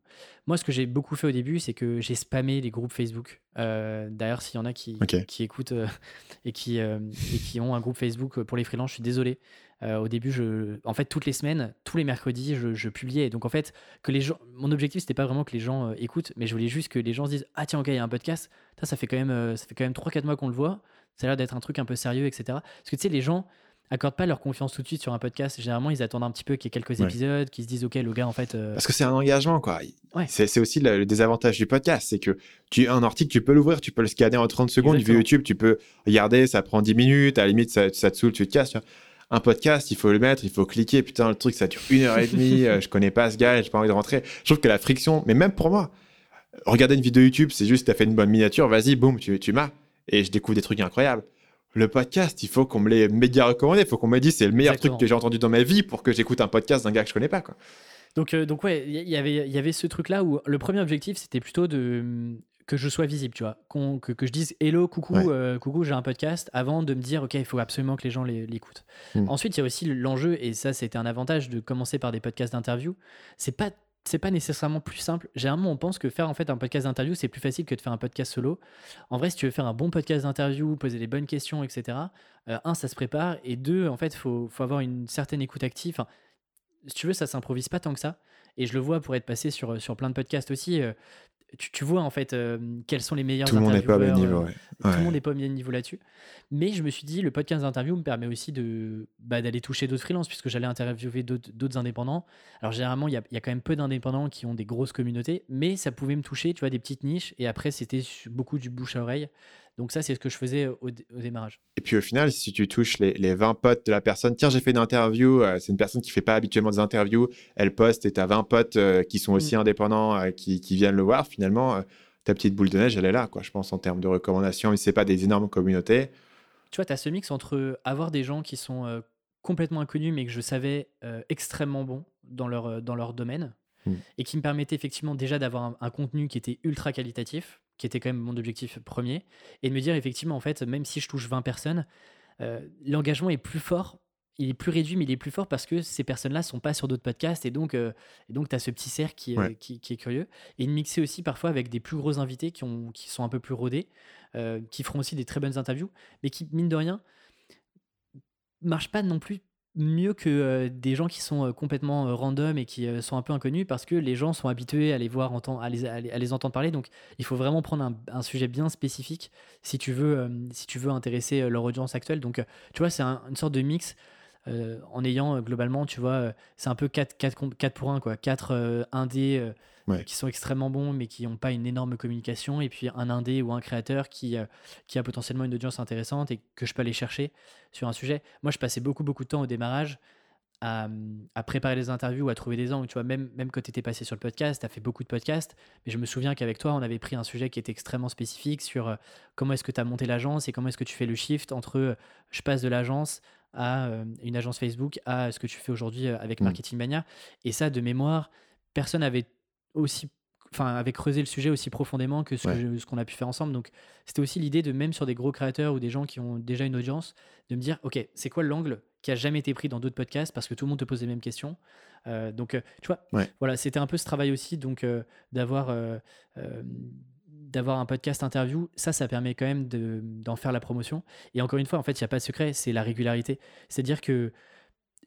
Moi, ce que j'ai beaucoup fait au début, c'est que j'ai spammé les groupes Facebook. Euh, d'ailleurs, s'il y en a qui, qui écoutent euh, et, qui, et qui ont un groupe Facebook pour les freelances, je suis désolé. au début, je, en fait, toutes les semaines, tous les mercredis, je, publiais. Donc, en fait, que les gens, mon objectif, c'était pas vraiment que les gens écoutent, mais je voulais juste que les gens se disent, ah tiens, ok, il y a un podcast. Ça, ça fait quand même, ça fait quand même 3-4 mois qu'on le voit ça a l'air d'être un truc un peu sérieux, etc. Parce que tu sais, les gens accordent pas leur confiance tout de suite sur un podcast. Généralement, ils attendent un petit peu qu'il y ait quelques épisodes, qu'ils se disent, OK, le gars, en fait. Euh, Parce que c'est un engagement, quoi. C'est aussi le, désavantage du podcast. C'est que tu un article, tu peux l'ouvrir, tu peux le scanner en 30 secondes. Vu YouTube, tu peux regarder, ça prend 10 minutes. À la limite, ça, te saoule, tu te casses. Un podcast, il faut le mettre, il faut cliquer. Putain, le truc, ça dure une heure et demie. Euh, je connais pas ce gars, j'ai pas envie de rentrer. Je trouve que la friction, mais même pour moi, regarder une vidéo YouTube, c'est juste, tu as fait une bonne miniature, vas-y, boum, tu, tu m'as. Et je découvre des trucs incroyables le podcast, il faut qu'on me l'ait méga recommandé. Il faut qu'on me dise c'est le meilleur truc que j'ai entendu dans ma vie pour que j'écoute un podcast d'un gars que je connais pas. Quoi. Donc, euh, donc ouais, il y avait, y avait ce truc-là où le premier objectif, c'était plutôt de que je sois visible, tu vois. que, que, je dise hello, coucou, euh, coucou, j'ai un podcast, avant de me dire, ok, il faut absolument que les gens l'écoutent. Hmm. Ensuite, il y a aussi l'enjeu, et ça, c'était un avantage de commencer par des podcasts d'interview. C'est pas c'est pas nécessairement plus simple. Généralement, on pense que faire en fait un podcast d'interview, c'est plus facile que de faire un podcast solo. En vrai, si tu veux faire un bon podcast d'interview, poser les bonnes questions, etc., euh, un, ça se prépare, et deux, en fait, il faut, faut, avoir une certaine écoute active. Si tu veux, ça s'improvise pas tant que ça. Et je le vois pour être passé sur, sur plein de podcasts aussi. Euh, tu, vois en fait euh, quels sont les meilleurs tout le monde n'est pas au même niveau euh, tout le monde n'est pas au même niveau là-dessus. Mais je me suis dit le podcast d'interview me permet aussi de bah, d'aller toucher d'autres freelances puisque j'allais interviewer d'autres indépendants. Alors généralement il y a, y a, quand même peu d'indépendants qui ont des grosses communautés mais ça pouvait me toucher tu vois des petites niches. Et après c'était beaucoup du bouche à oreille donc ça, c'est ce que je faisais au, démarrage. Et puis au final, si tu touches les, les 20 potes de la personne, tiens, j'ai fait une interview, euh, c'est une personne qui fait pas habituellement des interviews, elle poste et tu as 20 potes euh, qui sont aussi mm. indépendants, euh, qui, qui, viennent le voir, finalement, ta petite boule de neige, elle est là, quoi, je pense, en termes de recommandations, mais c'est pas des énormes communautés. Tu vois, tu as ce mix entre avoir des gens qui sont complètement inconnus, mais que je savais extrêmement bons dans leur, dans leur domaine, mm. et qui me permettaient effectivement déjà d'avoir un contenu qui était ultra qualitatif, qui était quand même mon objectif premier, et de me dire effectivement, en fait, même si je touche 20 personnes, euh, l'engagement est plus fort, il est plus réduit, mais il est plus fort parce que ces personnes-là sont pas sur d'autres podcasts, et donc euh, donc tu as ce petit cercle qui, euh, qui, qui, est curieux, et de mixer aussi parfois avec des plus gros invités qui, ont, qui sont un peu plus rodés, qui feront aussi des très bonnes interviews, mais qui, mine de rien, marchent pas non plus mieux que euh, des gens qui sont euh, complètement euh, random et qui sont un peu inconnus parce que les gens sont habitués à les voir, à les, entendre parler. Donc, il faut vraiment prendre un, sujet bien spécifique si tu veux, si tu veux intéresser leur audience actuelle. Donc, tu vois, c'est une sorte de mix en ayant globalement, tu vois, c'est un peu 4, 4, 4 pour 1, quoi. 4 indés qui sont extrêmement bons mais qui n'ont pas une énorme communication, et puis un indé ou un créateur qui, euh, qui a potentiellement une audience intéressante et que je peux aller chercher sur un sujet. Moi, je passais beaucoup, beaucoup de temps au démarrage à, à, préparer les interviews, à trouver des angles. Tu vois, même, même quand tu étais passé sur le podcast, tu as fait beaucoup de podcasts, mais je me souviens qu'avec toi, on avait pris un sujet qui était extrêmement spécifique sur euh, comment est-ce que tu as monté l'agence et comment est-ce que tu fais le shift entre euh, je passe de l'agence à une agence Facebook à ce que tu fais aujourd'hui avec mmh. Marketing Mania. Et ça, de mémoire, personne n'avait aussi enfin avait creusé le sujet aussi profondément que ce, qu'on a pu faire ensemble. Donc c'était aussi l'idée de même sur des gros créateurs ou des gens qui ont déjà une audience, de me dire ok c'est quoi l'angle qui a jamais été pris dans d'autres podcasts parce que tout le monde te pose les mêmes questions? Euh, donc euh, tu vois, voilà c'était un peu ce travail aussi donc euh, d'avoir d'avoir un podcast interview, ça, ça permet quand même d'en faire la promotion. Et encore une fois, en fait, il n'y a pas de secret, c'est la régularité. C'est-à-dire que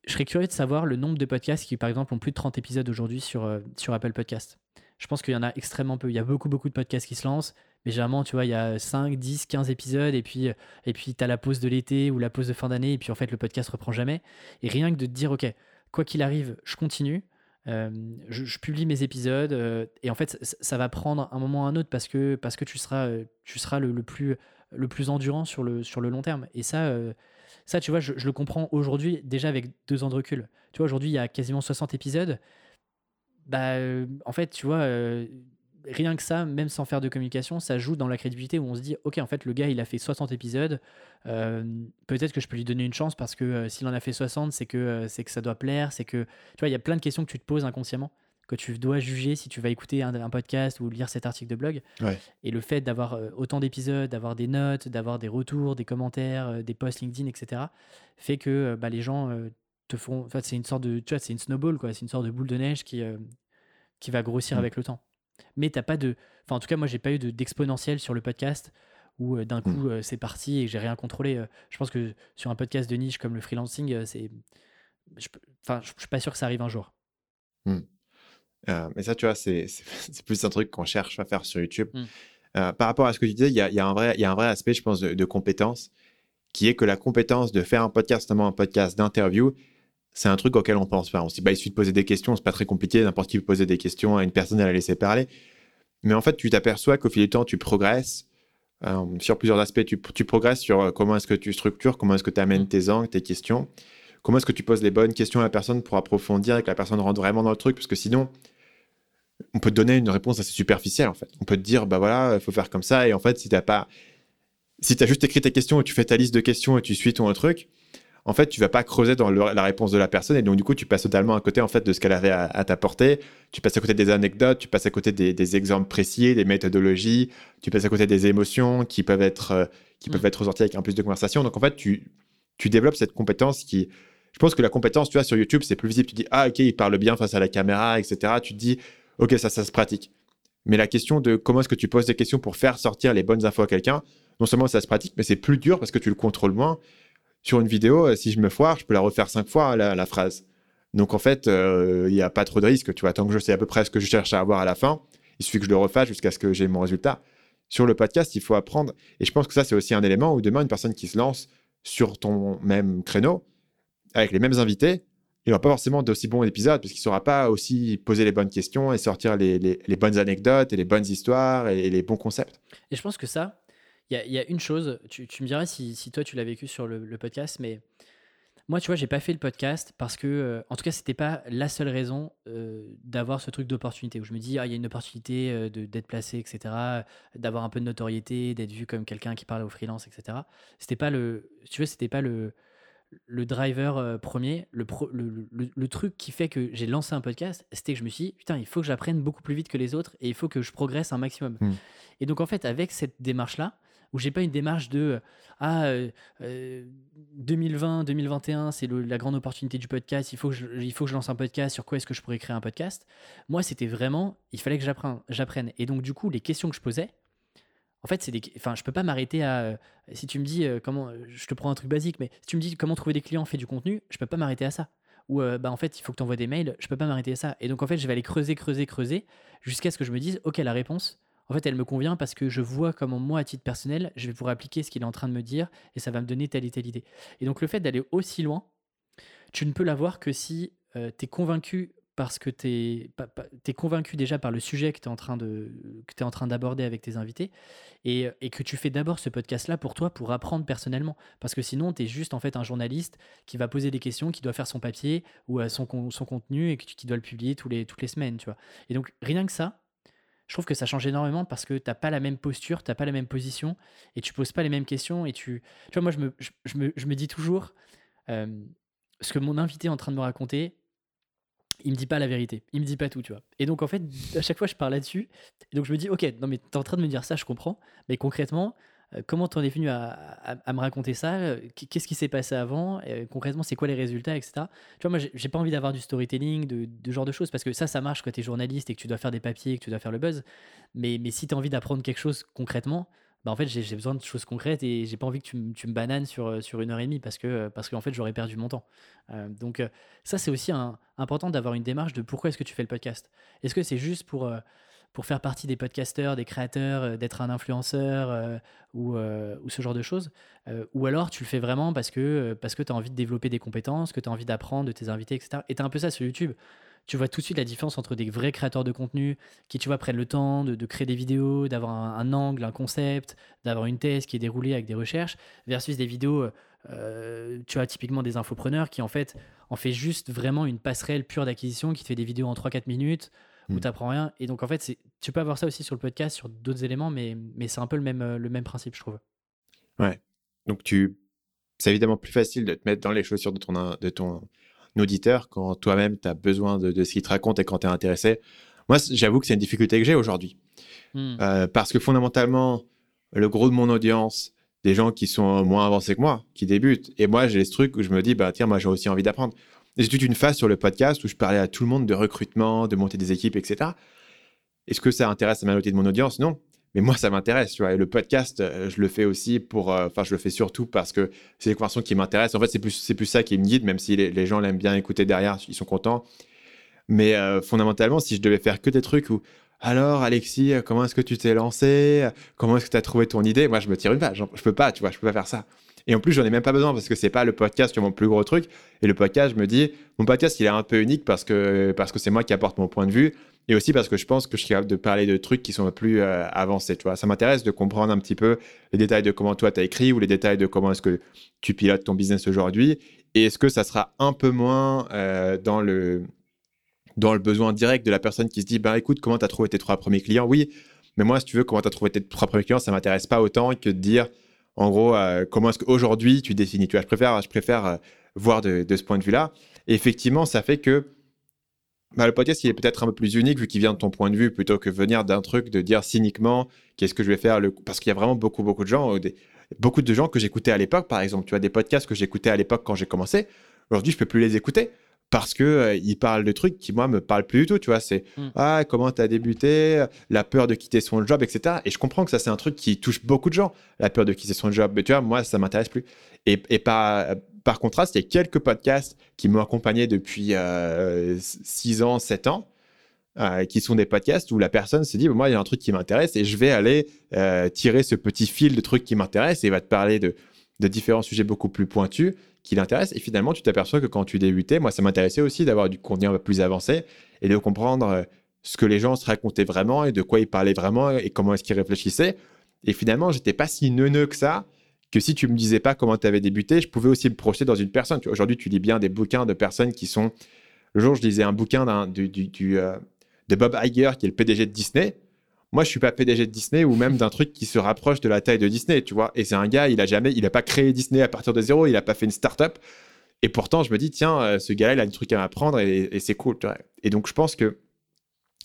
je serais curieux de savoir le nombre de podcasts qui, par exemple, ont plus de 30 épisodes aujourd'hui sur, euh, sur Apple Podcast. Je pense qu'il y en a extrêmement peu. Il y a beaucoup, beaucoup de podcasts qui se lancent. Mais généralement, tu vois, il y a 5, 10, 15 épisodes. Et puis, et puis tu as la pause de l'été ou la pause de fin d'année. Et puis, en fait, le podcast reprend jamais. Et rien que de te dire, OK, quoi qu'il arrive, je continue. Je, publie mes épisodes. Et en fait, ça, va prendre un moment ou un autre parce que, parce que tu seras, tu seras le, le, plus, le plus endurant sur le, sur le long terme. Et ça, ça, tu vois, je, le comprends aujourd'hui déjà avec deux ans de recul. Tu vois, aujourd'hui, il y a quasiment 60 épisodes. Bah, en fait, tu vois, rien que ça, même sans faire de communication, ça joue dans la crédibilité où on se dit, ok, en fait, le gars, il a fait 60 épisodes. Euh, peut-être que je peux lui donner une chance parce que s'il en a fait 60, c'est que, c'est que ça doit plaire. C'est que, tu vois, il y a plein de questions que tu te poses inconsciemment que tu dois juger si tu vas écouter un, podcast ou lire cet article de blog. Et le fait d'avoir euh, autant d'épisodes, d'avoir des notes, d'avoir des retours, des commentaires, euh, des posts LinkedIn, etc., fait que euh, bah, les gens te font. C'est une sorte de. Tu vois, c'est une snowball, quoi. C'est une sorte de boule de neige qui, qui va grossir mm. avec le temps. Mais t'as pas de. Enfin, en tout cas, moi, j'ai pas eu d'exponentiel sur le podcast où d'un mm. coup c'est parti et j'ai rien contrôlé. je pense que sur un podcast de niche comme le freelancing, c'est. Enfin, je suis pas sûr que ça arrive un jour. Mm. Euh, mais ça, tu vois, c'est plus un truc qu'on cherche à faire sur YouTube. Mmh. Euh, par rapport à ce que tu disais, il y a, y a, un vrai, y a un vrai aspect, je pense, de, de, compétence, qui est que la compétence de faire un podcast, notamment un podcast d'interview, c'est un truc auquel on pense pas. On se dit, bah, il suffit de poser des questions, c'est pas très compliqué, n'importe qui peut poser des questions à une personne et la laisser parler. Mais en fait, tu t'aperçois qu'au fil du temps, tu progresses euh, sur plusieurs aspects. Tu, tu progresses sur comment est-ce que tu structures, comment est-ce que tu amènes mmh. tes angles, tes questions comment est-ce que tu poses les bonnes questions à la personne pour approfondir et que la personne rentre vraiment dans le truc? Parce que sinon, on peut te donner une réponse assez superficielle, en fait. On peut te dire, bah voilà, il faut faire comme ça. Et en fait, si t'as pas. Si tu as juste écrit tes questions et tu fais ta liste de questions et tu suis ton truc, en fait, tu vas pas creuser dans la réponse de la personne et donc du coup, tu passes totalement à côté en fait de ce qu'elle avait à, t'apporter. Tu passes à côté des anecdotes, tu passes à côté des, exemples précis, des méthodologies, tu passes à côté des émotions qui peuvent être euh, qui peuvent mm. être ressorties avec un plus de conversation. Donc en fait, tu tu développes cette compétence qui je pense que la compétence, tu vois, sur YouTube, c'est plus visible. Tu dis, ah, ok, il parle bien face à la caméra, etc. Tu te dis, ok, ça, ça se pratique. Mais la question de comment est-ce que tu poses des questions pour faire sortir les bonnes infos à quelqu'un, non seulement ça se pratique, mais c'est plus dur parce que tu le contrôles moins. Sur une vidéo, euh, si je me foire, je peux la refaire cinq fois, la, phrase. Donc en fait, euh, il n'y a pas trop de risque. Tu vois, tant que je sais à peu près ce que je cherche à avoir à la fin, il suffit que je le refasse jusqu'à ce que j'ai mon résultat. Sur le podcast, il faut apprendre. Et je pense que ça, c'est aussi un élément où demain, une personne qui se lance sur ton même créneau, avec les mêmes invités, il n'aura pas forcément d'aussi bons épisodes parce qu'il ne saura pas aussi poser les bonnes questions et sortir les, bonnes anecdotes et les bonnes histoires et les bons concepts. Et je pense que ça, il y, a, une chose, tu, me diras si, toi tu l'as vécu sur le, podcast, mais moi, tu vois, j'ai pas fait le podcast parce que, euh, en tout cas, c'était pas la seule raison euh, d'avoir ce truc d'opportunité où je me dis, ah, il y a une opportunité euh, d'être placé, etc., d'avoir un peu de notoriété, d'être vu comme quelqu'un qui parle aux freelance, etc. C'était pas le, tu vois, c'était pas le, le driver premier, le, le, truc qui fait que j'ai lancé un podcast, c'était que je me suis dit, putain, il faut que j'apprenne beaucoup plus vite que les autres et il faut que je progresse un maximum. Hmm. Et donc, en fait, avec cette démarche-là, où j'ai pas une démarche de ah 2020 euh, 2021 euh, c'est la grande opportunité du podcast il faut que je, il faut que je lance un podcast sur quoi est-ce que je pourrais créer un podcast? Moi c'était vraiment il fallait que j'apprenne et donc du coup les questions que je posais en fait, c'est des... enfin, je peux pas m'arrêter à. Euh, si tu me dis euh, comment. Euh, je te prends un truc basique, mais si tu me dis comment trouver des clients, fait du contenu, je peux pas m'arrêter à ça. Ou bah, en fait, il faut que tu envoies des mails, je peux pas m'arrêter à ça. Et donc, en fait, je vais aller creuser, creuser, creuser, jusqu'à ce que je me dise, OK, la réponse, en fait, elle me convient parce que je vois comment moi, à titre personnel, je vais pouvoir appliquer ce qu'il est en train de me dire et ça va me donner telle et telle idée. Et donc, le fait d'aller aussi loin, tu ne peux l'avoir que si tu es convaincu parce que tu convaincu déjà par le sujet que tu es en train d'aborder avec tes invités et, que tu fais d'abord ce podcast-là pour toi, pour apprendre personnellement. Parce que sinon, tu es juste en fait un journaliste qui va poser des questions, qui doit faire son papier ou son, son contenu et qui doit le publier les, toutes les semaines. Tu vois. Et donc, rien que ça, je trouve que ça change énormément parce que tu n'as pas la même posture, tu n'as pas la même position et tu poses pas les mêmes questions. Et tu, tu vois, moi, je me, je, me, je me dis toujours euh, ce que mon invité est en train de me raconter il me dit pas la vérité, il me dit pas tout, tu vois. Et donc en fait, à chaque fois je parle là-dessus, et donc je me dis, ok, non mais t'es en train de me dire ça, je comprends, mais concrètement, comment t'en es venu à, me raconter ça? Euh, Qu'est-ce qui s'est passé avant? Euh, Concrètement, c'est quoi les résultats, etc. Tu vois, moi j'ai pas envie d'avoir du storytelling, de, de, genre de choses, parce que ça, ça marche quand t'es journaliste et que tu dois faire des papiers, que tu dois faire le buzz. Mais, si t'as envie d'apprendre quelque chose concrètement, bah en fait j'ai besoin de choses concrètes et j'ai pas envie que tu, me bananes sur, euh, une heure et demie parce que qu'en fait j'aurais perdu mon temps. Euh, donc euh, ça c'est aussi important d'avoir une démarche de pourquoi est-ce que tu fais le podcast? Est-ce que c'est juste pour pour faire partie des podcasteurs, des créateurs, d'être un influenceur ou, ou, ce genre de choses Ou alors tu le fais vraiment parce que, parce que tu as envie de développer des compétences, que tu as envie d'apprendre de tes invités, etc. Et tu un peu ça sur YouTube tu vois tout de suite la différence entre des vrais créateurs de contenu qui, tu vois, prennent le temps de, créer des vidéos, d'avoir un, angle, un concept, d'avoir une thèse qui est déroulée avec des recherches, versus des vidéos, euh, tu vois, typiquement des infopreneurs qui, en fait, en fait juste vraiment une passerelle pure d'acquisition qui te fait des vidéos en 3-4 minutes où tu n'apprends rien. Et donc, en fait, tu peux avoir ça aussi sur le podcast, sur d'autres éléments, mais, mais c'est un peu le même, le même principe, je trouve. Ouais. Donc, tu... c'est évidemment plus facile de te mettre dans les chaussures de ton, de ton auditeur quand toi-même tu as besoin de, ce qu'il te raconte et quand tu es intéressé. Moi, j'avoue que c'est une difficulté que j'ai aujourd'hui. Hmm. Euh, parce que fondamentalement, le gros de mon audience, des gens qui sont moins avancés que moi, qui débutent. Et moi, j'ai ce truc où je me dis, bah tiens, moi j'ai aussi envie d'apprendre. J'ai toute une phase sur le podcast où je parlais à tout le monde de recrutement, de monter des équipes, etc. Est-ce que ça intéresse la majorité de mon audience? Non. Mais moi ça m'intéresse et le podcast euh, je le fais aussi pour euh, enfin je le fais surtout parce que c'est des conversations qui m'intéressent. En fait c'est plus plus ça qui me guide même si les, gens l'aiment bien écouter derrière ils sont contents. Mais euh, fondamentalement si je devais faire que des trucs où alors Alexis comment est-ce que tu t'es lancé? Comment est-ce que tu as trouvé ton idée? Moi je me tire une page. Je peux pas tu vois. Je peux pas faire ça et en plus, j'en ai même pas besoin parce que c'est pas le podcast qui est mon plus gros truc. Et le podcast, je me dis, mon podcast, il est un peu unique parce que parce que c'est moi qui apporte mon point de vue et aussi parce que je pense que je suis capable de parler de trucs qui sont plus euh, avancés. Tu vois, ça m'intéresse de comprendre un petit peu les détails de comment toi tu as écrit ou les détails de comment est-ce que tu pilotes ton business aujourd'hui. Et est-ce que ça sera un peu moins euh, dans le dans le besoin direct de la personne qui se dit, bah écoute, comment tu as trouvé tes trois premiers clients? Oui, mais moi, si tu veux, comment tu as trouvé tes trois premiers clients, ça m'intéresse pas autant que de dire, En gros, comment est-ce qu'aujourd'hui tu définis Tu vois, je préfère, je préfère voir de, ce point de vue-là. Effectivement, ça fait que bah, le podcast, il est peut-être un peu plus unique vu qu'il vient de ton point de vue plutôt que venir d'un truc de dire cyniquement qu'est-ce que je vais faire. Parce qu'il y a vraiment beaucoup, beaucoup de gens, beaucoup de gens que j'écoutais à l'époque, par exemple. Tu vois, des podcasts que j'écoutais à l'époque quand j'ai commencé. Aujourd'hui, je peux plus les écouter parce que euh, ils parlent de trucs qui moi me parlent plus du tout tu vois c'est mm. ah comment tu as débuté la peur de quitter son job etc et je comprends que ça c'est un truc qui touche beaucoup de gens la peur de quitter son job. Mais tu vois moi ça m'intéresse plus. Et, et par, par contraste il y a quelques podcasts qui m'ont accompagné depuis 6 euh, ans 7 ans euh, qui sont des podcasts où la personne se dit moi il y a un truc qui m'intéresse et je vais aller tirer ce petit fil de trucs qui m'intéresse et il va te parler de, de différents sujets beaucoup plus pointus qui l'intéresse. Et finalement, tu t'aperçois que quand tu débutais, moi, ça m'intéressait aussi d'avoir du contenu un peu plus avancé et de comprendre euh, ce que les gens se racontaient vraiment et de quoi ils parlaient vraiment et comment est-ce qu'ils réfléchissaient. Et finalement, j'étais pas si neuneux que ça que si tu me disais pas comment tu avais débuté, je pouvais aussi me projeter dans une personne. Aujourd'hui, tu lis bien des bouquins de personnes qui sont. Le jour, je lisais un bouquin euh, de Bob Iger, qui est le PDG de Disney. Moi, je suis pas PDG de Disney ou même d'un truc qui se rapproche de la taille de Disney, tu vois. Et c'est un gars, il a jamais, il a pas créé Disney à partir de zéro, il a pas fait une start-up. Et pourtant, je me dis, tiens, euh, ce gars-là, il a des trucs à m'apprendre et, c'est cool. Tu. Et donc, je pense que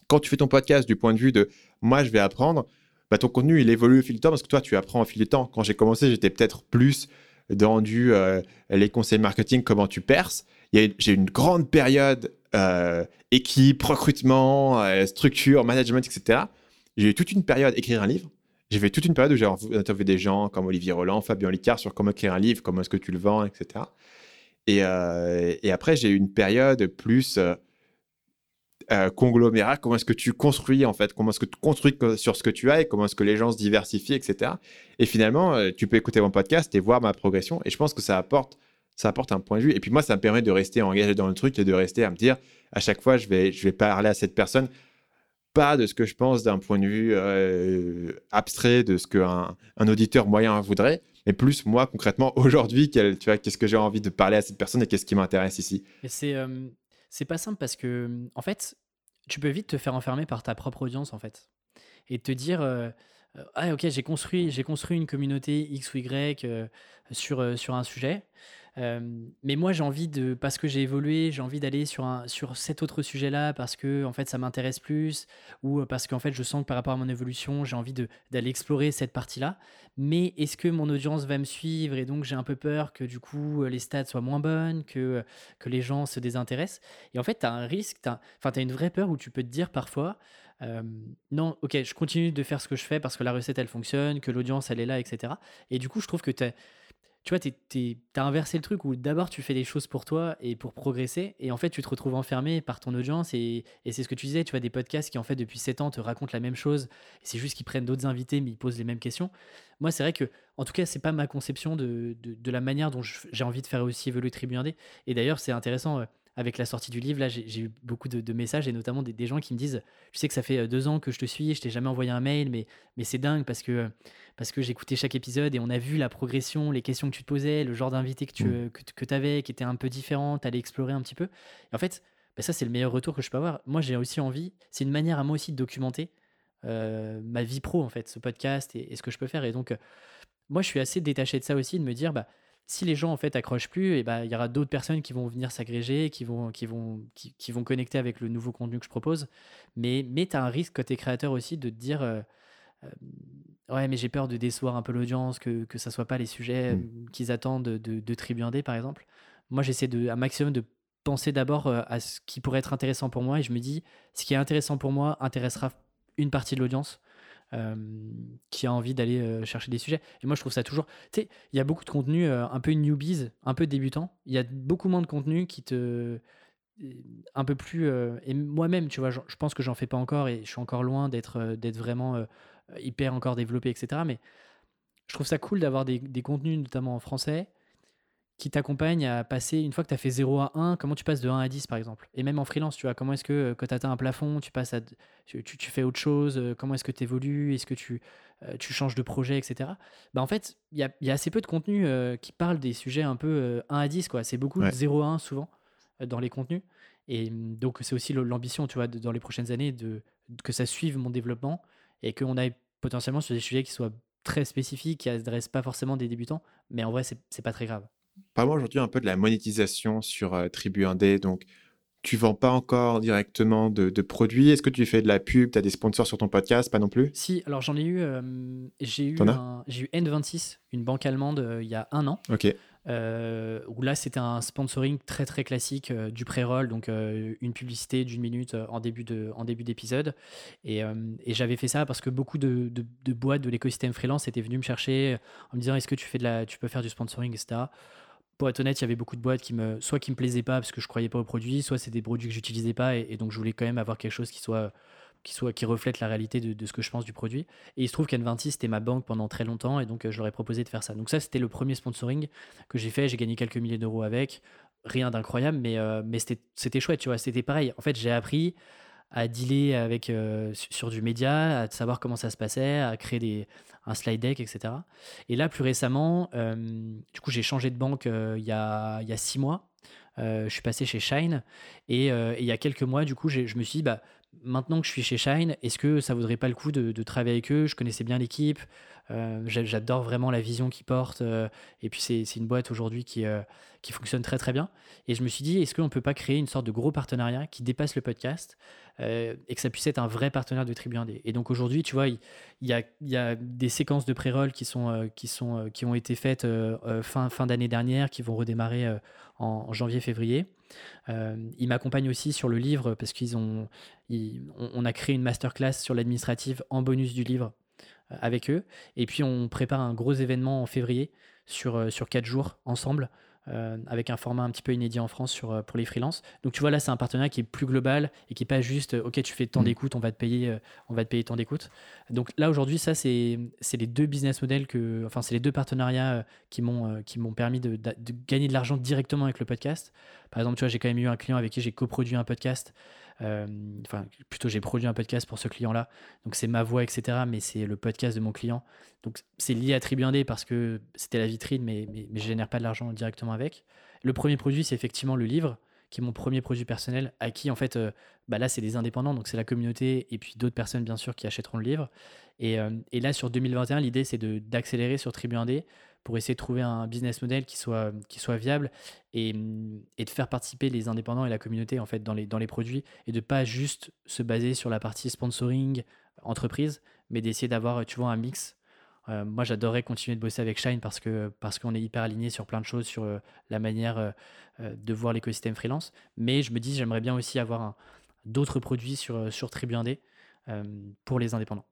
quand tu fais ton podcast du point de vue de moi, je vais apprendre, bah, ton contenu, il évolue au fil du temps parce que toi, tu apprends au fil du temps. Quand j'ai commencé, j'étais peut-être plus dans du euh, les conseils marketing, comment tu perces. J'ai une grande période euh, équipe, recrutement, structure, management, etc. J'ai eu toute une période écrire un livre. J'ai fait toute une période où j'ai interviewé des gens comme Olivier Roland, Fabien Licard sur comment écrire un livre, comment est-ce que tu le vends, etc. Et, euh, et après, j'ai eu une période plus euh, euh, conglomérat, comment est-ce que tu construis en fait, comment est-ce que tu construis sur ce que tu as et comment est-ce que les gens se diversifient, etc. Et finalement, tu peux écouter mon podcast et voir ma progression. Et je pense que ça apporte, ça apporte un point de vue. Et puis moi, ça me permet de rester engagé dans le truc et de rester à me dire, à chaque fois, je vais, je vais parler à cette personne pas de ce que je pense d'un point de vue euh, abstrait de ce qu'un un auditeur moyen voudrait, mais plus moi concrètement aujourd'hui, qu'est-ce que j'ai envie de parler à cette personne et qu'est-ce qui m'intéresse ici. Euh, c'est pas simple parce que en fait, tu peux vite te faire enfermer par ta propre audience en fait et te dire euh, ah ok j'ai construit j'ai construit une communauté x ou y sur sur un sujet mais moi, j'ai envie de, parce que j'ai évolué, j'ai envie d'aller sur, sur cet autre sujet-là parce que en fait, ça m'intéresse plus ou parce qu'en fait, je sens que par rapport à mon évolution, j'ai envie d'aller explorer cette partie-là. Mais est-ce que mon audience va me suivre et donc j'ai un peu peur que du coup les stats soient moins bonnes, que, que les gens se désintéressent? Et en fait, tu as un risque, tu as, une vraie peur où tu peux te dire parfois, non, ok, je continue de faire ce que je fais parce que la recette elle fonctionne, que l'audience elle est là, etc. Et du coup, je trouve que tu as tu vois, tu as inversé le truc où d'abord tu fais des choses pour toi et pour progresser, et en fait tu te retrouves enfermé par ton audience, et, c'est ce que tu disais, tu vois, des podcasts qui en fait depuis 7 ans te racontent la même chose, et c'est juste qu'ils prennent d'autres invités mais ils posent les mêmes questions. Moi, c'est vrai que, en tout cas, c'est pas ma conception de, la manière dont j'ai envie de faire aussi évoluer Tribu Et d'ailleurs, c'est intéressant. Euh, avec la sortie du livre, là, j'ai eu beaucoup de, messages et notamment des, gens qui me disent Je sais que ça fait euh, deux ans que je te suis, je t'ai jamais envoyé un mail, mais, mais c'est dingue parce que, parce que j'écoutais chaque épisode et on a vu la progression, les questions que tu te posais, le genre d'invité que tu mmh. que, avais, qui était un peu différent, tu allais explorer un petit peu. Et en fait, bah, ça, c'est le meilleur retour que je peux avoir. Moi, j'ai aussi envie, c'est une manière à moi aussi de documenter euh, ma vie pro, en fait, ce podcast et, ce que je peux faire. Et donc, euh, moi, je suis assez détaché de ça aussi, de me dire, bah, si les gens en fait accrochent plus, et eh ben, il y aura d'autres personnes qui vont venir s'agréger, qui vont, qui, vont, qui, vont connecter avec le nouveau contenu que je propose. Mais, mais tu as un risque côté créateur aussi de te dire euh, euh, Ouais, mais j'ai peur de décevoir un peu l'audience, que, que ça soit pas les sujets mmh. qu'ils attendent de, de, de Tribu par exemple. Moi, j'essaie de, un maximum de penser d'abord euh, à ce qui pourrait être intéressant pour moi et je me dis ce qui est intéressant pour moi intéressera une partie de l'audience qui a envie d'aller chercher des sujets. Et moi, je trouve ça toujours. Tu sais, il y a beaucoup de contenu un peu newbies, un peu débutant. Il y a beaucoup moins de contenu qui te. un peu plus. et moi-même, tu vois, je, pense que j'en fais pas encore et je suis encore loin d'être d'être vraiment hyper encore développé, etc. Mais je trouve ça cool d'avoir des, des, contenus, notamment en français, qui t'accompagne à passer, une fois que tu as fait 0 à 1, comment tu passes de 1 à 10 par exemple? Et même en freelance, tu vois, comment est-ce que euh, quand tu atteins un plafond, tu passes à, tu, tu, fais autre chose euh, Comment est-ce que tu évolues Est-ce que tu, euh, tu changes de projet, etc. Bah, en fait, il y a, y a, assez peu de contenu qui parle des sujets un peu 1 à 10, quoi. C'est beaucoup de 0 à 1 souvent dans les contenus. Et mm, donc, c'est aussi l'ambition, tu vois, dans les prochaines années, de, que ça suive mon développement et qu'on aille potentiellement sur des sujets qui soient très spécifiques qui adressent pas forcément des débutants, mais en vrai, c'est pas très grave. Parle-moi aujourd'hui un peu de la monétisation sur euh, Tribu Indé. Donc, tu vends pas encore directement de, de produits. Est-ce que tu fais de la pub? Tu as des sponsors sur ton podcast? Pas non plus? Si, alors j'en ai eu, euh, j'ai eu, un- eu N26, une banque allemande, euh, il y a un an. Ok. euh, où là c'était un sponsoring très très classique du pré-roll, donc une publicité d'une minute en début de en début d'épisode. Et, et j'avais fait ça parce que beaucoup de, de- de boîtes de l'écosystème freelance étaient venues me chercher en me disant est-ce que tu fais de la, tu peux faire du sponsoring, etc. Pour être honnête, il y avait beaucoup de boîtes qui me, soit qui me plaisaient pas parce que je croyais pas au produit, soit c'est des produits que j'utilisais pas et, donc je voulais quand même avoir quelque chose qui soit qui soit qui reflète la réalité de, ce que je pense du produit. Et il se trouve qu'N26 c'était ma banque pendant très longtemps et donc euh, je leur ai proposé de faire ça. Donc ça c'était le premier sponsoring que j'ai fait. J'ai gagné quelques milliers d'euros avec, rien d'incroyable, mais euh, mais c'était chouette, tu vois. C'était pareil. En fait, j'ai appris à dealer avec euh, su- sur du média, à savoir comment ça se passait, à créer des un slide deck, etc. Et là, plus récemment, euh, du coup, j'ai changé de banque euh, il y a il y a six mois. Je suis passé chez Shine et, il y a quelques mois, du coup, je me suis dit, bah, maintenant que je suis chez Shine, est-ce que ça vaudrait pas le coup de, de travailler avec eux? Je connaissais bien l'équipe, j'adore vraiment la vision qu'ils portent, euh, et puis c'est une boîte aujourd'hui qui, euh, qui fonctionne très très bien. Et je me suis dit, est-ce qu'on peut pas créer une sorte de gros partenariat qui dépasse le podcast euh, et que ça puisse être un vrai partenaire de Tribu 1D Et donc aujourd'hui, tu vois, il y, a, des séquences de pré-roll qui, sont, euh, qui, sont, euh, qui ont été faites euh, euh, fin, fin d'année dernière, qui vont redémarrer euh, en, janvier-février. Euh, ils m'accompagnent aussi sur le livre parce qu'ils ont, ils- on, a créé une masterclass sur l'administrative en bonus du livre euh, avec eux. Et puis on prépare un gros événement en février sur, euh, sur quatre jours ensemble. euh, avec un format un petit peu inédit en France sur, euh, pour les freelances. Donc tu vois là c'est un partenariat qui est plus global et qui est pas juste ok tu fais tant Mm. d'écoutes on va te payer on va te payer tant d'écoutes. Donc là aujourd'hui ça c'est c'est les deux business models que enfin c'est les deux partenariats qui m'ont qui m'ont permis de, de- de gagner de l'argent directement avec le podcast. Par exemple tu vois j'ai quand même eu un client avec qui j'ai coproduit un podcast. Euh, enfin plutôt j'ai produit un podcast pour ce client là donc c'est ma voix etc mais c'est le podcast de mon client. Donc c'est lié à Tribu 1D parce que c'était la vitrine mais, mais, mais je génère pas de l'argent directement avec. Le premier produit c'est effectivement le livre qui est mon premier produit personnel à qui en fait euh, bah là c'est des indépendants donc c'est la communauté et puis d'autres personnes bien sûr qui achèteront le livre. Et, euh, et là sur 2021 l'idée c'est d'accélérer sur Tribu 1D pour essayer de trouver un business model qui soit, qui soit viable et, et de faire participer les indépendants et la communauté en fait dans les, dans les produits et de pas juste se baser sur la partie sponsoring entreprise mais d'essayer d'avoir tu vois un mix. Euh, moi j'adorerais continuer de bosser avec Shine parce que parce qu'on est hyper aligné sur plein de choses sur euh, la manière euh, de voir l'écosystème freelance. Mais je me dis j'aimerais bien aussi avoir d'autres produits sur, sur Tribu 1D pour les indépendants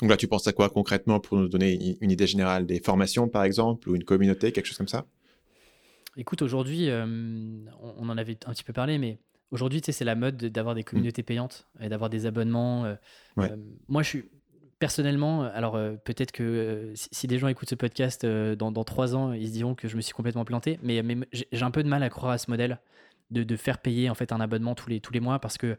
Donc là, tu penses à quoi concrètement pour nous donner une- idée générale Des formations, par exemple, ou une communauté, quelque chose comme ça? Écoute, aujourd'hui, euh, on, en avait un petit peu parlé, mais aujourd'hui, tu sais, c'est la mode de- d'avoir des communautés payantes et d'avoir des abonnements. euh, Ouais. euh, moi, je suis personnellement, alors peut-être que si, si des gens écoutent ce podcast dans, dans trois ans, ils se diront que je me suis complètement planté, mais, mais j'ai j'ai un peu de mal à croire à ce modèle de, de faire payer en fait un abonnement tous les, tous les mois parce que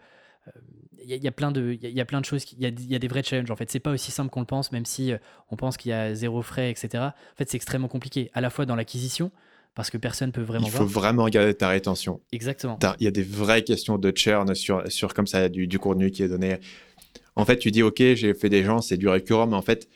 il y, a- il y a plein de il y a- il y a plein de choses il y a, il y a des vrais challenges en fait c'est pas aussi simple qu'on le pense même si euh, on pense qu'il y a zéro frais etc en fait c'est extrêmement compliqué à la fois dans l'acquisition parce que personne peut vraiment Il faut voir vraiment regarder ta rétention. exactement Il y a des vraies questions de churn sur, sur comme ça, du, du contenu qui est donné. En fait, tu dis, OK, j'ai fait des gens, c'est du récurrent, mais en fait,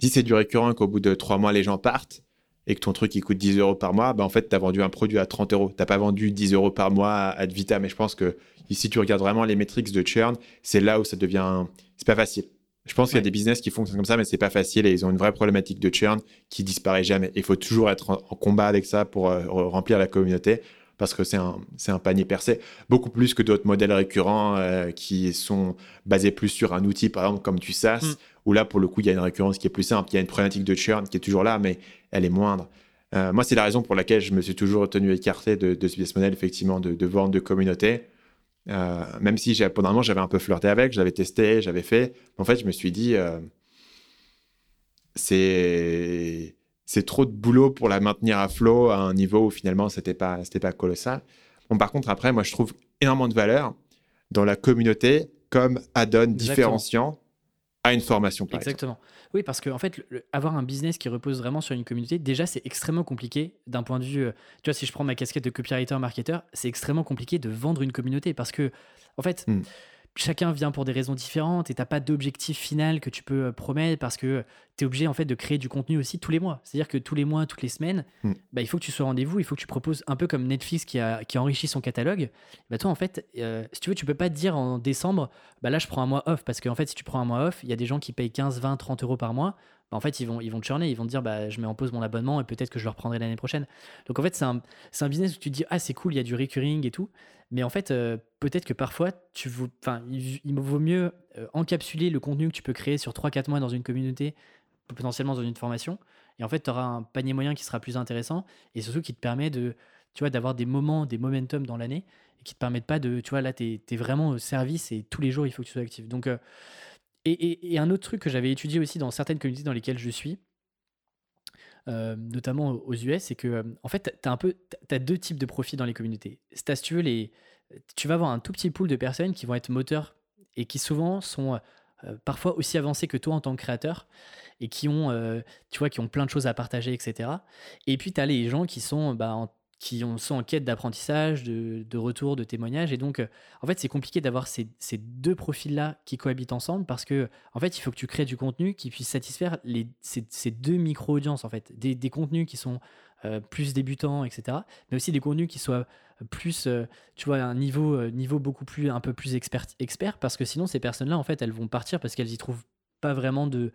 si c'est du récurrent qu'au bout de trois mois, les gens partent et que ton truc, il coûte 10 euros par mois, ben, en fait, tu as vendu un produit à 30 euros. Tu pas vendu 10 euros par mois à Ad Vita. Mais je pense que si tu regardes vraiment les métriques de churn, c'est là où ça devient. C'est pas facile. Je pense qu'il y a des business qui fonctionnent comme ça, mais c'est pas facile et ils ont une vraie problématique de churn qui disparaît jamais. Il faut toujours être en, en combat avec ça pour euh, remplir la communauté parce que c'est un, un panier percé, beaucoup plus que d'autres modèles récurrents euh, qui sont basés plus sur un outil, par exemple, comme du SaaS, Mm. Où là, pour le coup, il y a une récurrence qui est plus simple. Il y a une problématique de churn qui est toujours là, mais elle est moindre. Euh, moi, c'est la raison pour laquelle je me suis toujours tenu écarté de, de ce business model, effectivement, de, de vente de communauté. Euh, même si pendant un moment, j'avais un peu flirté avec, j'avais testé, j'avais fait. En fait, je me suis dit, euh, c'est c'est trop de boulot pour la maintenir à flot à un niveau où finalement c'était pas c'était pas colossal. Bon, par contre après moi je trouve énormément de valeur dans la communauté comme add-on différenciant à une formation par exemple. Exactement. Oui, parce que en fait, le- avoir un business qui repose vraiment sur une communauté, déjà, c'est extrêmement compliqué d'un point de vue. euh, tu vois, si je prends ma casquette de copywriter marketeur, c'est extrêmement compliqué de vendre une communauté parce que, en fait, Hmm. Chacun vient pour des raisons différentes et t'as pas d'objectif final que tu peux euh, promettre parce que tu es obligé en fait de créer du contenu aussi tous les mois. C'est-à-dire que tous les mois, toutes les semaines, Mm. bah, il faut que tu sois au rendez-vous, il faut que tu proposes un peu comme Netflix qui a, qui a enrichi son catalogue. Bah, toi, en fait, euh, si tu veux, tu peux pas te dire en décembre, bah là, je prends un mois off parce qu'en fait, si tu prends un mois off, il y a des gens qui payent 15, 20, 30 euros par mois. Bah, en fait, ils vont, ils vont churner, ils vont te dire, bah, je mets en pause mon abonnement et peut-être que je le reprendrai l'année prochaine. Donc en fait, c'est un, un business où tu te dis, ah, c'est cool, il y a du recurring et tout. Mais en fait, euh, peut-être que parfois, tu enfin, il, il vaut mieux euh, encapsuler le contenu que tu peux créer sur 3-4 mois dans une communauté, potentiellement dans une formation. Et en fait, tu auras un panier moyen qui sera plus intéressant et surtout qui te permet de, tu vois, d'avoir des moments, des momentum dans l'année et qui te permettent pas de, tu vois, là, tu es, vraiment au service et tous les jours, il faut que tu sois actif. Donc, euh, et, un autre truc que j'avais étudié aussi dans certaines communautés dans lesquelles je suis, euh, notamment aux US, c'est que, euh, en fait, tu as deux types de profils dans les communautés. Tu les, tu vas avoir un tout petit pool de personnes qui vont être moteurs et qui souvent sont euh, parfois aussi avancés que toi en tant que créateur et qui ont, tu qui ont plein de choses à partager, etc. Et puis, tu as les gens qui sont, bah, en, qui ont- sont en quête d'apprentissage, de, retour, de témoignage. Et donc, euh, en fait, c'est compliqué d'avoir ces, deux profils-là qui cohabitent ensemble parce que, en fait, il faut que tu crées du contenu qui puisse satisfaire ces, deux micro-audiences, en fait. Des, contenus qui sont euh, plus débutants, etc. Mais aussi des contenus qui soient plus, euh, tu vois, un niveau, niveau beaucoup plus, un peu plus expert, expert parce que sinon, ces personnes-là, en fait, elles vont partir parce qu'elles y trouvent pas vraiment de,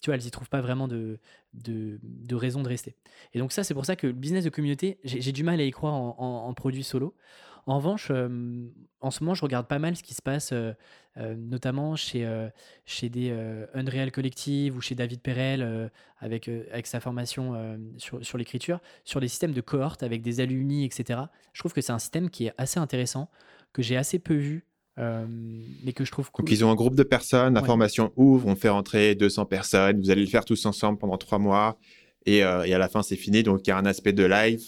tu vois, elles y trouvent pas vraiment de, de, de raison de rester. Et donc ça, c'est pour ça que le business de communauté, j'ai du mal à y croire en, en- produit solo. En revanche, en ce moment, je regarde pas mal ce qui se passe, notamment chez, chez des Unreal Collective ou chez David Perel, avec, avec sa formation sur, sur l'écriture, sur les systèmes de cohorte avec des alumni, etc. Je trouve que c'est un système qui est assez intéressant, que j'ai assez peu vu, euh, mais que je trouve cool. Donc, ils ont un groupe de personnes, la Ouais. formation ouvre, on fait rentrer 200 personnes, vous allez le faire tous ensemble pendant trois mois, et, euh, et à la fin, c'est fini. Donc, il y a un aspect de live.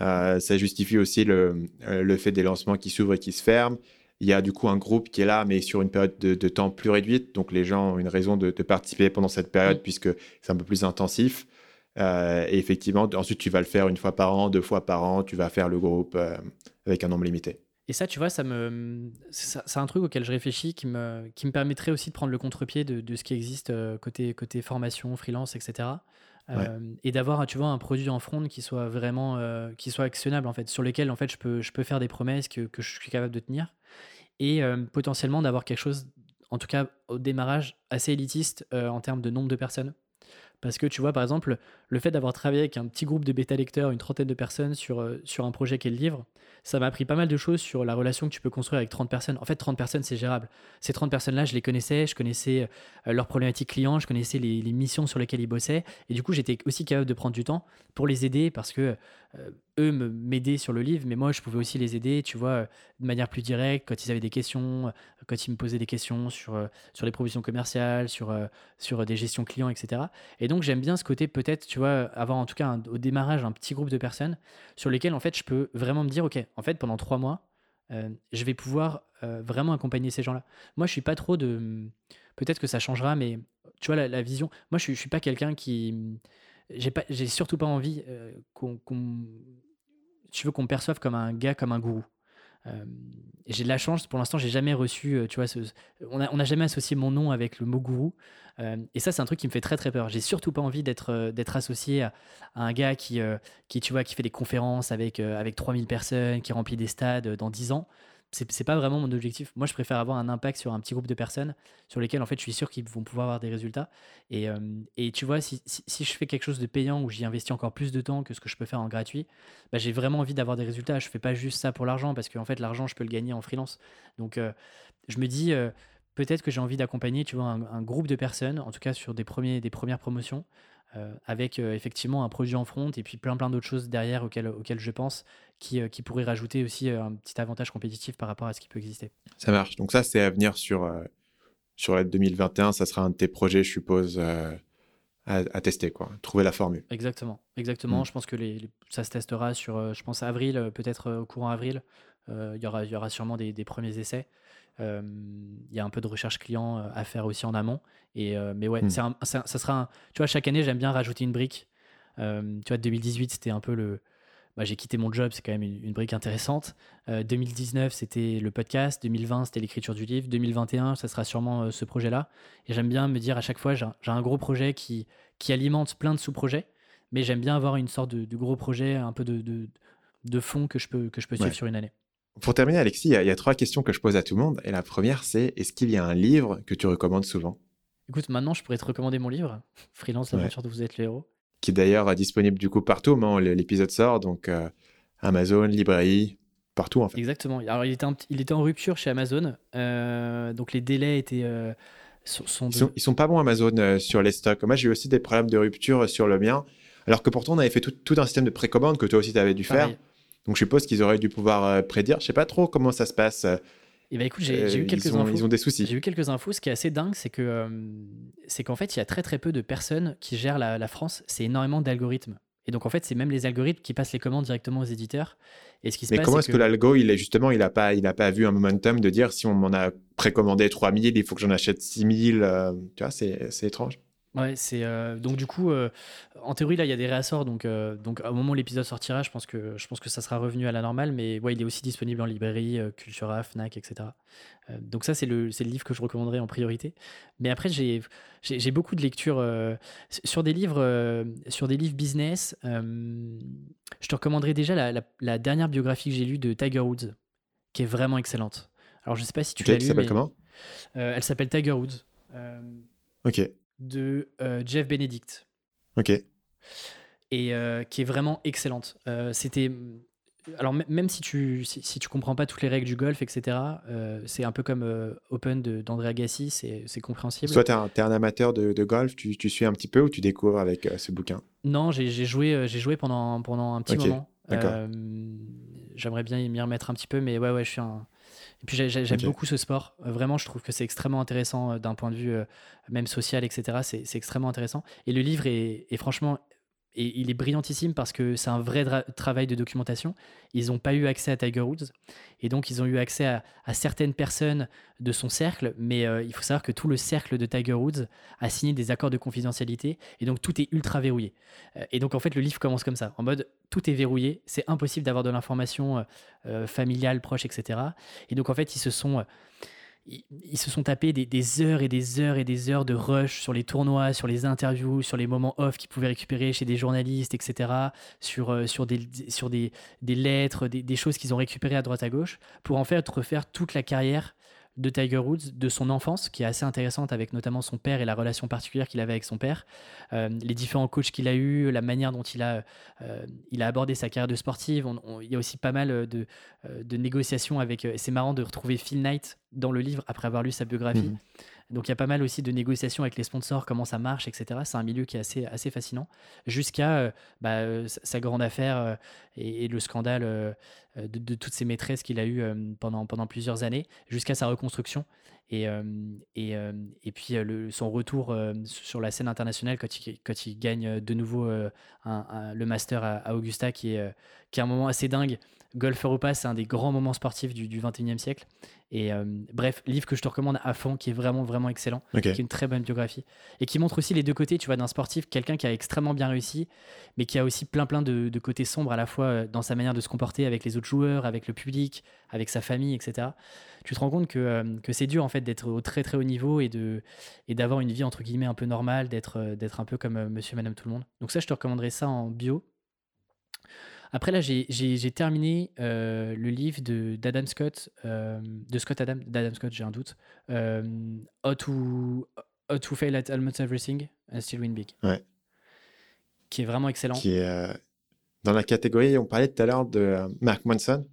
Euh, ça justifie aussi le, euh, le fait des lancements qui s'ouvrent et qui se ferment. Il y a du coup un groupe qui est là, mais sur une période de, de temps plus réduite. Donc, les gens ont une raison de, de participer pendant cette période, puisque c'est un peu plus intensif. Et effectivement, ensuite, tu vas le faire une fois par an, deux fois par an. Tu vas faire le groupe avec un nombre limité. Et ça, tu vois, ça me, c'est un truc auquel je réfléchis qui me, qui me permettrait aussi de prendre le contre-pied de, de ce qui existe euh, côté, côté formation, freelance, etc. Euh, Et d'avoir, tu vois, un produit en front qui soit vraiment, euh, qui soit actionnable en fait, sur lequel en fait je peux, je peux faire des promesses que, que je suis capable de tenir, et euh, potentiellement d'avoir quelque chose, en tout cas au démarrage, assez élitiste en termes de nombre de personnes. Parce que tu vois, par exemple, le fait d'avoir travaillé avec un petit groupe de bêta lecteurs, une trentaine de personnes sur, euh, sur un projet qu'est le livre, ça m'a appris pas mal de choses sur la relation que tu peux construire avec 30 personnes. En fait, 30 personnes, c'est gérable. Ces 30 personnes-là, je les connaissais, je connaissais euh, leurs problématiques clients, je connaissais les, missions sur lesquelles ils bossaient. Et du coup, j'étais aussi capable de prendre du temps pour les aider parce que euh, eux m'aidaient sur le livre, mais moi, je pouvais aussi les aider, tu vois, de manière plus directe, quand ils avaient des questions, quand ils me posaient des questions sur, sur les propositions commerciales, sur, sur des gestions clients, etc. Et donc, j'aime bien ce côté, peut-être, tu vois, avoir en tout cas au démarrage un petit groupe de personnes sur lesquelles, en fait, je peux vraiment me dire, OK, en fait, pendant trois mois, euh, je vais pouvoir euh, vraiment accompagner ces gens-là. Moi, je suis pas trop de. Peut-être que ça changera, mais tu vois, la, vision. Moi, je je suis pas quelqu'un qui. J'ai pas, j'ai surtout pas envie euh, qu'on, qu'on- tu veux qu'on me perçoive comme un gars, comme un gourou. Euh, j'ai de la chance, pour l'instant, j'ai jamais reçu, euh, tu vois, on n'a a jamais associé mon nom avec le mot gourou. Euh, et ça, c'est un truc qui me fait très très peur. J'ai surtout pas envie d'être d'être associé à, un gars qui, qui, tu vois, qui fait des conférences avec, avec 3000 personnes, qui remplit des stades dans 10 ans. C'est pas vraiment mon objectif. Moi, je préfère avoir un impact sur un petit groupe de personnes sur lesquels, en fait, je suis sûr qu'ils vont pouvoir avoir des résultats. Et, euh, tu vois, si, je fais quelque chose de payant où j'y investis encore plus de temps que ce que je peux faire en gratuit, bah, j'ai vraiment envie d'avoir des résultats. Je fais pas juste ça pour l'argent parce qu'en fait, l'argent, je peux le gagner en freelance. Donc, euh, je me dis, euh, peut-être que j'ai envie d'accompagner, tu vois, un, groupe de personnes, en tout cas sur des, premiers, des premières promotions, avec effectivement un produit en front et puis plein plein d'autres choses derrière auxquelles je pense qui, euh, qui pourraient rajouter aussi euh, un petit avantage compétitif par rapport à ce qui peut exister. Ça marche. Donc ça, c'est à venir sur, euh, sur la 2021. Ça sera un de tes projets, je suppose, à, à tester, quoi. Trouver la formule. Exactement, exactement. Mm. Je pense que les, les- ça se testera sur, euh, je pense, avril, euh, peut-être euh, au courant avril. Il y aura, y aura sûrement des, des premiers essais. Il y a un peu de recherche client à faire aussi en amont. Et, mais ouais, Mm. un- c'est un- ça sera un- Tu vois, chaque année, j'aime bien rajouter une brique. Tu vois, 2018, c'était un peu le, bah, j'ai quitté mon job, c'est quand même une, brique intéressante. 2019, c'était le podcast. 2020, c'était l'écriture du livre. 2021, ça sera sûrement ce projet-là. Et j'aime bien me dire à chaque fois, j'ai un, gros projet qui, qui alimente plein de sous-projets, mais j'aime bien avoir une sorte de, gros projet, un peu de, de, fond que je peux, que je peux suivre sur une année. Pour terminer, Alexis, il y, a, trois questions que je pose à tout le monde. Et la première, c'est est-ce qu'il y a un livre que tu recommandes souvent? Écoute, maintenant, je pourrais te recommander mon livre, Freelance, l'aventure de vous êtes le héros. Qui est d'ailleurs disponible du coup partout au moment où l'épisode sort, donc euh, Amazon, librairie, partout en fait. Exactement. Alors, il était, il était en rupture chez Amazon, euh, donc les délais étaient. Euh, sont, ils, sont, pas bons Amazon sur les stocks. Moi, j'ai eu aussi des problèmes de rupture sur le mien, alors que pourtant, on avait fait tout, un système de précommande que toi aussi, tu avais dû faire. Donc je suppose qu'ils auraient dû pouvoir prédire. Je sais pas trop comment ça se passe. Eh ben, écoute, j'ai eu quelques ils ont, infos. Ils ont des soucis. J'ai eu quelques infos. Ce qui est assez dingue, c'est que euh, c'est qu'en fait, il y a très très peu de personnes qui gèrent la, France. C'est énormément d'algorithmes. Et donc en fait, c'est même les algorithmes qui passent les commandes directement aux éditeurs. Et ce qui se Mais comment est-ce que, l'algo, il est justement, il n'a pas, il a pas vu un momentum de dire si on m'en a précommandé 3000, il faut que j'en achète 6000. Euh, tu vois, c'est étrange. Ouais, c'est euh, donc du coup, euh, en théorie là, il y a des réassorts, donc euh, donc au moment où l'épisode sortira, je pense que je pense que ça sera revenu à la normale, mais ouais, il est aussi disponible en librairie, Cultura, Fnac, etc. donc ça, c'est le c'est le livre que je recommanderais en priorité. Mais après, j'ai j'ai beaucoup de lectures sur des livres sur des livres business. je te recommanderais déjà la, la, dernière biographie que j'ai lue de Tiger Woods, qui est vraiment excellente. Alors je sais pas si tu l'as lu, s'appelle comment? Elle s'appelle Tiger Woods. ok de euh, Jeff Benedict. Ok. Et euh, qui est vraiment excellente. Euh, c'était. Alors, même si tu, si, tu comprends pas toutes les règles du golf, etc., c'est un peu comme Open d'André Agassi, c'est compréhensible. Soit tu es, un amateur de, golf, tu, tu, suis un petit peu ou tu découvres avec ce bouquin? Non, j'ai joué, j'ai joué pendant, pendant un petit moment. J'aimerais bien m'y remettre un petit peu, mais ouais, ouais, je suis un, et puis j'aime beaucoup ce sport. Euh, vraiment, je trouve que c'est extrêmement intéressant euh, d'un point de vue euh, même social, etc. C'est extrêmement intéressant. Et le livre est, est franchement et il est brillantissime parce que c'est un vrai travail de documentation. Ils n'ont pas eu accès à Tiger Woods et donc ils ont eu accès à, certaines personnes de son cercle, mais euh, il faut savoir que tout le cercle de Tiger Woods a signé des accords de confidentialité et donc tout est ultra verrouillé. Euh, et donc en fait le livre commence comme ça, en mode tout est verrouillé, c'est impossible d'avoir de l'information euh, familiale, proche, etc. Et donc en fait ils se sont ils, se sont tapés des, heures et des heures et des heures de rush sur les tournois, sur les interviews, sur les moments off qu'ils pouvaient récupérer chez des journalistes, etc. Sur, euh, sur, des, sur des, lettres, des, des choses qu'ils ont récupérées à droite à gauche, pour en fait refaire toute la carrière de Tiger Woods, de son enfance, qui est assez intéressante avec notamment son père et la relation particulière qu'il avait avec son père, euh, les différents coachs qu'il a eu, la manière dont il a, euh, il a abordé sa carrière de sportive. il y a aussi pas mal de, de négociations avec. C'est marrant de retrouver Phil Knight dans le livre après avoir lu sa biographie. Mhm. Donc il y a pas mal aussi de négociations avec les sponsors, comment ça marche, etc. C'est un milieu qui est assez, assez fascinant. Jusqu'à euh, bah, euh, sa grande affaire euh, et, le scandale de, toutes ces maîtresses qu'il a eu pendant, pendant plusieurs années, jusqu'à sa reconstruction. Et, et, et, puis son retour sur la scène internationale quand il, quand il gagne de nouveau le master à, Augusta, qui est, qui est un moment assez dingue. Golf Europa, c'est un des grands moments sportifs du, du 21e siècle. Et euh, bref, livre que je te recommande à fond, qui est vraiment, vraiment excellent, qui est une très bonne biographie. Et qui montre aussi les deux côtés, tu vois, d'un sportif, quelqu'un qui a extrêmement bien réussi, mais qui a aussi plein, plein de, côtés sombres à la fois euh, dans sa manière de se comporter avec les autres joueurs, avec le public, avec sa famille, etc. Tu te rends compte que, euh, que c'est dur, en fait, d'être au très, très haut niveau et de et d'avoir une vie, entre guillemets, un peu normale, d'être d'être un peu comme monsieur, madame, tout le monde. Donc ça, je te recommanderais ça en bio. Après, là, j'ai terminé euh, le livre d'Adam Scott, euh, de Scott Adam, d'Adam Scott, j'ai un doute. Euh, how, to, how to Fail at Almost Everything and Still Win Big. Ouais. Qui est vraiment excellent. Qui est dans la catégorie, on parlait tout à l'heure de Mark Manson.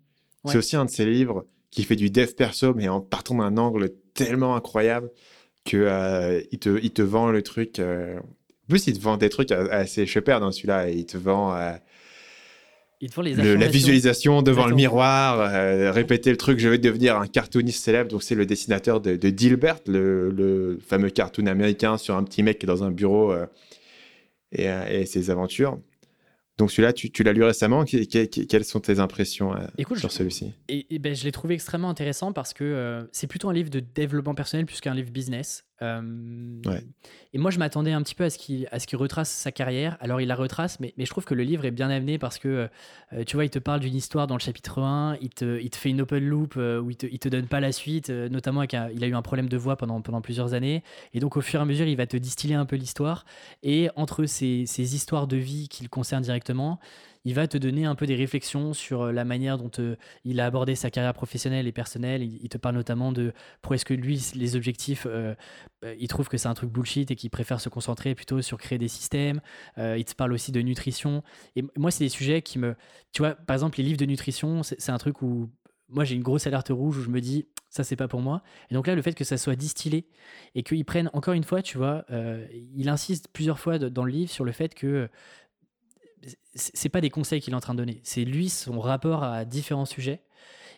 C'est aussi un de ses livres qui fait du dev perso, mais en partant d'un angle tellement incroyable que il, te, il te vend le truc. en plus, il te vend des trucs assez super dans celui-là. Il te vend la visualisation devant le miroir, euh, répéter le truc, je vais devenir un cartooniste célèbre. Donc, c'est le dessinateur de, Dilbert, le, fameux cartoon américain sur un petit mec qui est dans un bureau euh, euh, et, ses aventures. Donc, celui-là, tu, l'as lu récemment. quelles sont tes impressions sur celui-ci? et, ben, Je l'ai trouvé extrêmement intéressant parce que c'est plutôt un livre de développement personnel plus qu'un livre business. Et moi, je m'attendais un petit peu à ce qu'il qu retrace sa carrière. Alors, il la retrace, mais, mais, je trouve que le livre est bien amené parce que, tu vois, il te parle d'une histoire dans le chapitre 1, il te, il te fait une open loop où il te, il te donne pas la suite, notamment qu'il a eu un problème de voix pendant, pendant plusieurs années. Et donc, au fur et à mesure, il va te distiller un peu l'histoire. Et entre ces, ces histoires de vie qui le concernent directement, il va te donner un peu des réflexions sur euh, la manière dont euh, il a abordé sa carrière professionnelle et personnelle. Il, te parle notamment de pourquoi est-ce que lui, les objectifs, euh, il trouve que c'est un truc bullshit et qu'il préfère se concentrer plutôt sur créer des systèmes. il te parle aussi de nutrition. Et moi, c'est des sujets qui me... Tu vois, par exemple, les livres de nutrition, c'est un truc où moi j'ai une grosse alerte rouge où je me dis ça c'est pas pour moi et donc là le fait que ça soit distillé et qu'ils prennent encore une fois tu vois il insiste plusieurs fois dans le livre sur le fait que c'est pas des conseils qu'il est en train de donner, c'est lui son rapport à différents sujets.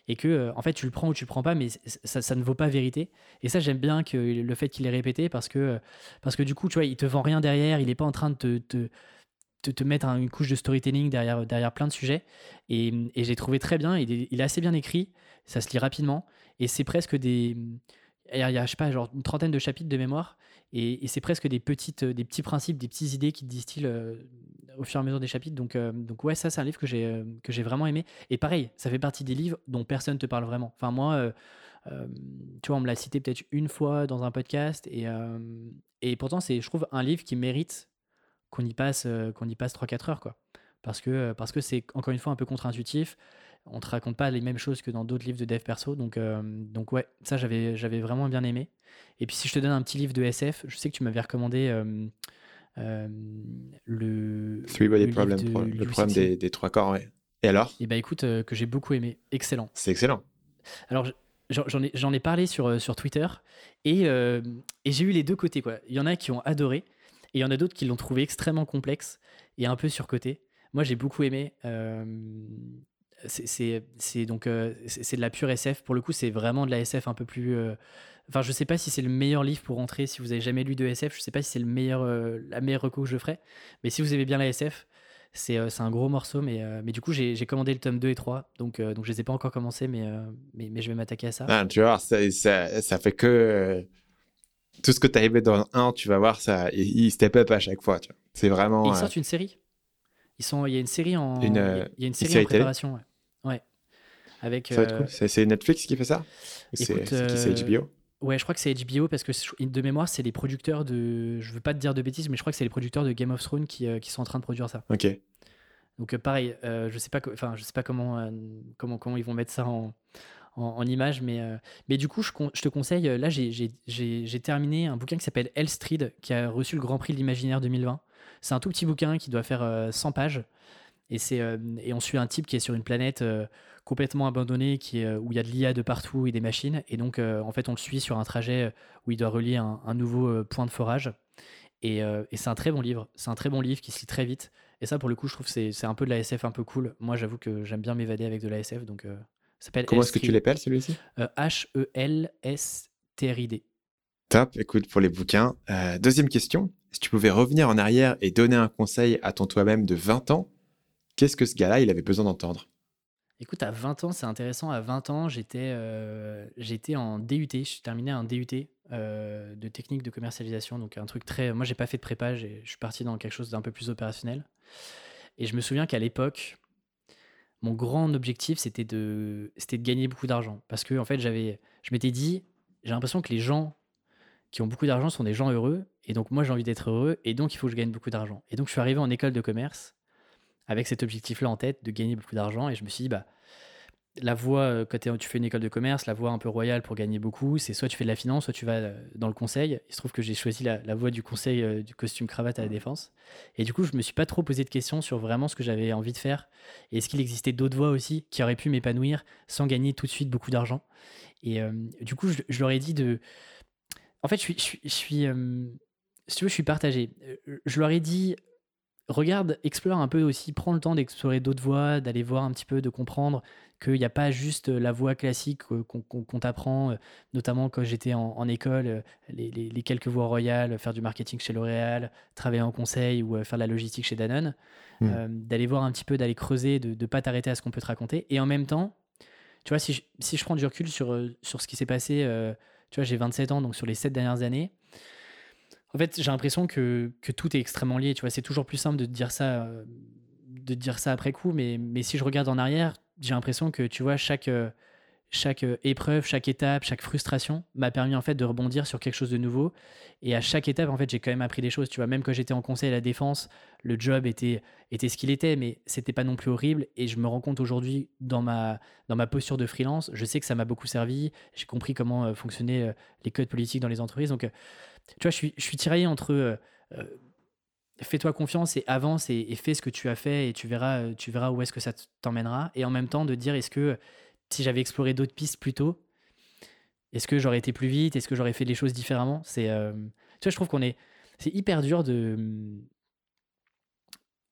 Et que euh, en fait tu le prends ou tu le prends pas mais ça, ne vaut pas vérité. Et ça j'aime bien que le fait qu'il ait répété parce que parce que du coup tu vois il te vend rien derrière il est pas en train de te, te, te, mettre une couche de storytelling derrière, derrière plein de sujets. Et, et j'ai trouvé très bien il est, il est, assez bien écrit ça se lit rapidement. Et c'est presque des il y a je sais pas genre une trentaine de chapitres de mémoire et, c'est presque des, petites, euh, des petits principes, des petites idées qui distillent euh, au fur et à mesure des chapitres. Donc, euh, donc ouais, ça, c'est un livre que j'ai, que j'ai vraiment aimé. Et pareil, ça fait partie des livres dont personne ne te parle vraiment. Enfin, moi, tu vois, on me l'a cité peut-être une fois dans un podcast. Et, et pourtant, c'est, je trouve, un livre qui mérite qu'on y passe, passe 3-4 heures. Quoi. Parce que, parce que c'est, encore une fois, un peu contre-intuitif on te raconte pas les mêmes choses que dans d'autres livres de dev perso. Donc, euh, donc ouais, ça j'avais, j'avais vraiment bien aimé. Et puis si je te donne un petit livre de SF, je sais que tu m'avais recommandé euh, euh, le. Three Body Problem, le problème des, trois corps, Et alors? Et eh bah ben, écoute, que j'ai beaucoup aimé. Excellent. C'est excellent. Alors j'en ai, j'en ai parlé sur, sur Twitter et, et j'ai eu les deux côtés. Quoi. Il y en a qui ont adoré et il y en a d'autres qui l'ont trouvé extrêmement complexe et un peu surcoté. Moi j'ai beaucoup aimé c'est donc euh, c'est de la pure SF. Pour le coup, c'est vraiment de la SF un peu plus. Euh, enfin, je sais pas si c'est le meilleur livre pour entrer. Si vous avez jamais lu de SF, je sais pas si c'est le meilleur, euh, la meilleure recours que je ferai. Mais si vous aimez bien la SF, c'est un gros morceau. Mais, mais du coup, j'ai commandé le tome 2 et 3. Donc, donc je les ai pas encore commencé, mais, mais, mais, je vais m'attaquer à ça. Ah, tu vois, ça, ça, ça fait que. Tout ce que tu as aimé dans un, tu vas voir, ça, il step up à chaque fois. C'est vraiment. ils sortent une série? Ils sont, il y a une série en, il y a une série en préparation. Ouais. Euh, C'est Netflix qui fait ça C'est HBO euh, Ouais, je crois que c'est HBO parce que de mémoire, c'est les producteurs de. Je veux pas te dire de bêtises, mais je crois que c'est les producteurs de Game of Thrones qui, euh, qui, sont en train de produire ça. Ok. Donc pareil, je sais pas, enfin je sais pas comment, comment comment ils vont mettre ça en, en, image, mais mais du coup je, je te conseille. Là j'ai terminé un bouquin qui s'appelle Elstride qui a reçu le Grand Prix de l'imaginaire 2020. C'est un tout petit bouquin qui doit faire 100 pages et, c'est, euh, et on suit un type qui est sur une planète euh, complètement abandonnée, qui est, euh, où il y a de l'IA de partout et des machines. Et donc, en fait, on le suit sur un trajet où il doit relier un, nouveau point de forage. Et, et, c'est un très bon livre. C'est un très bon livre qui se lit très vite. Et ça, pour le coup, je trouve que c'est, c'est un peu de la SF un peu cool. Moi, j'avoue que j'aime bien m'évader avec de la SF. Donc, s'appelle Comment est-ce que tu l'appelles celui-ci? H-E-L-S-T-R-I-D. Top, écoute, pour les bouquins. deuxième question. Si tu pouvais revenir en arrière et donner un conseil à ton toi-même de 20 ans, Qu'est-ce que ce gars-là, il avait besoin d'entendre? Écoute, à 20 ans, c'est intéressant. À 20 ans, j'étais euh, en DUT. Je terminé un DUT euh, de technique de commercialisation. Donc, un truc très. Moi, j'ai pas fait de prépa. Je suis parti dans quelque chose d'un peu plus opérationnel. Et je me souviens qu'à l'époque, mon grand objectif, c'était de, de gagner beaucoup d'argent. Parce que, en fait, je m'étais dit, j'ai l'impression que les gens qui ont beaucoup d'argent sont des gens heureux. Et donc, moi, j'ai envie d'être heureux. Et donc, il faut que je gagne beaucoup d'argent. Et donc, je suis arrivé en école de commerce avec cet objectif-là en tête de gagner beaucoup d'argent. Et je me suis dit, bah, la voie, euh, quand tu fais une école de commerce, la voie un peu royale pour gagner beaucoup, c'est soit tu fais de la finance, soit tu vas euh, dans le conseil. Il se trouve que j'ai choisi la, voie du conseil euh, du costume cravate à la défense. Et du coup, je me suis pas trop posé de questions sur vraiment ce que j'avais envie de faire. Et est-ce qu'il existait d'autres voies aussi qui auraient pu m'épanouir sans gagner tout de suite beaucoup d'argent? Et du coup, je, leur ai dit de. En fait, je suis. Je suis, je suis si tu veux, je suis partagé. Je leur ai dit regarde, explore un peu aussi, prends le temps d'explorer d'autres voies, d'aller voir un petit peu, de comprendre qu'il n'y a pas juste la voie classique qu'on t'apprend, euh, notamment quand j'étais en, école, euh, les, quelques voies royales, faire du marketing chez L'Oréal, travailler en conseil ou euh, faire de la logistique chez Danone, mmh. d'aller voir un petit peu, d'aller creuser, de ne pas t'arrêter à ce qu'on peut te raconter. Et en même temps, tu vois, si je, prends du recul sur, sur ce qui s'est passé, tu vois, j'ai 27 ans, donc sur les 7 dernières années, En fait, j'ai l'impression que, tout est extrêmement lié. Tu vois, c'est toujours plus simple de dire ça, de dire ça après coup, mais, si je regarde en arrière, j'ai l'impression que chaque chaque euh, épreuve, chaque étape, chaque frustration m'a permis en fait de rebondir sur quelque chose de nouveau. Et à chaque étape, en fait, j'ai quand même appris des choses. Tu vois, même quand j'étais en conseil à la défense, le job était, ce qu'il était, mais c'était pas non plus horrible. Et je me rends compte aujourd'hui dans ma, dans ma posture de freelance, je sais que ça m'a beaucoup servi. J'ai compris comment euh, fonctionnaient euh, les codes politiques dans les entreprises. Donc, tu vois, je suis, je suis tiraillé entre fais-toi confiance et avance et, fais ce que tu as fait et tu verras, tu verras où est-ce que ça t'emmènera. Et en même temps, de dire est-ce que si j'avais exploré d'autres pistes plus tôt, est-ce que j'aurais été plus vite? Est-ce que j'aurais fait les choses différemment? C'est, euh, tu vois, je trouve qu'on est, c'est hyper dur de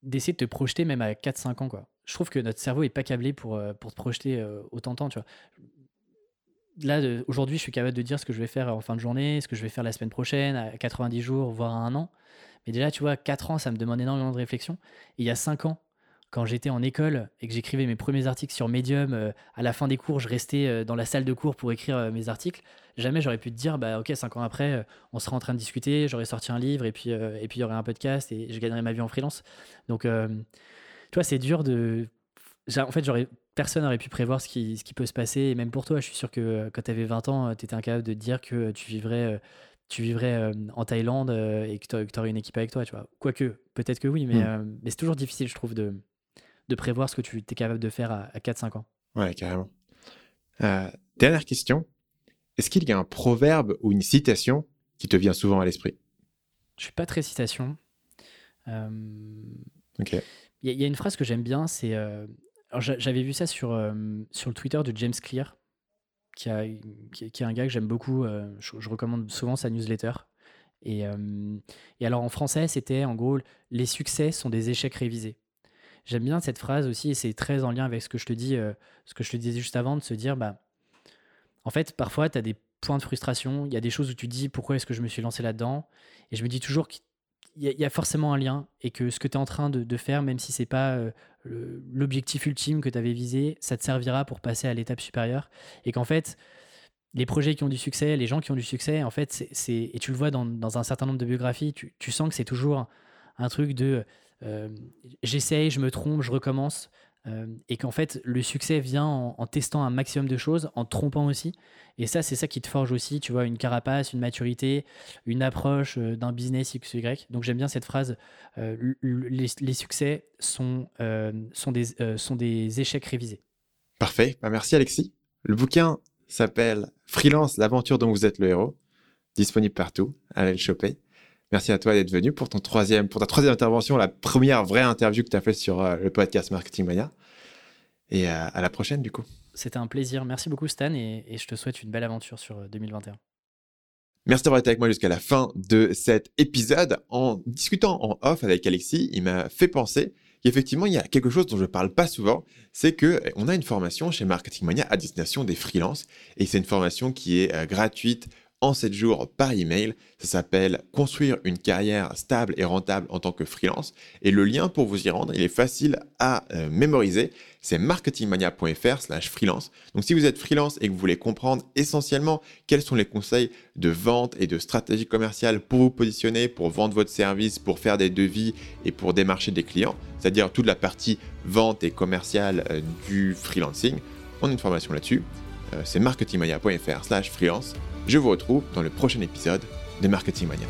d'essayer de te projeter même à 4-5 ans quoi. Je trouve que notre cerveau est pas câblé pour, euh, pour te projeter euh, autant de temps, tu vois. Là, aujourd'hui, je suis capable de dire ce que je vais faire en fin de journée, ce que je vais faire la semaine prochaine, à 90 jours, voire à un an. Mais déjà, tu vois, 4 ans, ça me demande énormément de réflexion. Il y a 5 ans, quand j'étais en école et que j'écrivais mes premiers articles sur Medium, euh, à la fin des cours, je restais euh, dans la salle de cours pour écrire euh, mes articles. Jamais j'aurais pu te dire, bah ok, cinq ans après, on serait en train de discuter, j'aurais sorti un livre et puis et puis il y aurait un podcast et je gagnerais ma vie en freelance. Donc, tu vois, c'est dur de. En fait, j'aurais personne n'aurait pu prévoir ce qui, ce qui peut se passer. Et même pour toi, je suis sûr que quand tu avais 20 ans, tu étais incapable de te dire que tu vivrais, tu vivrais en Thaïlande et que tu aurais une équipe avec toi. Tu vois. Quoique, peut-être que oui, mais, hmm. mais c'est toujours difficile, je trouve, de, de prévoir ce que tu es capable de faire à, 4-5 ans. Ouais, carrément. Euh, dernière question. Est-ce qu'il y a un proverbe ou une citation qui te vient souvent à l'esprit? Je suis pas très citation. Euh, ok. Il y, a une phrase que j'aime bien, c'est. Euh, j'avais vu ça sur, sur le Twitter de James Clear, qui, a, qui, est un gars que j'aime beaucoup. Je, je, recommande souvent sa newsletter. Et, et alors en français, c'était en gros Les succès sont des échecs révisés. J'aime bien cette phrase aussi, et c'est très en lien avec ce que je te dis, euh, ce que je te disais juste avant, de se dire, bah, en fait, parfois, tu as des points de frustration, il y a des choses où tu dis, pourquoi est-ce que je me suis lancé là-dedans? Et je me dis toujours y, a forcément un lien, et que ce que tu es en train de, faire, même si c'est pas euh, l'objectif ultime que tu avais visé, ça te servira pour passer à l'étape supérieure, et qu'en fait, les projets qui ont du succès, les gens qui ont du succès, en fait, c'est, et tu le vois dans, un certain nombre de biographies, tu, tu sens que c'est toujours un truc de euh, j'essaye, je me trompe, je recommence. Et qu'en fait, le succès vient en, testant un maximum de choses, en trompant aussi. Et ça, c'est ça qui te forge aussi, tu vois, une carapace, une maturité, une approche d'un business X, Y. Donc j'aime bien cette phrase les, succès sont, sont, des, sont des échecs révisés. Parfait. Bah, merci, Alexis. Le bouquin s'appelle Freelance, l'aventure dont vous êtes le héros. Disponible partout. Allez le choper. Merci à toi d'être venu pour ton troisième, pour ta troisième intervention, la première vraie interview que tu as faite sur euh, le podcast Marketing Mania. Et euh, à la prochaine, du coup. C'était un plaisir. Merci beaucoup, Stan, et, je te souhaite une belle aventure sur 2021. Euh, Merci d'avoir été avec moi jusqu'à la fin de cet épisode. En discutant en off avec Alexis, il m'a fait penser qu'effectivement, il y a quelque chose dont je ne parle pas souvent, c'est qu'on a une formation chez Marketing Mania à destination des freelances, et c'est une formation qui est gratuite, en 7 jours par email. Ça s'appelle Construire une carrière stable et rentable en tant que freelance. Et le lien pour vous y rendre, il est facile à euh, mémoriser. C'est marketingmania.fr slash freelance. Donc si vous êtes freelance et que vous voulez comprendre essentiellement quels sont les conseils de vente et de stratégie commerciale pour vous positionner, pour vendre votre service, pour faire des devis et pour démarcher des clients, c'est-à-dire toute la partie vente et commerciale euh, du freelancing, on a une formation là-dessus. Euh, c'est marketingmania.fr slash freelance. Je vous retrouve dans le prochain épisode de Marketing Mania.